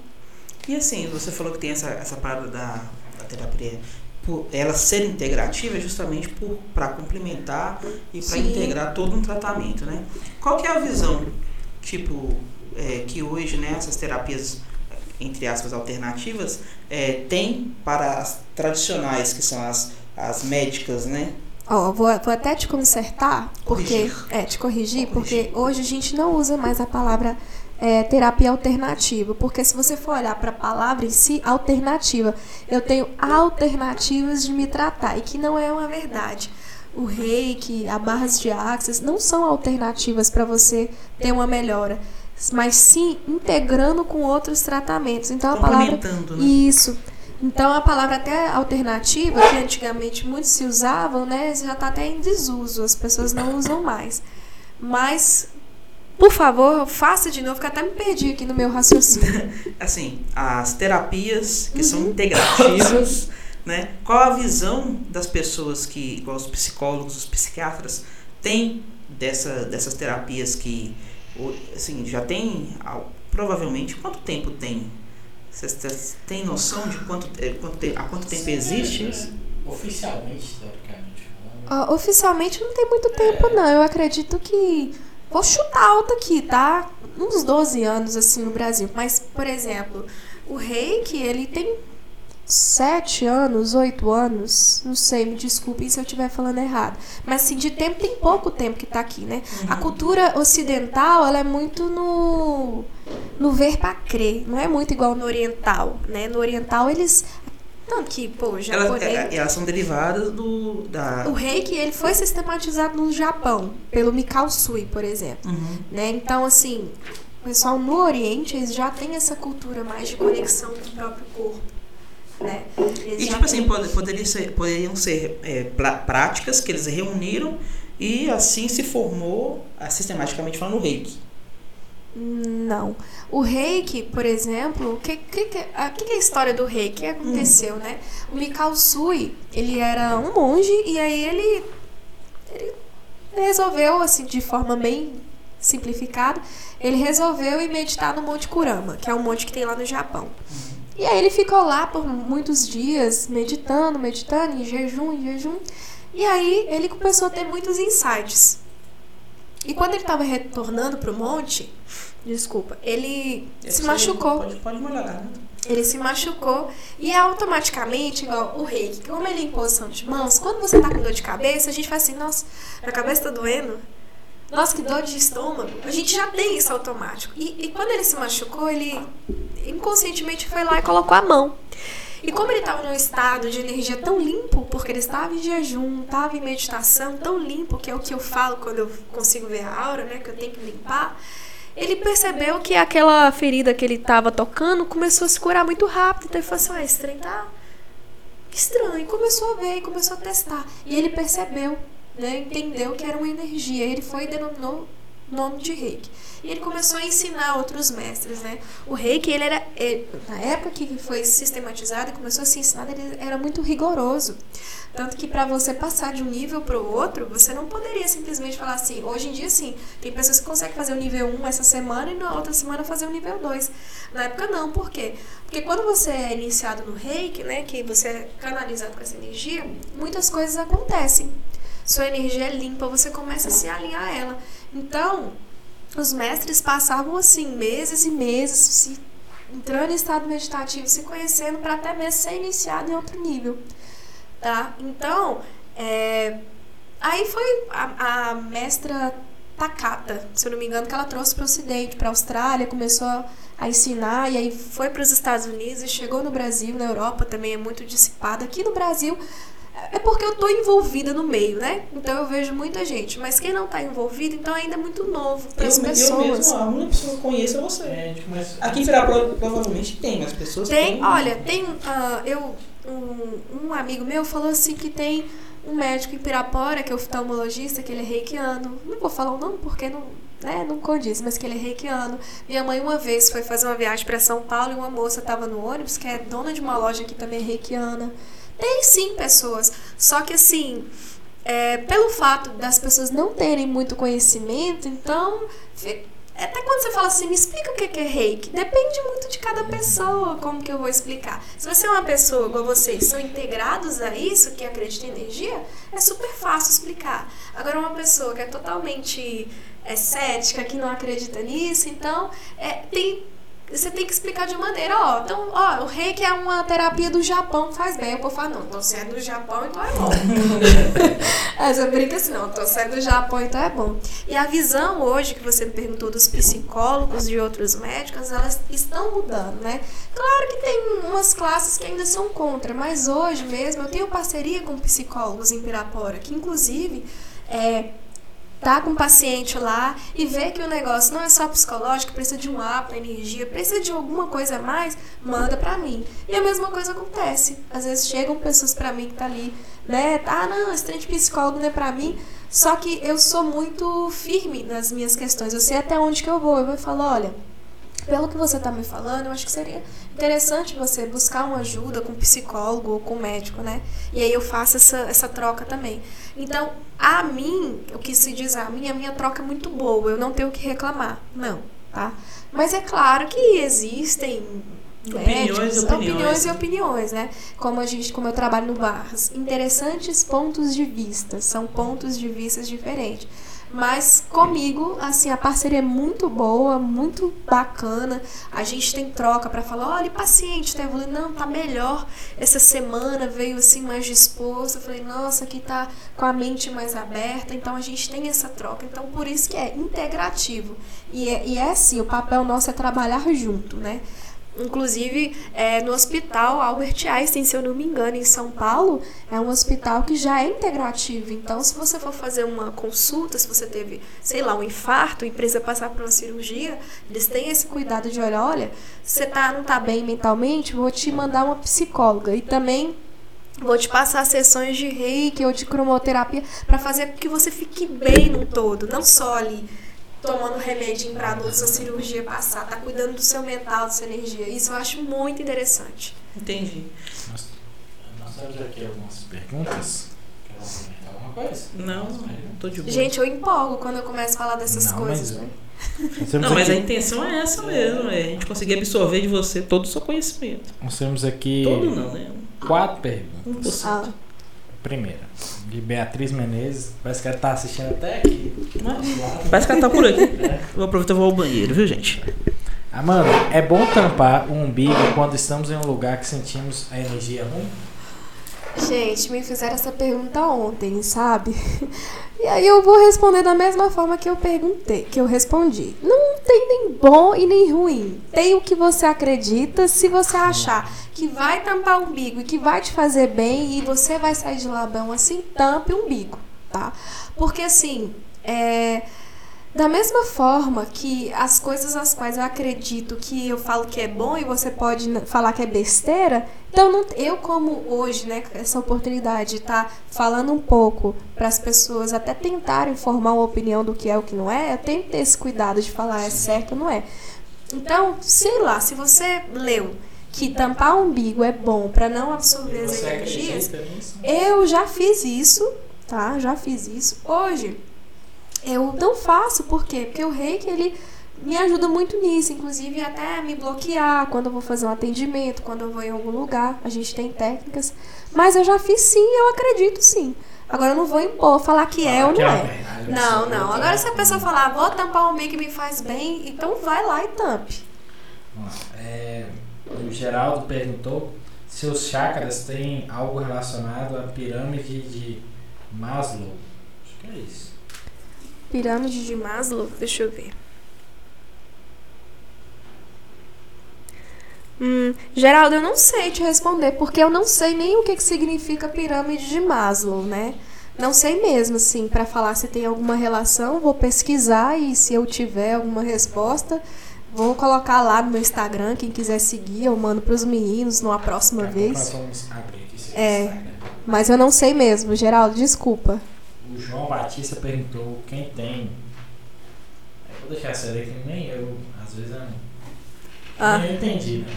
E assim, você falou que tem essa, essa parada da, da terapia por ela ser integrativa justamente para complementar e para integrar todo um tratamento, né? Qual que é a visão, tipo, é, que hoje, né, essas terapias, entre aspas, alternativas, é, tem para as tradicionais, que são as, as médicas, né? Ó, oh, vou, vou até te consertar, porque... Corrigir. É, te corrigir, corrigir, porque hoje a gente não usa mais a palavra é, terapia alternativa, porque se você for olhar para a palavra em si, alternativa, eu tenho alternativas de me tratar, e que não é uma verdade. O reiki, a barras de axis não são alternativas para você ter uma melhora, mas sim integrando com outros tratamentos. Então a palavra né? isso. Então a palavra até alternativa, que antigamente muitos se usavam, né, já está até em desuso, as pessoas não usam mais. Mas, por favor, faça de novo, que até me perdi aqui no meu raciocínio. [laughs] Assim, as terapias que são integrativas, né? Qual a visão das pessoas que, igual os psicólogos, os psiquiatras, têm dessa, dessas terapias que, assim, já tem, provavelmente, quanto tempo tem? Vocês têm noção de quanto, é, quanto há quanto tempo existe isso? Oficialmente, teoricamente. Ah, oficialmente não tem muito tempo, não. Eu acredito que. Vou chutar alto aqui, tá? Uns 12 anos, assim, no Brasil. Mas, por exemplo, o reiki, ele tem 7 anos, 8 anos. Não sei, me desculpem se eu estiver falando errado. Mas, assim, de tempo, tem pouco tempo que tá aqui, né? A cultura ocidental, ela é muito no. no ver pra crer. Não é muito igual no oriental, né? No oriental, eles. Tanto que, pô, o Elas, japonês. é- elas são derivadas do, da... O reiki ele foi sistematizado no Japão, pelo Mikao Sui, por exemplo. Uhum. Né? Então, assim, o pessoal no Oriente eles já tem essa cultura mais de conexão com o próprio corpo. Né? E tipo assim, poderia ser, poderiam ser é, práticas que eles reuniram e assim se formou, ah, sistematicamente falando, o reiki. Não. O reiki, por exemplo, o que, que, que, a, que é a história do reiki? O que aconteceu, né? O Mikao Sui, ele era um monge e aí ele, ele resolveu, assim, de forma bem simplificada, ele resolveu ir meditar no Monte Kurama, que é um monte que tem lá no Japão. E aí ele ficou lá por muitos dias, meditando, meditando, em jejum, em jejum. E aí ele começou a ter muitos insights. E quando ele estava retornando pro monte, desculpa, ele se machucou. Pode, pode melhorar, né? Ele se machucou e automaticamente, igual o reiki, como ele é imposição de mãos, quando você tá com dor de cabeça, a gente faz assim, nossa, minha cabeça tá doendo. Nossa, que dor de estômago. A gente já tem isso automático. E, e quando ele se machucou, ele inconscientemente foi lá e colocou a mão. E como ele estava num estado de energia tão limpo, porque ele estava em jejum, estava em meditação, tão limpo, que é o que eu falo quando eu consigo ver a aura, né? Que eu tenho que limpar. Ele percebeu que aquela ferida que ele estava tocando começou a se curar muito rápido. Então ele falou assim: ah, trem tá estranho. E começou a ver, e começou a testar. E ele percebeu, né? Entendeu que era uma energia. Ele foi e denominou nome de reiki. E ele começou a ensinar outros mestres, né? O reiki, ele era. ele- na época que foi sistematizado e começou a ser ensinado, ele era muito rigoroso. Tanto que para você passar de um nível para o outro, você não poderia simplesmente falar assim. Hoje em dia, sim, tem pessoas que conseguem fazer o nível 1 essa semana e na outra semana fazer o nível 2. Na época, não. Por quê? Porque quando você é iniciado no reiki, né, que você é canalizado com essa energia, muitas coisas acontecem. Sua energia é limpa, você começa a se alinhar a ela. Então, os mestres passavam assim meses e meses se entrando em estado meditativo, se conhecendo para até mesmo ser iniciado em outro nível, tá? Então, é, aí foi a, a mestra Takata, se eu não me engano, que ela trouxe para o Ocidente, para a Austrália, começou a, a ensinar e aí foi para os Estados Unidos e chegou no Brasil, na Europa também é muito dissipada. Aqui no Brasil é porque eu tô envolvida no meio, né? Então eu vejo muita gente. Mas quem não tá envolvido, então ainda é muito novo para as eu, me- eu pessoas. mesmo, a única pessoa que eu conheço é você. É, a gente começa- Aqui em Pirapora provavelmente tem, mas pessoas Tem, têm- olha, tem ah, eu um, um amigo meu falou assim que tem um médico em Pirapora que é oftalmologista, que ele é reikiano. Não vou falar o nome porque não, né, não condiz, mas que ele é reikiano. Minha mãe uma vez foi fazer uma viagem para São Paulo e uma moça estava no ônibus que é dona de uma loja que também é reikiana. Tem sim pessoas, só que assim, é, pelo fato das pessoas não terem muito conhecimento, então até quando você fala assim, me explica o que que é reiki, depende muito de cada pessoa, como que eu vou explicar. Se você é uma pessoa igual vocês, são integrados a isso, que acredita em energia, é super fácil explicar. Agora, uma pessoa que é totalmente é, cética, que não acredita nisso, então é, tem, você tem que explicar de maneira, ó, então, ó, o reiki é uma terapia do Japão, faz bem. O povo fala, não, então se é do Japão, então é bom. Aí [laughs] você brinca assim, não, então se é do Japão, então é bom. E a visão hoje, que você me perguntou dos psicólogos e outros médicos, elas estão mudando, né? Claro que tem umas classes que ainda são contra, mas hoje mesmo eu tenho parceria com psicólogos em Pirapora, que inclusive é, tá com o paciente lá e vê que o negócio não é só psicológico, precisa de um ar energia, precisa de alguma coisa a mais, manda para mim. E a mesma coisa acontece. Às vezes chegam pessoas para mim que tá ali, né? Ah, não, esse trem de psicólogo não é para mim. Só que eu sou muito firme nas minhas questões. Eu sei até onde que eu vou. Eu vou falar, olha, pelo que você está me falando, eu acho que seria interessante você buscar uma ajuda com psicólogo ou com médico, né? E aí eu faço essa, essa troca também. Então, a mim, o que se diz a mim, a minha troca é muito boa, eu não tenho o que reclamar. Não, tá? Mas é claro que existem Opiniões médicos, e opiniões. opiniões e opiniões, né? Como a gente, como eu trabalho no Barras, interessantes pontos de vista, são pontos de vista diferentes. Mas comigo, assim, a parceria é muito boa, muito bacana. A gente tem troca para falar, olha, paciente tá evoluindo, não, tá melhor. Essa semana veio assim mais disposto. Eu falei, nossa, aqui tá com a mente mais aberta. Então a gente tem essa troca. Então por isso que é integrativo. E é, e é assim, o papel nosso é trabalhar junto, né? Inclusive, é, no hospital Albert Einstein, se eu não me engano, em São Paulo, é um hospital que já é integrativo. Então, se você for fazer uma consulta, se você teve, sei lá, um infarto e precisa passar por uma cirurgia, eles têm esse cuidado de olhar, olha, você tá, não tá bem mentalmente, vou te mandar uma psicóloga. E também Vou te passar sessões de reiki ou de cromoterapia para fazer com que você fique bem no todo, não só ali tomando remedinho para da sua cirurgia passar, tá cuidando do seu mental, da sua energia. Isso eu acho muito interessante. Entendi. Nós, nós temos aqui algumas perguntas. Quer comentar alguma coisa? Não, tô de boa. Gente, eu empolgo quando eu começo a falar dessas Não, coisas, mas- né? Não, mas a intenção é essa mesmo, é a gente conseguir absorver de você todo o seu conhecimento. nós temos aqui Todo não, né? quatro perguntas. 1%. Ah, Primeira, de Beatriz Menezes. Parece que ela tá assistindo até aqui. [laughs] Parece que ela tá por aqui. Vou aproveitar e vou ao banheiro, viu, gente? Amanda, é bom tampar o umbigo quando estamos em um lugar que sentimos a energia ruim? Gente, me fizeram essa pergunta ontem, sabe? [laughs] E aí eu vou responder da mesma forma que eu perguntei, que eu respondi. Não tem nem bom e nem ruim. Tem o que você acredita. Se você achar que vai tampar o umbigo e que vai te fazer bem e você vai sair de bom assim, tampe o umbigo, tá? Porque assim, é, da mesma forma que as coisas às quais eu acredito que eu falo que é bom e você pode falar que é besteira, então não- eu como hoje, né, essa oportunidade de estar falando um pouco para as pessoas até tentarem formar uma opinião do que é o que não é, eu tenho que ter esse cuidado de falar é certo ou não é. Então, sei lá, se você leu que tampar o umbigo é bom para não absorver as energias, eu já fiz isso, tá? Já fiz isso. Hoje, eu não faço, por quê? Porque o reiki, ele me ajuda muito nisso, inclusive até me bloquear quando eu vou fazer um atendimento, quando eu vou em algum lugar, a gente tem técnicas. Mas eu já fiz sim, eu acredito sim. Agora eu não vou impor, falar que é ou Que não uma é. verdade Não, não. Agora né? se a pessoa falar, vou tampar o meio que me faz bem, então vai lá e tampe. É, o Geraldo perguntou se os chakras têm algo relacionado à pirâmide de Maslow. Acho que é isso. Pirâmide de Maslow, deixa eu ver. Hum, Geraldo, eu não sei te responder, porque eu não sei nem o que, que significa pirâmide de Maslow, né? Não sei mesmo, assim, para falar se tem alguma relação, vou pesquisar e se eu tiver alguma resposta, vou colocar lá no meu Instagram, quem quiser seguir, eu mando pros meninos numa próxima vez. Vamos abrir aqui esse É. Instagram. Mas eu não sei mesmo, Geraldo, desculpa. O João Batista perguntou quem tem. Eu vou deixar essa aí que nem eu, às vezes eu não. Ah. Nem eu entendi, né?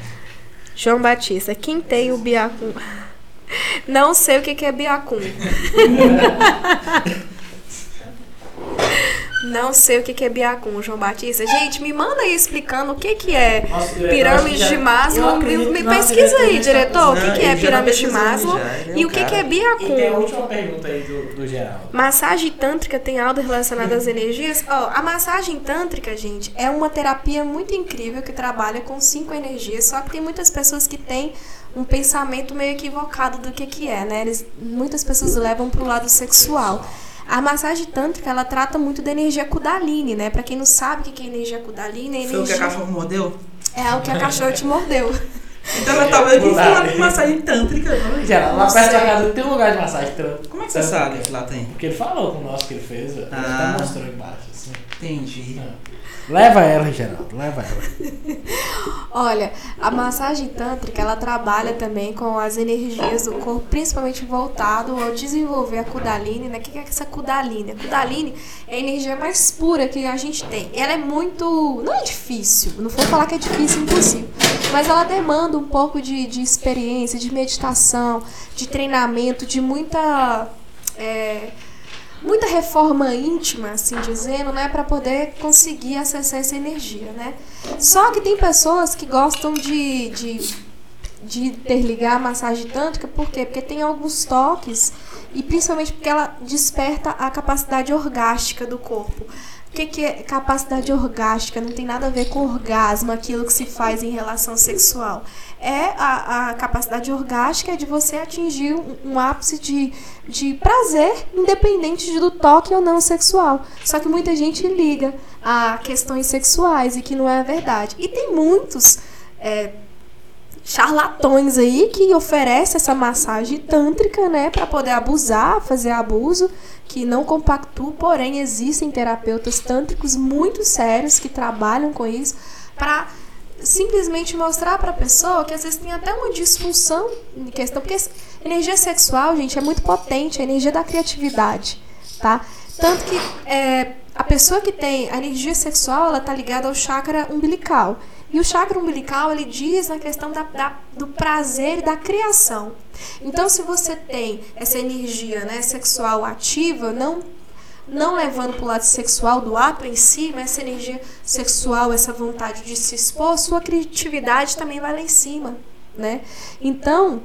João Batista, quem tem o biacum? [laughs] Não sei o que que é biacum. [laughs] Não sei o que é biacum, João Batista. Gente, me manda aí explicando o que que é Nossa, pirâmide já- de Maslow. Me, pesquisa aí, diretor, o que é pirâmide de Maslow já, e o que é E tem a biacum. última pergunta aí do, do Geraldo. Massagem tântrica tem algo relacionado às energias? Ó, a massagem tântrica, gente, é uma terapia muito incrível que trabalha com cinco energias, só que tem muitas pessoas que têm um pensamento meio equivocado do que que é, né? Eles, muitas pessoas levam pro lado sexual. A massagem tântrica, ela trata muito da energia kundalini, né? Pra quem não sabe o que é energia kundalini, é Foi o que a energia... cachorro mordeu? É o que a cachorro te mordeu. [laughs] Então ela tava aqui falando de massagem tântrica. Geral, lá perto da casa tem um lugar de massagem tântrica. Como é que você sabe que lá tem? Porque ele falou com o nosso que ele fez. Ele Ah. até mostrou embaixo, assim. Entendi. Leva ela, Geraldo, leva ela. [laughs] Olha, a massagem tântrica, ela trabalha também com as energias do corpo, principalmente voltado ao desenvolver a Kundalini, né? O que é essa Kundalini? A Kundalini é a energia mais pura que a gente tem. Ela é muito... não é difícil, não vou falar que é difícil, impossível, mas ela demanda um pouco de, de experiência, de meditação, de treinamento, de muita... é, muita reforma íntima, assim dizendo, né, para poder conseguir acessar essa energia, né? Só que tem pessoas que gostam de, de, de interligar a massagem tântrica, por quê? Porque tem alguns toques e principalmente porque ela desperta a capacidade orgástica do corpo. O que, que é capacidade orgástica? Não tem nada a ver com orgasmo, aquilo que se faz em relação sexual. É a, a capacidade orgástica de você atingir um, um ápice de, de prazer, independente de do toque ou não sexual. Só que muita gente liga a questões sexuais e que não é verdade. E tem muitos é, charlatões aí que oferecem essa massagem tântrica, né, para poder abusar, fazer abuso, que não compactuam, porém existem terapeutas tântricos muito sérios que trabalham com isso para simplesmente mostrar para a pessoa que às vezes tem até uma disfunção em questão, porque energia sexual, gente, é muito potente, é a energia da criatividade, tá? Tanto que é, a pessoa que tem a energia sexual, ela tá ligada ao chakra umbilical. E o chakra umbilical, ele diz na questão da, da- do prazer e da criação. Então, se você tem essa energia né, sexual ativa, não não levando para o lado sexual do mas essa energia sexual, essa vontade de se expor, sua criatividade também vai lá em cima, né? Então,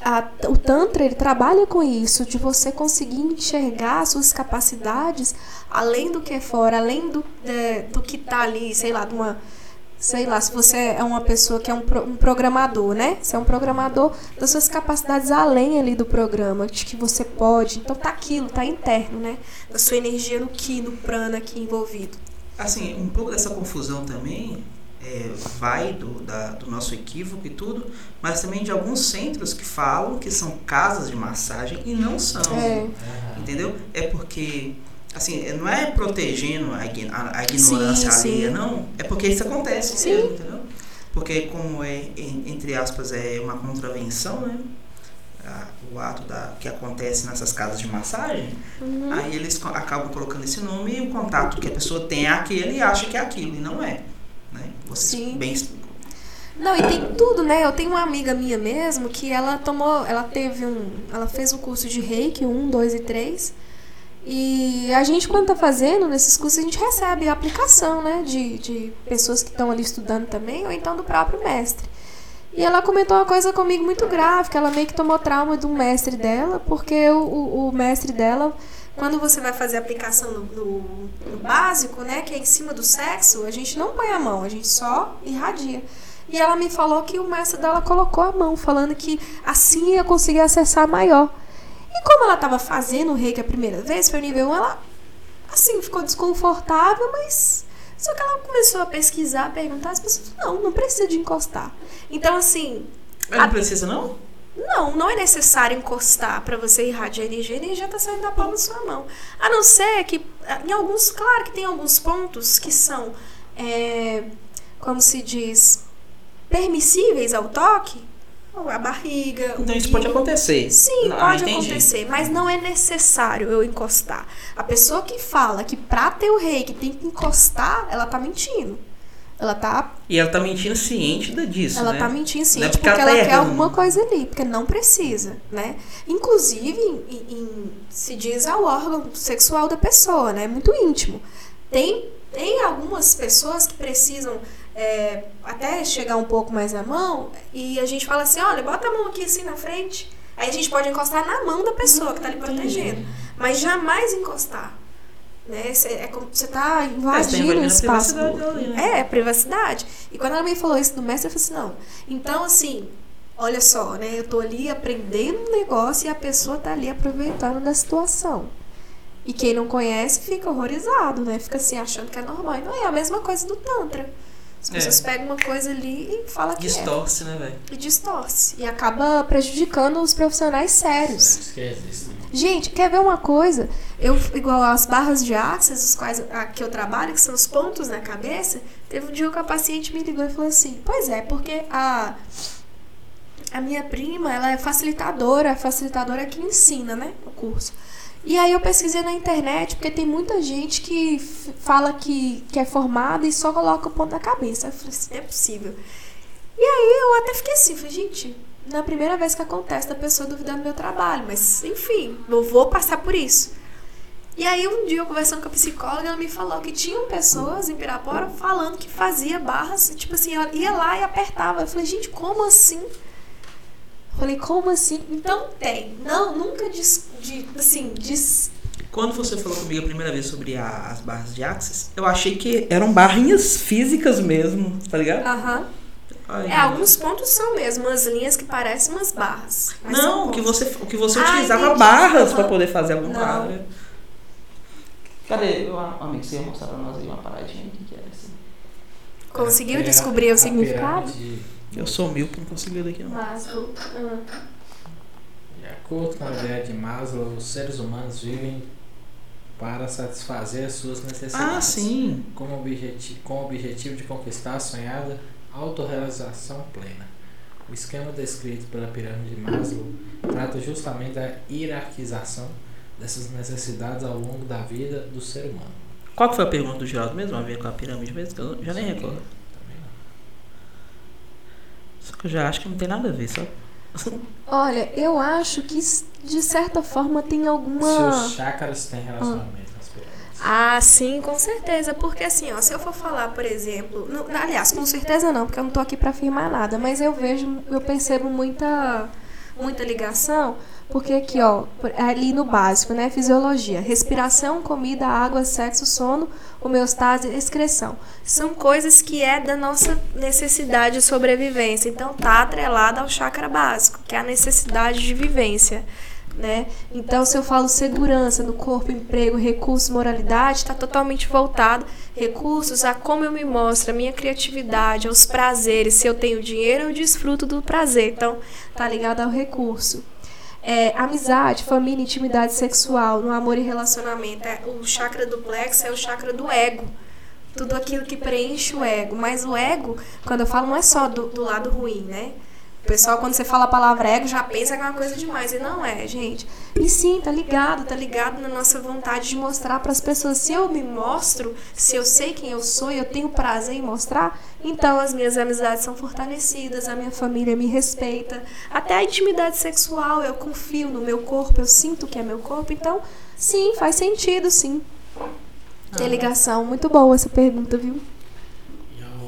a- o Tantra ele trabalha com isso, de você conseguir enxergar as suas capacidades além do que é fora, além do, é, do que está ali, sei lá, de uma. Sei lá, se você é uma pessoa que é um, pro- um programador, né? Você é um programador das suas capacidades além ali do programa, de que você pode. Então tá aquilo, tá interno, né? Da sua energia no Ki, no prana aqui envolvido. Assim, um pouco dessa confusão também é, vai do, da- do nosso equívoco e tudo, mas também de alguns centros que falam que são casas de massagem e não são. É. Entendeu? É porque, assim, não é protegendo a, ign- a- a ignorância Sim, alheia, sim. não. É porque isso acontece Sim. mesmo, entendeu? Porque como é, en- entre aspas, é uma contravenção, né? O ato da, que acontece nessas casas de massagem, Uhum. aí eles acabam colocando esse nome e o contato que a pessoa tem é aquele e acha que é aquilo, e não é. Né? Vocês Sim. bem explicam. Não, e tem tudo, né? Eu tenho uma amiga minha mesmo que ela tomou, ela teve um, ela fez o curso de Reiki 1, 2 e 3. E a gente quando tá fazendo nesses cursos, a gente recebe a aplicação, né, de, de pessoas que estão ali estudando também ou então do próprio mestre. E ela comentou uma coisa comigo muito grave, que ela meio que tomou trauma do mestre dela, porque o, o, o mestre dela, quando você vai fazer a aplicação no, no, no básico, né, que é em cima do sexo, a gente não põe a mão, a gente só irradia. E ela me falou que o mestre dela colocou a mão, falando que assim ia conseguir acessar maior. E como ela estava fazendo o reiki a primeira vez, foi nível 1, ela assim ficou desconfortável, mas só que ela começou a pesquisar, perguntar, as pessoas, não, não precisa de encostar. Então assim, Mas não precisa, não? não, não é necessário encostar para você irradiar energia. A energia está saindo da palma da sua mão. A não ser que, em alguns, claro que tem alguns pontos que são, é, como se diz, permissíveis ao toque. A barriga. Então isso pode umbigo. acontecer. Sim, Não, ah, pode entendi. acontecer, mas não é necessário eu encostar. A pessoa que fala que pra ter o rei que tem que encostar, ela tá mentindo. Ela tá E ela tá mentindo ciente da- disso, ela né? tá mentindo sim, Não é porque, porque ela ela, tá quer alguma coisa ali, porque não precisa, né? Inclusive, em- em- se diz ao órgão sexual da pessoa, né? Muito íntimo. Tem, tem algumas pessoas que precisam é, até chegar um pouco mais na mão e a gente fala assim, olha, bota a mão aqui assim na frente. Aí a gente pode encostar na mão da pessoa que tá ali protegendo. Mas jamais encostar. Né? Cê, é como, você tá É, você tá invadindo o espaço. privacidade né? É, privacidade. E quando ela me falou isso do mestre, eu falei assim, não. Então, assim, olha só, né? Eu tô ali aprendendo um negócio e a pessoa tá ali aproveitando da situação. E quem não conhece fica horrorizado, né? Fica assim, achando que é normal. E não é a mesma coisa do Tantra. As É. pessoas pegam uma coisa ali e falam que é. Distorce, né, velho? E distorce. E acaba prejudicando os profissionais sérios. Isso que existe. Gente, quer ver uma coisa? Eu, igual as barras de axis, os quais a, que eu trabalho, que são os pontos na cabeça, teve um dia que a paciente me ligou e falou assim, pois é, porque a, a minha prima, ela é facilitadora, facilitadora que ensina, né, o curso. E aí eu pesquisei na internet, porque tem muita gente que fala que, que é formada e só coloca o ponto na cabeça. Eu falei assim, não é possível. E aí eu até fiquei assim, falei, gente, na primeira vez que acontece da pessoa duvidando do meu trabalho, mas enfim, eu vou passar por isso. E aí um dia eu conversando com a psicóloga, ela me falou que tinham pessoas em Pirapora falando que fazia barras, tipo assim, ela ia lá e apertava. Eu falei, gente, como assim? Falei, como assim? Então tem. Não, nunca dis, de, assim, dis, Quando você falou comigo a primeira vez sobre a- as barras de Axis, eu achei que eram barrinhas físicas mesmo, tá ligado? Aham. Ai, É, alguns pontos são mesmo, umas linhas que parecem umas barras. Não, o que você, o que você Ah, utilizava entendi. barras Aham. pra poder fazer algum Não. trabalho. Cadê? Eu, amigo, você ia mostrar pra nós aí uma paradinha? O que, que era assim? Conseguiu A descobrir o significado? pirâmide, Eu sou míope, não consigo ler daqui não. Maslow. De acordo com a ideia de Maslow, os seres humanos vivem para satisfazer as suas necessidades. Ah, sim. Com o objetivo, com o objetivo de conquistar a sonhada autorrealização plena. O esquema descrito pela pirâmide de Maslow trata justamente da hierarquização dessas necessidades ao longo da vida do ser humano. Qual que foi a pergunta do Geraldo mesmo? A ver com a pirâmide mesmo? Que eu já nem recordo. Só que eu já acho que não tem nada a ver, só. Olha, eu acho que de certa forma tem Se alguma. os chakras têm relacionamento nas pirâmides. Ah, sim, com certeza. Porque assim, ó, se eu for falar, por exemplo. não- aliás, com certeza não, porque eu não tô aqui pra afirmar nada, mas eu vejo, eu percebo muita, muita ligação. Porque aqui, ó, ali no básico, né? Fisiologia. Respiração, comida, água, sexo, sono, homeostase excreção. São coisas que é da nossa necessidade de sobrevivência. Então tá atrelada ao chakra básico, que é a necessidade de vivência. Né? Então, se eu falo segurança no corpo, emprego, recursos, moralidade, está totalmente voltado recursos a como eu me mostro, a minha criatividade, aos prazeres. Se eu tenho dinheiro, eu desfruto do prazer. Então, tá ligado ao recurso. É, amizade, família, intimidade sexual, no amor e relacionamento. É, o chakra do plexo é o chakra do ego. Tudo aquilo que preenche o ego. Mas o ego, quando eu falo, não é só do, do lado ruim, né? O pessoal, quando você fala a palavra ego, já pensa que é uma coisa demais. E não é, gente. E sim, tá ligado, tá ligado na nossa vontade de mostrar para as pessoas. Se eu me mostro, se eu sei quem eu sou e eu tenho prazer em mostrar, então as minhas amizades são fortalecidas, a minha família me respeita. Até a intimidade sexual, eu confio no meu corpo, eu sinto que é meu corpo. Então, sim, faz sentido, sim. Tem ligação. Muito boa essa pergunta, viu?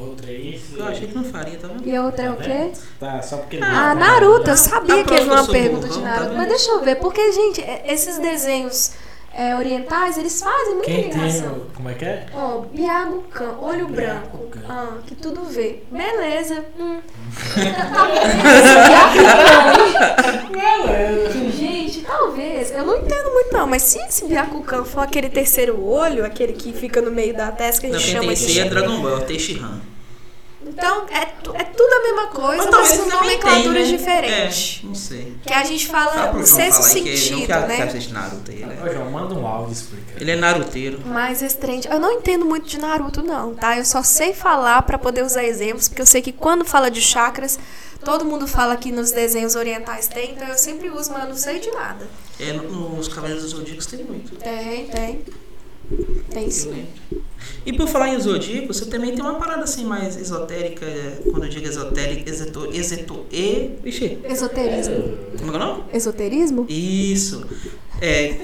Outra aí. Eu achei que não faria, tá vendo? E a outra é o quê? Tá, só porque ele Ah. Naruto, eu sabia que não prova uma pergunta de tá Naruto. vendo? Mas deixa eu ver, porque, gente, é- esses desenhos é, orientais, eles fazem muita Quem tem ligação. o. Como é que é? Ó, Byakugan, olho branco. Ah, que tudo vê. Beleza. Hum. [laughs] Talvez. Gente, talvez. Eu não entendo muito, não. Mas se esse Byakugan for aquele terceiro olho, aquele que fica no meio da testa que a Não, gente quem chama tem de. C é Dragon Ball, é o. Então, é, é tudo a mesma coisa, Mas mas, com nomenclaturas tem, né? diferentes. É, não sei. Que a gente Fala o sexto que sentido, quer, né? quer assistir Naruto. Ele é, João, manda um áudio explicando. ele é naruteiro. Mas esse trem de- Eu não entendo muito de Naruto, não, tá? Eu só sei falar pra poder usar exemplos, porque eu sei que quando fala de chakras, todo mundo fala que nos desenhos orientais tem, então eu sempre uso, mas eu não sei de nada. É, no- nos Cavaleiros dos Zodíacos tem muito. Tem, tem. Sim. lembro. E por falar em Zodíaco, você também tem uma parada assim mais esotérica, é, quando eu digo esotérica, exeto, exeto, e... Vixe, Esoterismo. como é que é o nome? Esoterismo? Isso. É,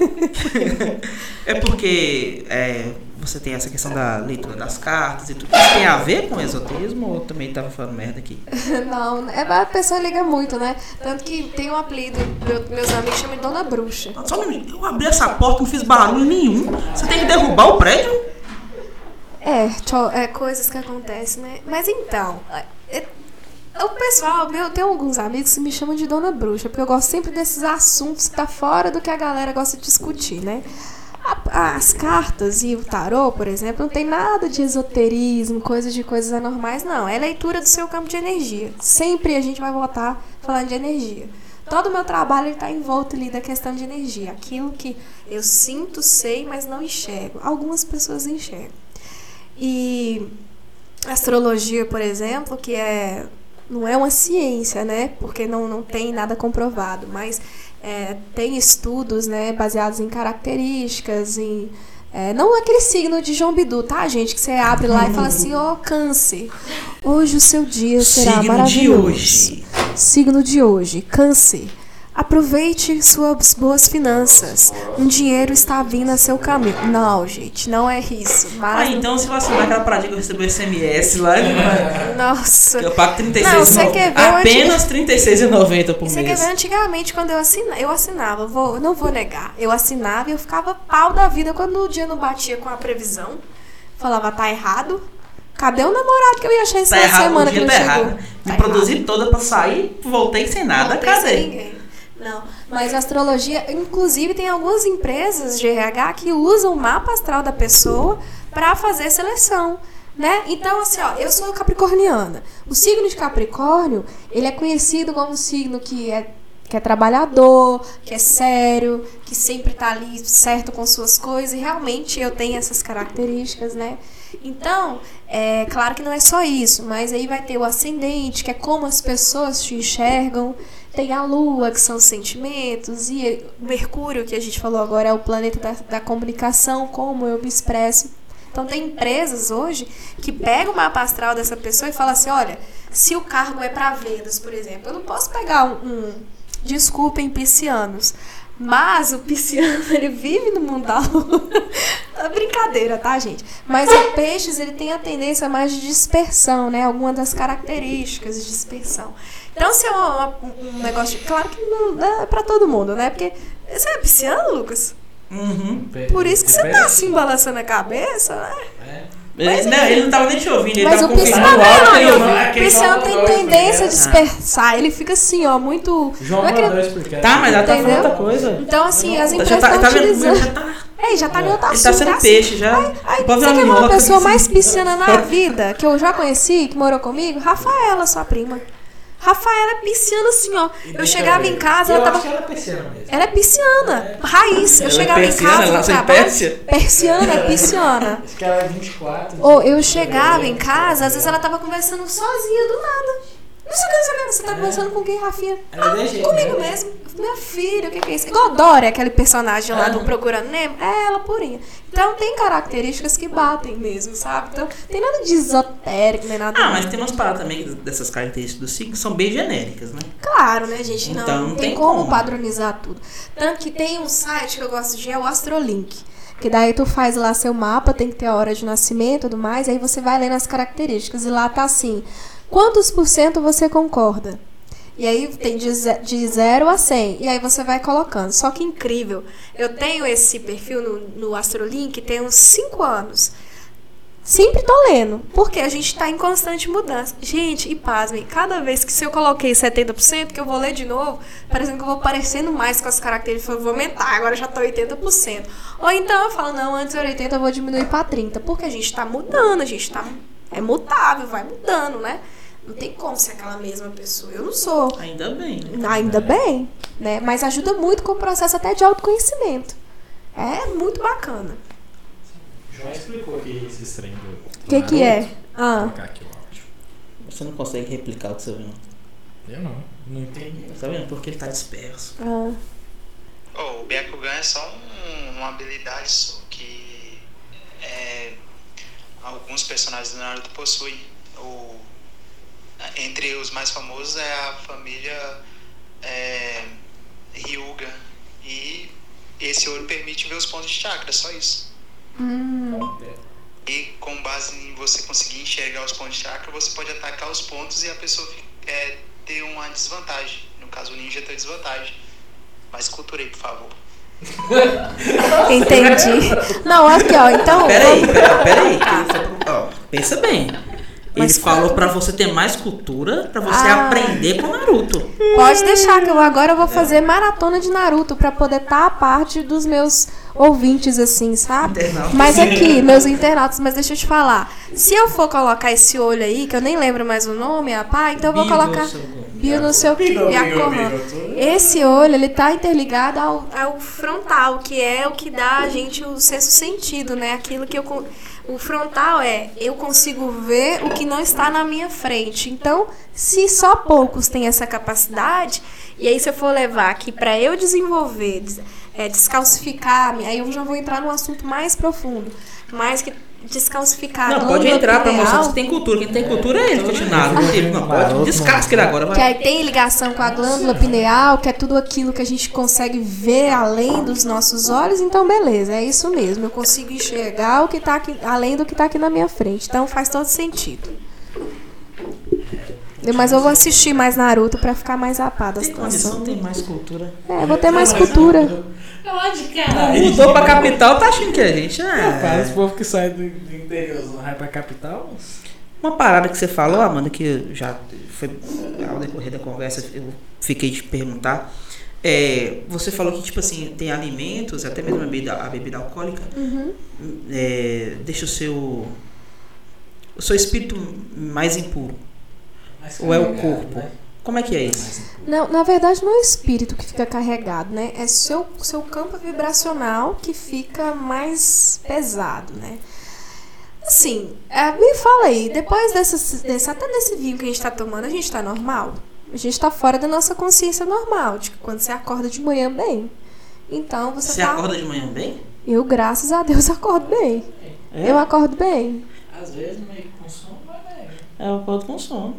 [laughs] é porque é, você tem essa questão da leitura das cartas e tudo. Isso tem a ver com esoterismo ou também tava falando merda aqui? [laughs] Não, é, a pessoa liga muito, né? Tanto que tem um apelido, meu- meus amigos chamam de Dona Bruxa. Só um minuto, eu abri essa porta, não fiz barulho nenhum. Você tem que derrubar o prédio? É, tcho- é coisas que acontecem, né? Mas então, é- é- o pessoal, meu, tem alguns amigos que me chamam de Dona Bruxa, porque eu gosto sempre desses assuntos que tá fora do que a galera gosta de discutir, né? As cartas e o tarô, por exemplo, não tem nada de esoterismo, coisa de coisas anormais, não. É leitura do seu campo de energia. Sempre a gente vai voltar falando de energia. Todo o meu trabalho está envolto ali da questão de energia. Aquilo que eu sinto, sei, mas não enxergo. Algumas pessoas enxergam. E astrologia, por exemplo, que é não é uma ciência, né? Porque não, não tem nada comprovado, mas é, tem estudos, né, baseados em características, em é, não aquele signo de João Bidu, tá, gente? Que você abre lá e fala assim, ó, câncer. Hoje o seu dia será Signo de maravilhoso. hoje. Signo de hoje, câncer. Aproveite suas boas finanças. Um dinheiro está vindo a seu caminho. Não, gente, não é isso. Ah, Mas. então se vacilar aquela paradinha que eu recebi o SMS lá, Nossa. eu pago 36 Não, você quer ver Apenas R$ 36,90 por Você quer mês. ver antigamente quando eu assinava, eu assinava, vou, não vou negar, eu assinava e eu ficava pau da vida quando o dia não batia com a previsão. Falava, tá errado. Cadê o namorado que eu ia achar essa Tá errado, semana o que não tá chegou? errado. Me Tá produzi errado. toda pra sair, voltei sem nada, Não tem sem cadê? ninguém. Não, mas astrologia, inclusive tem algumas empresas de RH que usam o mapa astral da pessoa para fazer seleção, né? Então assim, ó, eu sou capricorniana. O signo de Capricórnio, ele é conhecido como um signo que é que é trabalhador, que é sério, que sempre tá ali certo com suas coisas, e realmente eu tenho essas características, né? Então, é claro que não é só isso, mas aí vai ter o ascendente, que é como as pessoas te enxergam, tem a lua, que são os sentimentos, e Mercúrio, que a gente falou agora, é o planeta da, da comunicação, como eu me expresso. Então, tem empresas hoje que pegam o mapa astral dessa pessoa e falam assim: olha, se o cargo é para vendas, por exemplo, eu não posso pegar um. um desculpem, piscianos. Mas o pisciano, [laughs] ele vive no mundo da lua. [laughs] É brincadeira, tá, gente? Mas o peixes, ele tem a tendência mais de dispersão, né? Alguma das características de dispersão. Então, se é uma- uma- um negócio... De, claro que não é pra todo mundo, né? Porque... Você é pisciano, Lucas? Uhum. Por isso que você tá assim, balançando a cabeça, né? É. Ele, não, ele não tava nem te ouvindo, ele Mas tava o pisciano, confirmando o áudio o pisciano tem tendência a explicar. dispersar. Ele fica assim, ó, muito... João não é que explicar. Tá, mas ela tá falando outra coisa. Então, assim, as Já empresas tá, estão tá vendo? utilizando... Já tá, Ei, já tá em outro ele tá sendo é assim. peixe já. Aí, Pode você ver quer uma pessoa assim. mais pisciana na vida, que eu já conheci, que morou comigo? Rafaela, sua prima. Rafaela é pisciana assim, ó. Eu chegava em casa, ela tava. ela é pisciana mesmo. Ela é pisciana, raiz. Eu é chegava em casa ela nasceu. Pérsia? Persiana, é [laughs] pisciana. Acho que ela é 24. Ou eu chegava em casa, às vezes ela tava conversando sozinha do nada. Não sei o que, que. Você tá conversando com quem, Rafinha? É Ah, jeito comigo mesmo. Minha filha, o que, que é isso? Igual Dora, aquele personagem lá do Procurando Nemo. É ela purinha. Então tem características que batem mesmo, sabe? Então tem nada de esotérico, nem nada. Ah, mas tem umas paradas também dessas características do signo que são bem genéricas, né? Claro, né, gente? Não, Então, não tem tem como, como. padronizar tudo. Tanto que tem um site que eu gosto de, é o Astrolink. Que daí tu faz lá seu mapa, tem que ter a hora de nascimento e tudo mais, aí você vai lendo as características. E lá tá assim, quantos por cento você concorda? E aí tem de ze- de 0 a 100. E aí você vai colocando. Só que incrível. Eu tenho esse perfil no, no Astrolink tem uns 5 anos. Sempre tô lendo, porque a gente tá em constante mudança. Gente, e pasmem, cada vez que se eu coloquei 70%, que eu vou ler de novo, parecendo que eu vou parecendo mais com as características, eu vou aumentar, agora já tô 80%. Ou então eu falo, não, antes era 80, eu vou diminuir pra 30, porque a gente tá mudando, a gente tá é mutável, vai mudando, né? Não tem como ser aquela mesma pessoa. Eu não sou. Ainda bem. né? Ainda bem, né? Mas ajuda muito com o processo até de autoconhecimento. É muito bacana. João explicou aqui esse trem do. O que que é? Ah, Vou colocar aqui o áudio. Você não consegue replicar o que você viu. Eu não, não entendi. Tá vendo? Porque ele tá disperso. ah. Oh, o Byakugan é só um- uma habilidade só que é, alguns personagens do Naruto possuem. O, entre os mais famosos é a família é, Ryuga. E esse olho permite ver os pontos de chakra, só isso. Hum. E com base em você conseguir enxergar os pontos de chakra, você pode atacar os pontos e a pessoa é, ter uma desvantagem. No caso, o ninja tem desvantagem. Mas culturei, por favor. [laughs] Entendi. Não, aqui, ó. Então. Peraí, peraí, peraí. ó, pensa bem. Mas Ele falou pra você ter mais cultura, pra você Ah. aprender com Naruto. Pode deixar que eu agora eu vou fazer maratona de Naruto pra poder estar a parte dos meus ouvintes, assim, sabe? Internautas. Mas aqui, meus internautas, mas deixa eu te falar. Se eu for colocar esse olho aí, que eu nem lembro mais o nome, rapaz, então eu vou colocar. seu- Bio não sei o que. Bigo, e a bigo, Corran. bigo. Esse olho, ele tá interligado ao, ao frontal, que é o que dá a gente o sexto sentido, né? Aquilo que eu. O frontal é eu consigo ver o que não está na minha frente. Então, se só poucos têm essa capacidade, e aí se eu for levar aqui para eu desenvolver, des- é, descalcificar, aí eu já vou entrar num assunto mais profundo, mais que descalcificar. a Não, pode entrar pra mostrar que tem cultura. Quem tem cultura é ele, continuado. Não, tem- não pode. Descasca ele agora, Que vai. aí tem ligação com a glândula pineal, que é tudo aquilo que a gente consegue ver além dos nossos olhos, então beleza, é isso mesmo. Eu consigo enxergar o que tá aqui, além do que tá aqui na minha frente. Então faz todo sentido. Mas eu vou assistir mais Naruto pra ficar mais zapada a Tem condição, situação. tem mais cultura. É, vou ter mais cultura. Mudou pra [laughs] capital, tá achando que a gente Rapaz, é. o povo que sai do, do interior vai pra capital. Uma parada que você falou, Amanda, que já foi ao decorrer da conversa, eu fiquei de perguntar. É, você falou que, tipo assim, tem alimentos, até mesmo a bebida, a bebida alcoólica, Uhum. é, deixa o seu. O seu espírito mais impuro. Ou é o corpo? Como é que é isso? Não, na verdade não é o espírito que fica carregado, né? É seu, seu campo vibracional que fica mais pesado, né? Assim, é, me fala aí, depois dessa, desse, até desse vinho que a gente tá tomando, a gente tá normal? A gente tá fora da nossa consciência normal, de que quando você acorda de manhã bem. Então você, Você tá. acorda de manhã bem? Eu, graças a Deus, [laughs] acordo bem. É? Eu acordo bem. Às vezes meio com sono, mas é. É, eu acordo com sono.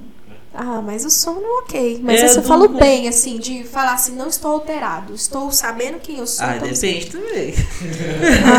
Ah, mas o sono ok. Mas É, você do- falou bem, assim, de falar assim, não estou alterado. Estou sabendo quem eu sou. Ah, então depende também.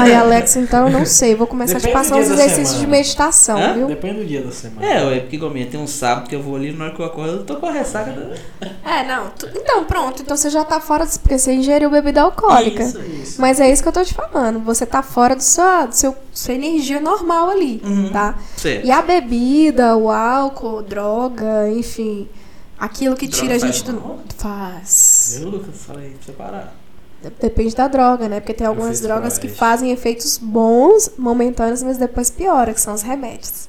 Ai, Alex, então eu não sei. Vou começar a te Depende passar uns exercícios de meditação, Hã? viu? Depende do dia da semana. É, ué, porque igual minha, tem um sábado que eu vou ali, na hora que eu acordo, eu tô com a ressaca. Da... É, não. tu- Então, pronto. Então você já tá fora disso, porque você ingeriu bebida alcoólica. Isso, isso. Mas é isso que eu tô te falando. Você tá fora do seu, do seu sua energia normal ali, Uhum. tá? Certo. E a bebida, o álcool, droga, enfim, aquilo que Droga tira a gente do. mal? Faz. Viu, Lucas? Falei você parar. Depende da droga, né? Porque tem algumas drogas que fazem efeitos bons, momentâneos, mas depois piora, que são os remédios.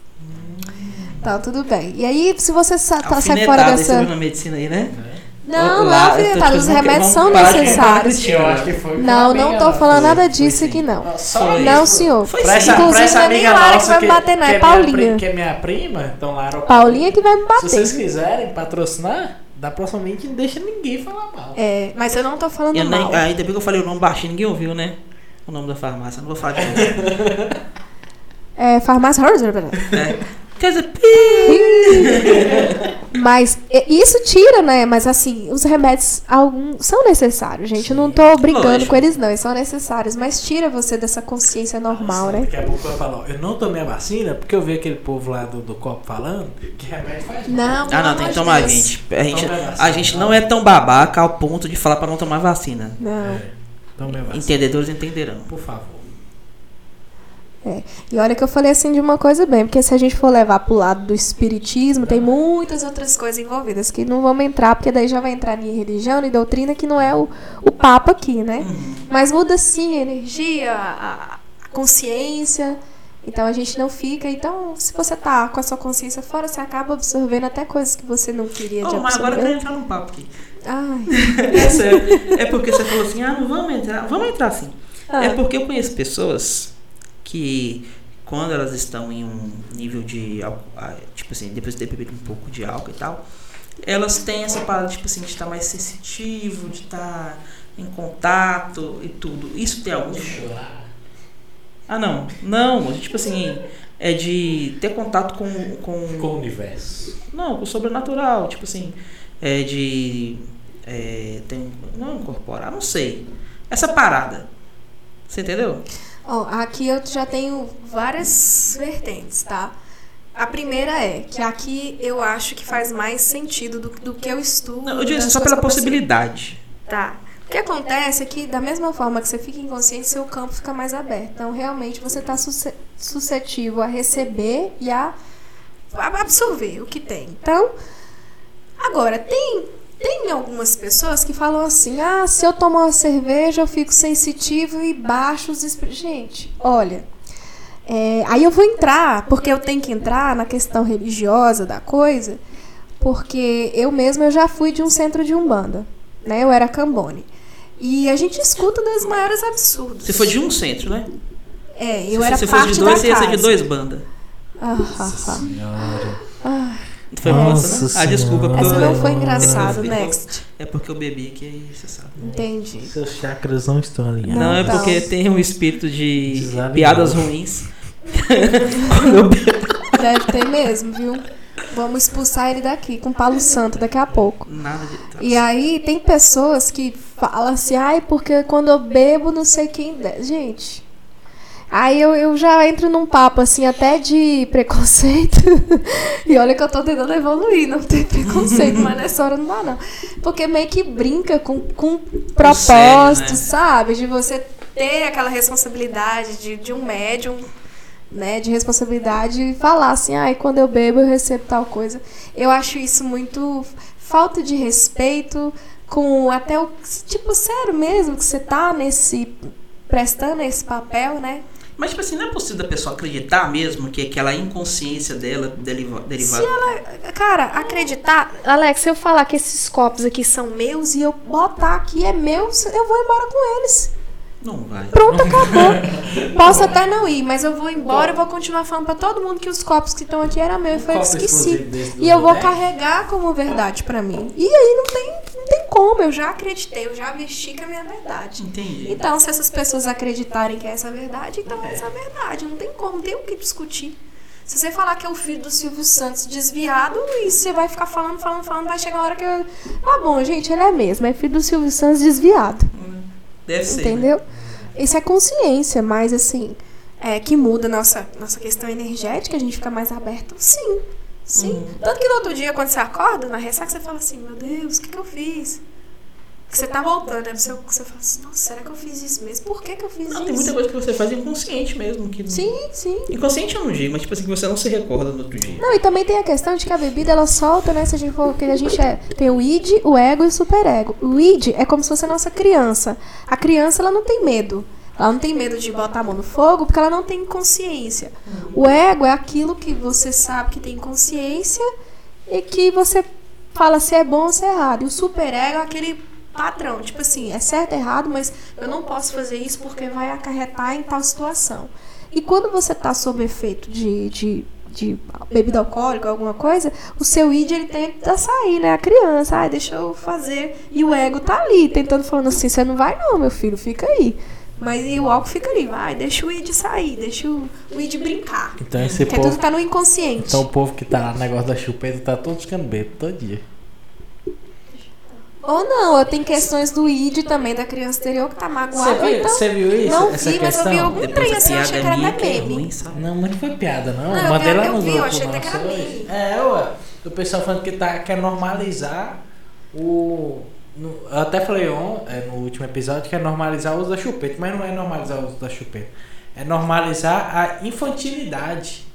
Então, tudo bem. E aí, se você tá, sai fora dessa. na medicina aí, né? Não, não, Lá, tô alfinetado. te Os remédios são necessários. Eu acho que foi. Não, não tô falando nada disso aqui, não. Só Não, isso. senhor. Foi Pra essa, Inclusive, pra essa não é nem Lara que vai me bater, não, é Paulinha. Que é minha prima, então Lara. Paulinha que vai me Se vocês bater. quiserem patrocinar, dá proximamente não deixa ninguém falar mal. É, mas eu não tô falando Eu nem, mal. ainda bem que eu falei o nome baixinho, ninguém ouviu, né? O nome da farmácia, não vou falar de novo. [laughs] É, farmácia É. [laughs] Mas é, isso tira, né? Mas assim, os remédios alguns são necessários, gente. Eu não tô brincando lógico. com eles, não. Eles são necessários. Mas tira você dessa consciência normal, né? Daqui a pouco eu falo, ó, eu não tomei a vacina porque eu vi aquele povo lá do, do copo falando que remédio faz mal. Não, Ah, não, tem que tomar, Deus. gente. A gente, Toma a vacina. gente não é tão babaca ao ponto de falar pra não tomar vacina. Não. É, vacina. Entendedores entenderão. Por favor. E olha que eu falei assim de uma coisa bem, porque se a gente for levar pro lado do espiritismo, tem muitas outras coisas envolvidas que não vamos entrar, porque daí já vai entrar em religião e doutrina, que não é o, o papo aqui, né? Mas muda sim a energia, a, a consciência. Então a gente não fica. Então, se você tá com a sua consciência fora, você acaba absorvendo até coisas que você não queria de Oh, mas agora eu absorver. quero entrar num papo aqui. Ai. [laughs] É sério. É porque você falou assim, ah, não vamos entrar. Vamos entrar sim. Ah. É porque eu conheço pessoas que quando elas estão em um nível de tipo assim, depois de ter bebido um pouco de álcool e tal, elas têm essa parada, tipo assim, de estar mais sensitivo, de estar em contato e tudo. Isso tem algum. Ah, não. Não, tipo assim, é de ter contato com. com Com o universo. não, com o sobrenatural, tipo assim, é de. É, tem, não incorporar, não sei. Essa parada. Você entendeu? Ó, aqui eu já tenho várias vertentes, tá? A primeira é que aqui eu acho que faz mais sentido do, do que eu estudo. Não, eu digo só pela possibilidade. Tá. O que acontece é que, da mesma forma que você fica inconsciente, seu campo fica mais aberto. Então, realmente, você está suscetível a receber e a absorver o que tem. Então, agora, tem, tem algumas pessoas que falam assim: ah, se eu tomar uma cerveja, eu fico sensitivo e baixo os. espr-". Gente, olha. é, aí eu vou entrar, porque eu tenho que entrar na questão religiosa da coisa, porque eu mesma eu já fui de um centro de umbanda, né? Eu era cambone. E a gente escuta dos maiores absurdos. Você foi de um centro, né? É, eu se era você parte fosse de dois, da você ia casa. ser de dois bandas. Ah, ah, ah. Senhora. Foi Nossa bosta, né? Ah, desculpa. Porque Essa eu- não foi é engraçado, next. É porque eu bebi aqui, aí você sabe. Entendi. Seus chakras não estão alinhados. Não, é porque tem um espírito de Desalinhado. piadas ruins. [laughs] Quando eu bebo, Deve ter mesmo, viu? Vamos expulsar ele daqui com Palo Santo daqui a pouco. nada de. E aí tem pessoas que falam assim, ai, porque quando eu bebo não sei quem. de-". Gente. Aí eu, eu já entro num papo assim, até de preconceito. [laughs] e olha que eu tô tentando evoluir, não ter preconceito, mas nessa hora não dá, não. Porque meio que brinca com, com propósito, né? sabe? De você ter aquela responsabilidade de, de um médium, né? De responsabilidade e falar assim, ai, quando eu bebo eu recebo tal coisa. Eu acho isso muito falta de respeito com até o. Tipo, sério mesmo que você tá nesse. prestando esse papel, né? Mas, tipo assim, não é possível da pessoa acreditar mesmo que aquela inconsciência dela deriva, derivada. Cara, acreditar. Alex, se eu falar que esses copos aqui são meus e eu botar aqui é meu, eu vou embora com eles. Não vai. Pronto, [laughs] acabou. Posso até não ir, mas eu vou embora e vou continuar falando pra todo mundo que os copos que estão aqui eram meus e foi eu esqueci. E eu vou carregar como verdade pra mim. E aí não tem, não tem como, eu já acreditei, eu já vesti que é minha verdade. Entendi. Então, se essas pessoas acreditarem que é essa a verdade, então é essa a verdade. Não tem como, não tem o que discutir. Se você falar que é o filho do Silvio Santos desviado, e você vai ficar falando, falando, falando, vai chegar uma hora que. eu- Tá bom, gente, ele é mesmo, é filho do Silvio Santos desviado. Deve ser. né? Entendeu? Isso é consciência, mas assim, é, que muda nossa, nossa questão energética, a gente fica mais aberto. Sim. Sim. Uhum. Tanto que no outro dia, quando você acorda, na ressaca, você fala assim, meu Deus, o que, que eu fiz? Que você tá voltando, né? Você, você fala assim, nossa, será que eu fiz isso mesmo? Por que, que eu fiz Não, isso? tem muita coisa que você faz inconsciente mesmo. Que... Sim, sim. Inconsciente eu não digo, mas tipo assim, que você não se recorda no outro dia. Não, e também tem a questão de que a bebida ela solta, né? Se a gente for que a gente é, tem o id, o ego e o superego. O id é como se fosse a nossa criança. A criança ela não tem medo. Ela não tem medo de botar a mão no fogo porque ela não tem consciência. O ego é aquilo que você sabe que tem consciência e que você fala se é bom ou se é errado. E o superego é aquele padrão, tipo assim, é certo, é errado, mas eu não posso fazer isso porque vai acarretar em tal situação. E quando você está sob efeito de, de, de bebida alcoólica, alguma coisa, o seu id ele tenta sair, né? A criança, ai, deixa eu fazer. E o ego tá ali, tentando falando assim, você não vai não, meu filho, fica aí. Mas e o álcool fica ali, vai, deixa o id sair, deixa o, o id brincar. Então esse Porque tudo povo. tá no inconsciente. Então o povo que tá lá no negócio da chupeta tá todo ficando bêbado todo dia. Ou não, eu tenho questões do id também da criança anterior que tá magoada. Você viu, então, você viu isso? não essa vi, mas eu questão? vi algum Depois trem assim, eu piada achei que é era até é meme. Não, mas não foi piada, não. Não, eu Mandei vi- lá eu no vi, eu grupo achei até que era meme. É, ué. O pessoal falando que tá, quer normalizar o. eu até falei on, é, no último episódio que é normalizar o uso da chupeta, mas não é normalizar o uso da chupeta. É normalizar a infantilidade.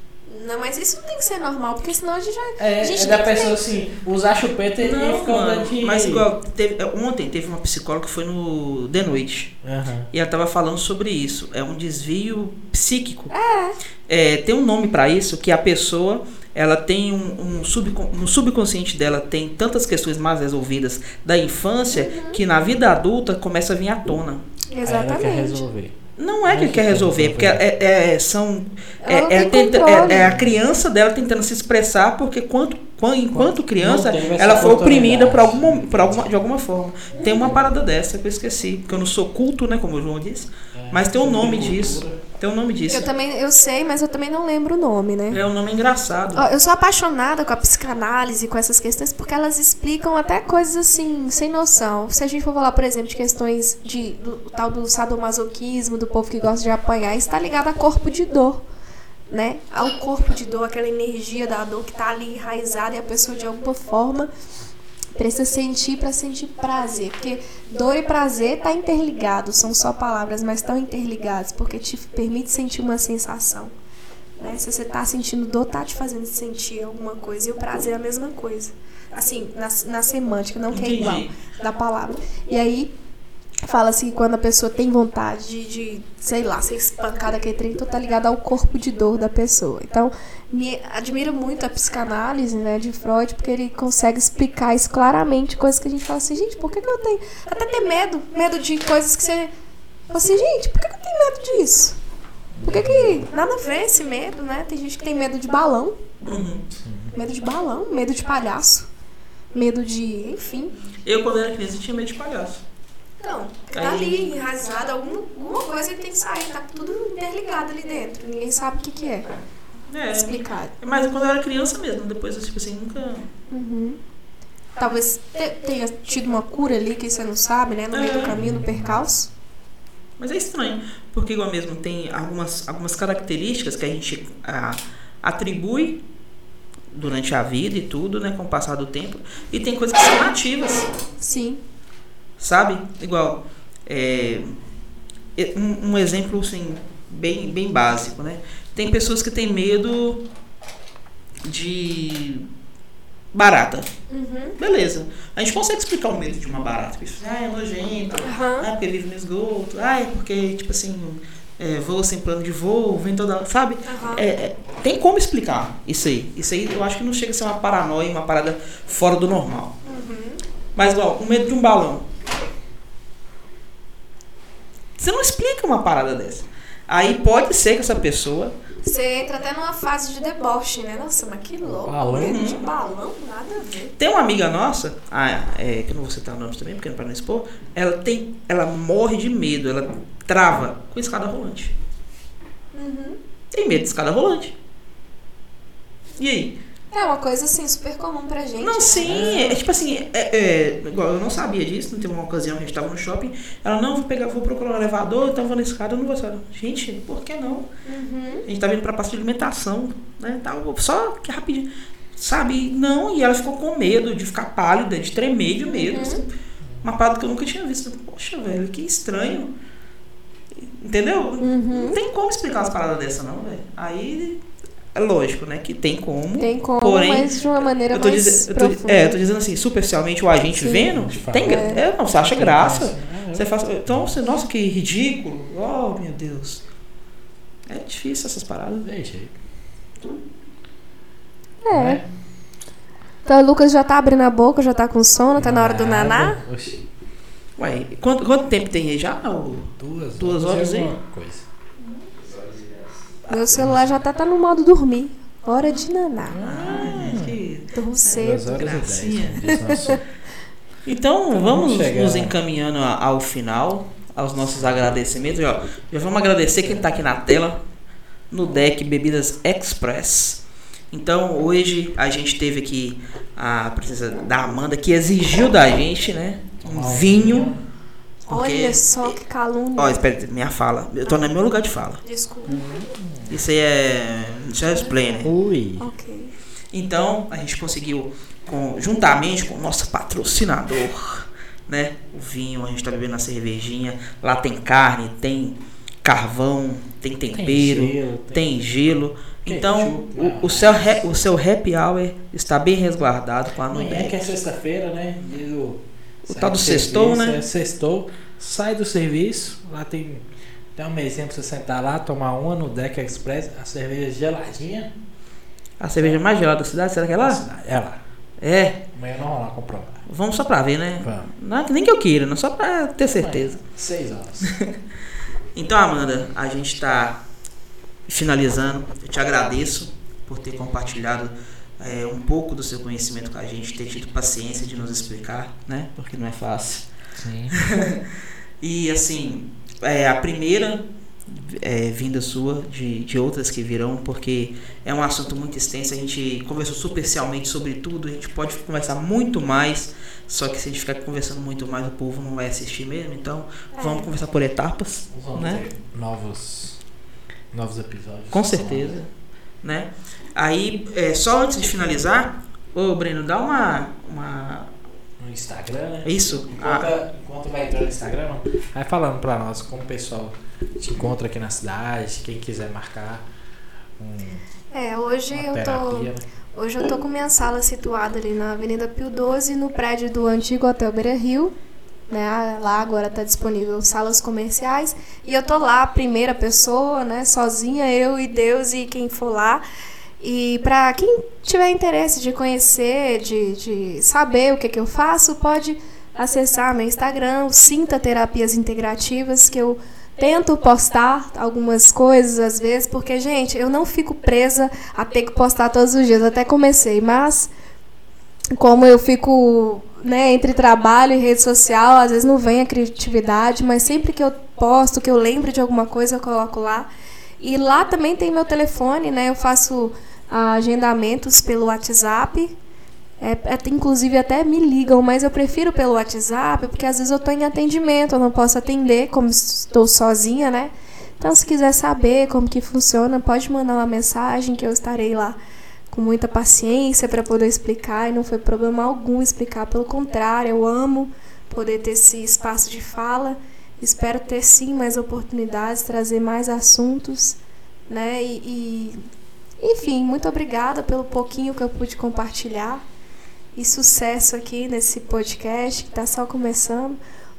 Não, mas isso tem que ser normal, porque senão a gente já. É, a gente é da pessoa assim, usar chupeta e Não, ficar mano, andando de. mas igual, teve- ontem teve uma psicóloga que foi no The Noite. Aham. E ela tava falando sobre isso. É um desvio psíquico. É. tem um nome pra isso que a pessoa ela tem um, um subcon- no subconsciente dela tem tantas questões mais resolvidas da infância que na vida adulta começa a vir à tona. Aí ela quer Exatamente. resolver. Não é que quer que resolver, porque resolver. é, é- são é, é tenta- é- é a criança dela tentando se expressar porque quanto, quan- enquanto criança ela foi oprimida por alguma, por alguma de alguma forma. Tem uma parada dessa que eu esqueci, porque eu não sou culto, né, como o João disse, mas tem um nome disso. Tem um nome disso. Eu também, eu sei, mas eu também não lembro o nome, né? É um nome engraçado. Ó, Eu sou apaixonada com a psicanálise, com essas questões, porque elas explicam até coisas assim, sem noção. Se a gente for falar, por exemplo, de questões de, do o tal do sadomasoquismo, do povo que gosta de apanhar, isso está ligado a corpo de dor. Né? Ao corpo de dor, aquela energia da dor que está ali enraizada e a pessoa de alguma forma precisa sentir para sentir prazer, porque dor e prazer tá interligado, são só palavras, mas estão interligados, porque te permite sentir uma sensação. Né? Se você tá sentindo dor, tá te fazendo sentir alguma coisa. E o prazer é a mesma coisa. Assim, na, na semântica, não que é igual da palavra. E aí, fala-se que quando a pessoa tem vontade de, de, sei lá, ser espancada aquele trem, então tá ligado ao corpo de dor da pessoa. Então, me admira muito a psicanálise, né, de Freud, porque ele consegue explicar isso claramente, coisas que a gente fala assim, gente, por que, que eu tenho. Até ter medo, medo de coisas que você. Assim, gente, por que, que eu tenho medo disso? Por que, que. Nada a ver esse medo, né? Tem gente que tem medo de balão. Uhum. Medo de balão, medo de palhaço. Medo de. enfim. Eu, quando era criança, tinha medo de palhaço. Então, tá ali, enraizado, alguma, alguma coisa que tem que sair, tá tudo interligado ali dentro. Ninguém sabe o que, que é. É. Explicar. Mas quando eu era criança mesmo, depois eu, tipo assim, nunca. Uhum. Talvez te- tenha tido uma cura ali que você não sabe, né? No meio do É. caminho, no percalço. Mas é estranho, porque igual mesmo tem algumas, algumas características que a gente ah, atribui durante a vida e tudo, né, com o passar do tempo, e tem coisas que são nativas, Sim. Sabe? Igual, é, um, um exemplo assim, bem, bem básico, né? Tem pessoas que têm medo de barata. Uhum. Beleza. A gente consegue explicar o medo de uma barata. Ah, é nojento. Aham. Ah, porque vive no esgoto. Ah, é porque, tipo assim, é, voa sem plano de voo, vem toda. Sabe? Aham. É, é, tem como explicar isso aí. Isso aí eu acho que não chega a ser uma paranoia, uma parada fora do normal. Uhum. Mas, igual, o medo de um balão. Você não explica uma parada dessa. Aí pode ser que essa pessoa. Você entra até numa fase de deboche, né? Nossa, mas que louco. Balão? Medo de balão, nada a ver. Tem uma amiga nossa, ah, é, que eu não vou citar nomes também, porque não é pra não expor, ela tem. Ela morre de medo, ela trava com escada rolante. Uhum. Tem medo de escada rolante. E aí? É uma coisa assim super comum pra gente. Não, né? sim, é, tipo assim, é, é, igual eu não sabia disso, não teve uma ocasião a gente tava no shopping, ela não, vou pegar, vou procurar um elevador, então vou na escada, eu não vou sair. Gente, por que não? Uhum. A gente tava indo pra parte de alimentação, né, tal, só que rapidinho, sabe, não, e ela ficou com medo de ficar pálida, de tremer de medo, assim, uma parada que eu nunca tinha visto, poxa, velho, que estranho, entendeu? Uhum. Não tem como explicar umas paradas dessa não, velho, aí é lógico, né, que tem como, Tem como, Porém, mas de uma maneira eu tô, mais dize- eu tô- profunda. é, eu tô dizendo assim, superficialmente o agente Sim. vendo, tem, gra- é, não, você acha graça. É, Você faz, então, você, nossa, que ridículo. Oh, meu Deus. É difícil essas paradas. Tem jeito. É. Então o Lucas já tá abrindo a boca, já tá com sono, tá na hora do naná. Oxi, Ué, quanto, quanto tempo tem aí já? Duas, Duas horas, hein? alguma Coisa. Meu celular já tá, tá no modo dormir. Hora de naná. Ah, que- Durmo cedo. horas gracinha. e [laughs] Então, Então, vamos vamos nos encaminhando ao final, aos nossos agradecimentos. Já, já vamos agradecer quem está aqui na tela, no deck Bebidas Express. Então, hoje a gente teve aqui a presença da Amanda, que exigiu da gente, né? Um um vinho. Porque- Olha só que calúnia. Ó, espera, minha fala. Eu tô no meu lugar de fala. Desculpa. Isso aí é. Isso é explainer. Ui. Ok. Então, a gente conseguiu, com- juntamente com o nosso patrocinador, né? O vinho, a gente tá bebendo a cervejinha. Lá tem carne, tem carvão, tem tempero, gelo, tem, gelo. Então, o, o, seu, o seu happy hour está bem resguardado com a Amanhã Nudex. que é sexta-feira, né? Diz o O sai tal do sextou, né? É, sextou, sai do serviço, lá tem, tem uma mesinha pra você sentar lá, tomar uma no Deck Express, a cerveja geladinha. A cerveja mais gelada da cidade, será que é lá? É lá. É, Amanhã nós vamos lá comprovar. vamos só pra ver, né? Vamos. Não, nem que eu queira, não só pra ter certeza. Seis horas. [laughs] Então, Amanda, a gente está finalizando. Eu te agradeço por ter compartilhado é, um pouco do seu conhecimento com a gente, ter tido paciência de nos explicar, né? Porque não é fácil. Sim. [laughs] E assim, é a primeira é, vinda sua de, de outras que virão, porque é um assunto muito extenso. A gente conversou superficialmente sobre tudo, a gente pode conversar muito mais. Só que se a gente ficar conversando muito mais, o povo não vai assistir mesmo. Então, vamos conversar por etapas, Vamos né? ter novos, novos episódios. Com certeza, né? Aí, é, só antes de finalizar, ô Breno, dá uma, uma No Instagram, né? isso, Enquanto, ah, enquanto vai entrar no Instagram, vai falando pra nós como o pessoal te encontra aqui na cidade, quem quiser marcar com É, hoje uma eu tô. terapia, né? Hoje eu tô com minha sala situada ali na Avenida Pio 12, no prédio do antigo Hotel Beira Rio. Né? Ah, Lá agora tá disponível salas comerciais. E eu tô lá, primeira pessoa, né? Sozinha, eu e Deus e quem for lá. E para quem tiver interesse de conhecer, de, de saber o que, que eu faço, pode acessar meu Instagram, o Sinta Terapias Integrativas, que eu tento postar algumas coisas às vezes, porque, gente, eu não fico presa a ter que postar todos os dias. Até comecei, mas como eu fico né, entre trabalho e rede social, às vezes não vem a criatividade, mas sempre que eu posto, que eu lembro de alguma coisa, eu coloco lá. E lá também tem meu telefone, né? Eu faço ah, agendamentos pelo WhatsApp. É, é, inclusive até me ligam, mas eu prefiro pelo WhatsApp, porque às vezes eu estou em atendimento, eu não posso atender, como estou sozinha, né? Então, se quiser saber como que funciona, pode mandar uma mensagem que eu estarei lá com muita paciência para poder explicar e não foi problema algum explicar, pelo contrário, eu amo poder ter esse espaço de fala. Espero ter sim mais oportunidades, trazer mais assuntos, né? E, e enfim, muito obrigada pelo pouquinho que eu pude compartilhar. E sucesso aqui nesse podcast que está só começando.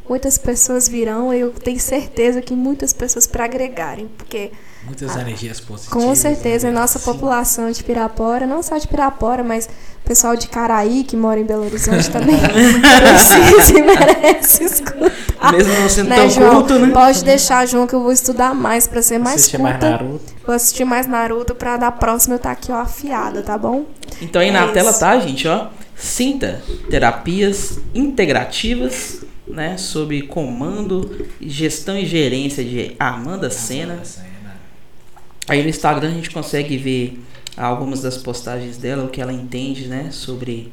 Muitas pessoas virão, eu tenho certeza que muitas pessoas para agregarem, porque Muitas energias positivas. com certeza a né? nossa Sim. população de Pirapora, não só de Pirapora, mas o pessoal de Caraí, que mora em Belo Horizonte [laughs] também, precisa e merece escutar. Mesmo não sendo Né, tão João? culto, né? Pode deixar, João, que eu vou estudar mais pra ser mais Assistir mais culta. Naruto. Vou assistir mais Naruto pra da próxima eu estar aqui, ó, afiada, tá bom? Então aí É na isso. tela tá, gente, ó. Sinta terapias integrativas, né? Sob comando, gestão e gerência de Amanda Sena. Aí no Instagram a gente consegue ver algumas das postagens dela, o que ela entende, né? Sobre.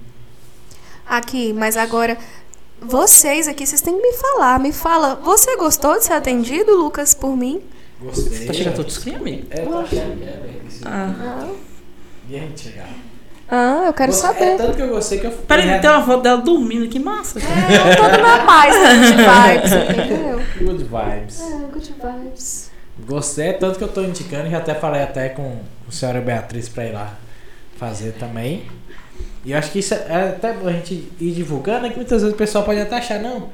Aqui, mas agora, vocês aqui, vocês têm que me falar. Me fala, você gostou de ser atendido, Lucas, por mim? Gostei. Tá chegando todo esquema, amigo? É, tô achando que é, Ah. E gente chegar. Ah, eu quero saber. É tanto que eu gostei que eu Peraí, né, tem uma foto dela dormindo, que massa. É, eu tô na paz, good vibes, [laughs] entendeu? Good vibes. É, good vibes. Gostei, tanto que eu tô indicando, já até falei até com a senhora Beatriz pra ir lá fazer também. E eu acho que isso é é até bom a gente ir divulgando, é que muitas vezes o pessoal pode até achar, não,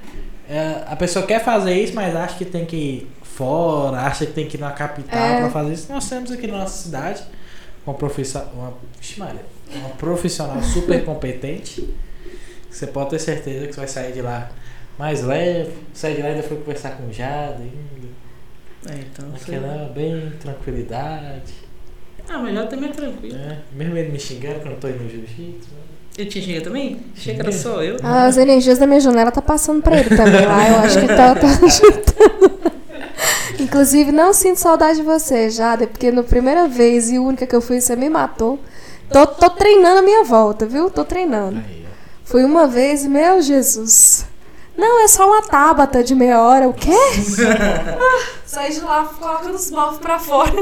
é, a pessoa quer fazer isso, mas acha que tem que ir fora, acha que tem que ir na capital É. pra fazer isso. Nós temos aqui na nossa cidade uma profissional, uma, Maria, uma profissional super [laughs] competente. Você pode ter certeza que você vai sair de lá mais leve, sair de lá e ainda foi conversar com o Jada. É, então. Aquela bem tranquilidade. Ah, mas já também é tranquilo. né? Mesmo ele me xingando quando eu tô indo no jiu-jitsu. né? Ele te xinga também? Achei que era só eu. As energias da minha janela tá passando pra ele também lá. Eu acho que tá, tá [laughs] ajudando. Inclusive, não sinto saudade de você, Jada, porque na primeira vez e única que eu fui, você me matou. Tô, tô treinando a minha volta, viu? Tô treinando. Fui uma vez, meu Jesus. Não, é só uma tábata de meia hora. O quê? Ah, [laughs] Sai de lá, coloca os bofos pra fora.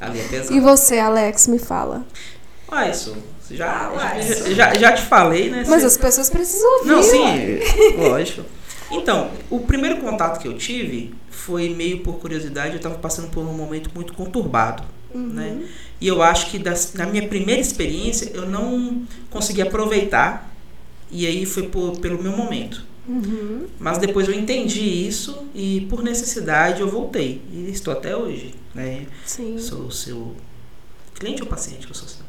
Ali é. E você, Alex, me fala. Ah, isso. Já, já, já, já te falei, né? Mas Você- as pessoas precisam ouvir. Não, sim, [laughs] lógico. Então, o primeiro contato que eu tive foi meio por curiosidade, eu tava passando por um momento muito conturbado, né? E eu acho que das, na minha primeira experiência eu não consegui aproveitar, e aí foi por, pelo meu momento. Uhum. Mas depois eu entendi isso e por necessidade eu voltei. E estou até hoje, né? Sim. Sou seu cliente ou paciente que eu sou seu?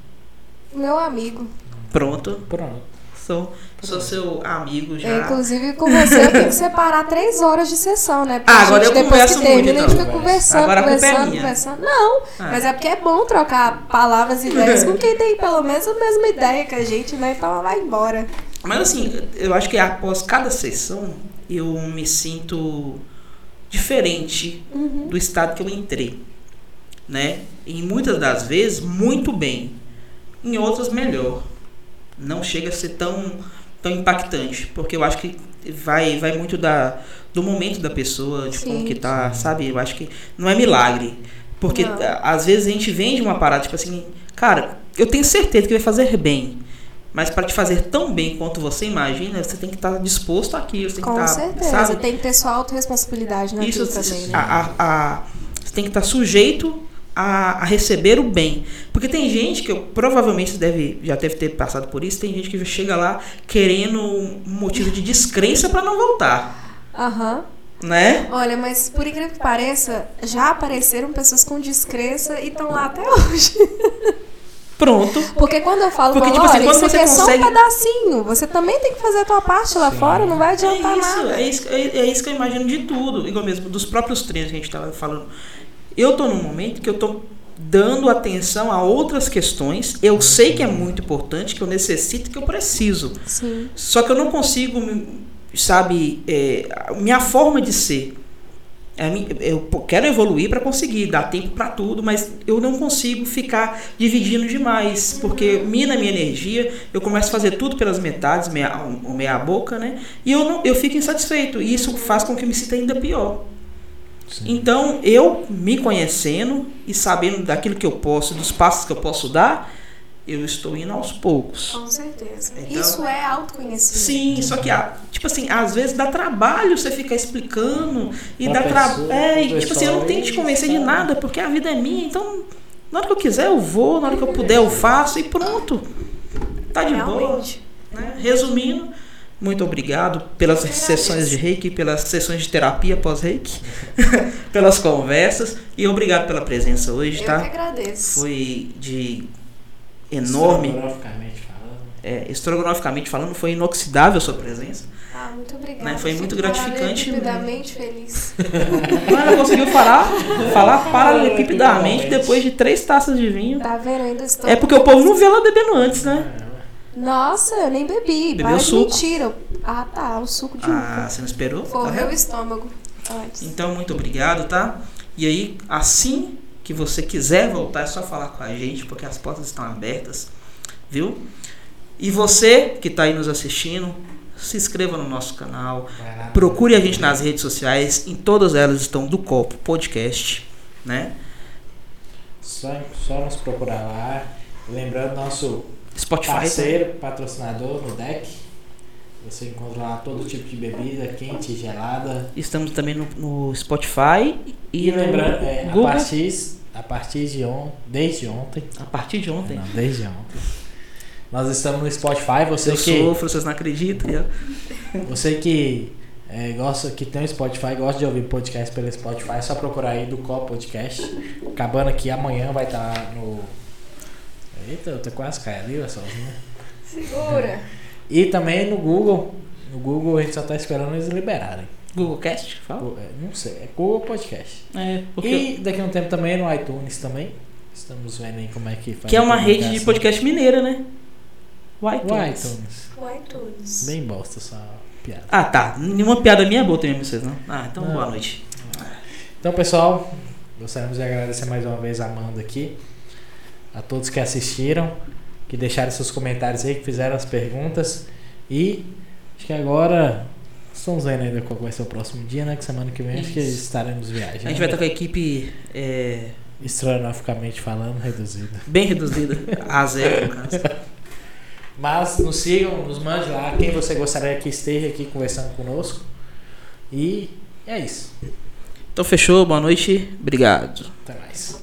Meu amigo. Pronto, Pronto. sou, sou seu amigo já. É, inclusive, com você eu tenho que separar três horas de sessão, né? Porque Ah, a agora gente, eu depois converso que termina, muito, a gente então. fica conversando, Agora é conversando, conversando. Não, Ah. mas é porque é bom trocar palavras e ideias com quem tem pelo menos a mesma ideia que a gente, né? Então vai embora. Mas assim, eu acho que após cada sessão eu me sinto diferente Uhum. do estado que eu entrei, né? E muitas das vezes muito bem, em outras melhor. Não chega a ser tão tão impactante, porque eu acho que vai vai muito da do momento da pessoa, de como que tá, sabe? Eu acho que não é milagre, porque Não. às vezes a gente vende uma parada tipo assim, cara, eu tenho certeza que vai fazer bem. Mas para te fazer tão bem quanto você imagina, você tem que estar disposto àquilo, você tem Com que estar, certeza. tá, sabe? Tem que ter sua autorresponsabilidade naquilo Isso, também, né? a, a- a- você tem que estar sujeito a, a receber o bem. Porque tem gente que eu, provavelmente deve, já deve ter passado por isso, tem gente que chega lá querendo um motivo de descrença para não voltar, Aham. né? Olha, mas por incrível que pareça, já apareceram pessoas com descrença e estão lá até hoje. [laughs] Pronto. Porque quando eu falo, Porque, tipo assim, olha, quando isso você aqui é só consegue- um pedacinho. Você também tem que fazer a tua parte lá fora, não vai É adiantar isso, nada. é isso, é, é isso que eu imagino de tudo, igual mesmo dos próprios treinos que a gente estava falando. Eu tô num momento que eu tô dando atenção a outras questões. Eu sei que é muito importante, que eu necessito, que eu preciso. Sim. Só que eu não consigo, sabe, é, minha forma de ser. Mi- Eu quero evoluir para conseguir, dar tempo para tudo, mas eu não consigo ficar dividindo demais, porque mina minha energia, eu começo a fazer tudo pelas metades, meia, meia boca, né? E eu, não, eu fico insatisfeito, e isso faz com que eu me sinta ainda pior. Então, eu me conhecendo e sabendo daquilo que eu posso, dos passos que eu posso dar, eu estou indo aos poucos. Com certeza. Então- Isso é autoconhecimento. Sim, só que, tipo assim, às vezes dá trabalho você ficar explicando e Pra dá trabalho. É, e, tipo assim, eu não tenho que te convencer de nada, porque a vida é minha, então na hora que eu quiser eu vou, na hora que eu puder eu faço e pronto. Tá de boa. Realmente. Né? Resumindo, muito obrigado pelas sessões de reiki, pelas sessões de terapia pós-reiki, [laughs] pelas conversas e obrigado pela presença hoje, Eu que tá? agradeço. Foi de enorme, Estrogonoficamente falando. é, estrogonoficamente falando, foi inoxidável a sua presença. Ah, muito obrigada. Né, foi Fico muito gratificante. paralelepipedamente feliz. Ela conseguiu falar, falar paralelepipedamente depois de três taças de vinho. Tá vendo? Ainda estou. É porque o povo não viu ela bebendo antes, né? Nossa, eu nem bebi. Bebeu Para suco. mentira. Ah, tá. O suco de Ah, uva. você não esperou? Correu o estômago antes. Então, muito obrigado, tá? E aí, assim que você quiser voltar, é só falar com a gente, porque as portas estão abertas, viu? E você que está aí nos assistindo, se inscreva no nosso canal, procure a gente nas redes sociais, em todas elas estão do Copo Podcast, né? Só, só nos procurar lá. Lembrando, nosso Spotify. parceiro, patrocinador no deck. Você encontra lá todo tipo de bebida, quente, gelada. Estamos também no, no Spotify e, E, no lembrando, é, a, Google. partir, a partir de ontem, desde ontem, A partir de ontem. não, desde ontem, nós estamos no Spotify. Você eu que, sofro, vocês não acreditam. eu- você que é, gosta, que tem o Spotify, gosta de ouvir podcast pelo Spotify, é só procurar aí do Cop Podcast. Acabando aqui, amanhã vai estar no. Eita, eu tô quase caindo ali, olha sozinho. Segura. [laughs] E também no Google. No Google a gente só tá esperando eles liberarem. Google Cast, fala. É, Não sei, é Google Podcast. É, porque E daqui a um tempo também no iTunes também. Estamos vendo aí como é que faz. que é uma rede de podcast mineira, né? O O iTunes. iTunes. O iTunes. Bem bosta essa piada. Ah, tá. Nenhuma piada minha é boa também, vocês não? Ah, então Não. boa noite. Então, pessoal, gostaríamos de agradecer mais uma vez a Amanda aqui. A todos que assistiram, que deixaram seus comentários aí, que fizeram as perguntas. E acho que agora estamos vendo ainda qual vai ser o próximo dia, né? Que semana que vem acho que estaremos viajando. A gente vai estar com a equipe é, Estronoficamente falando, reduzida. bem reduzida. [laughs] A zero, no caso. Mas nos sigam, nos mande lá quem você gostaria que esteja aqui conversando conosco. E é isso. Então fechou, boa noite. Obrigado. Até mais.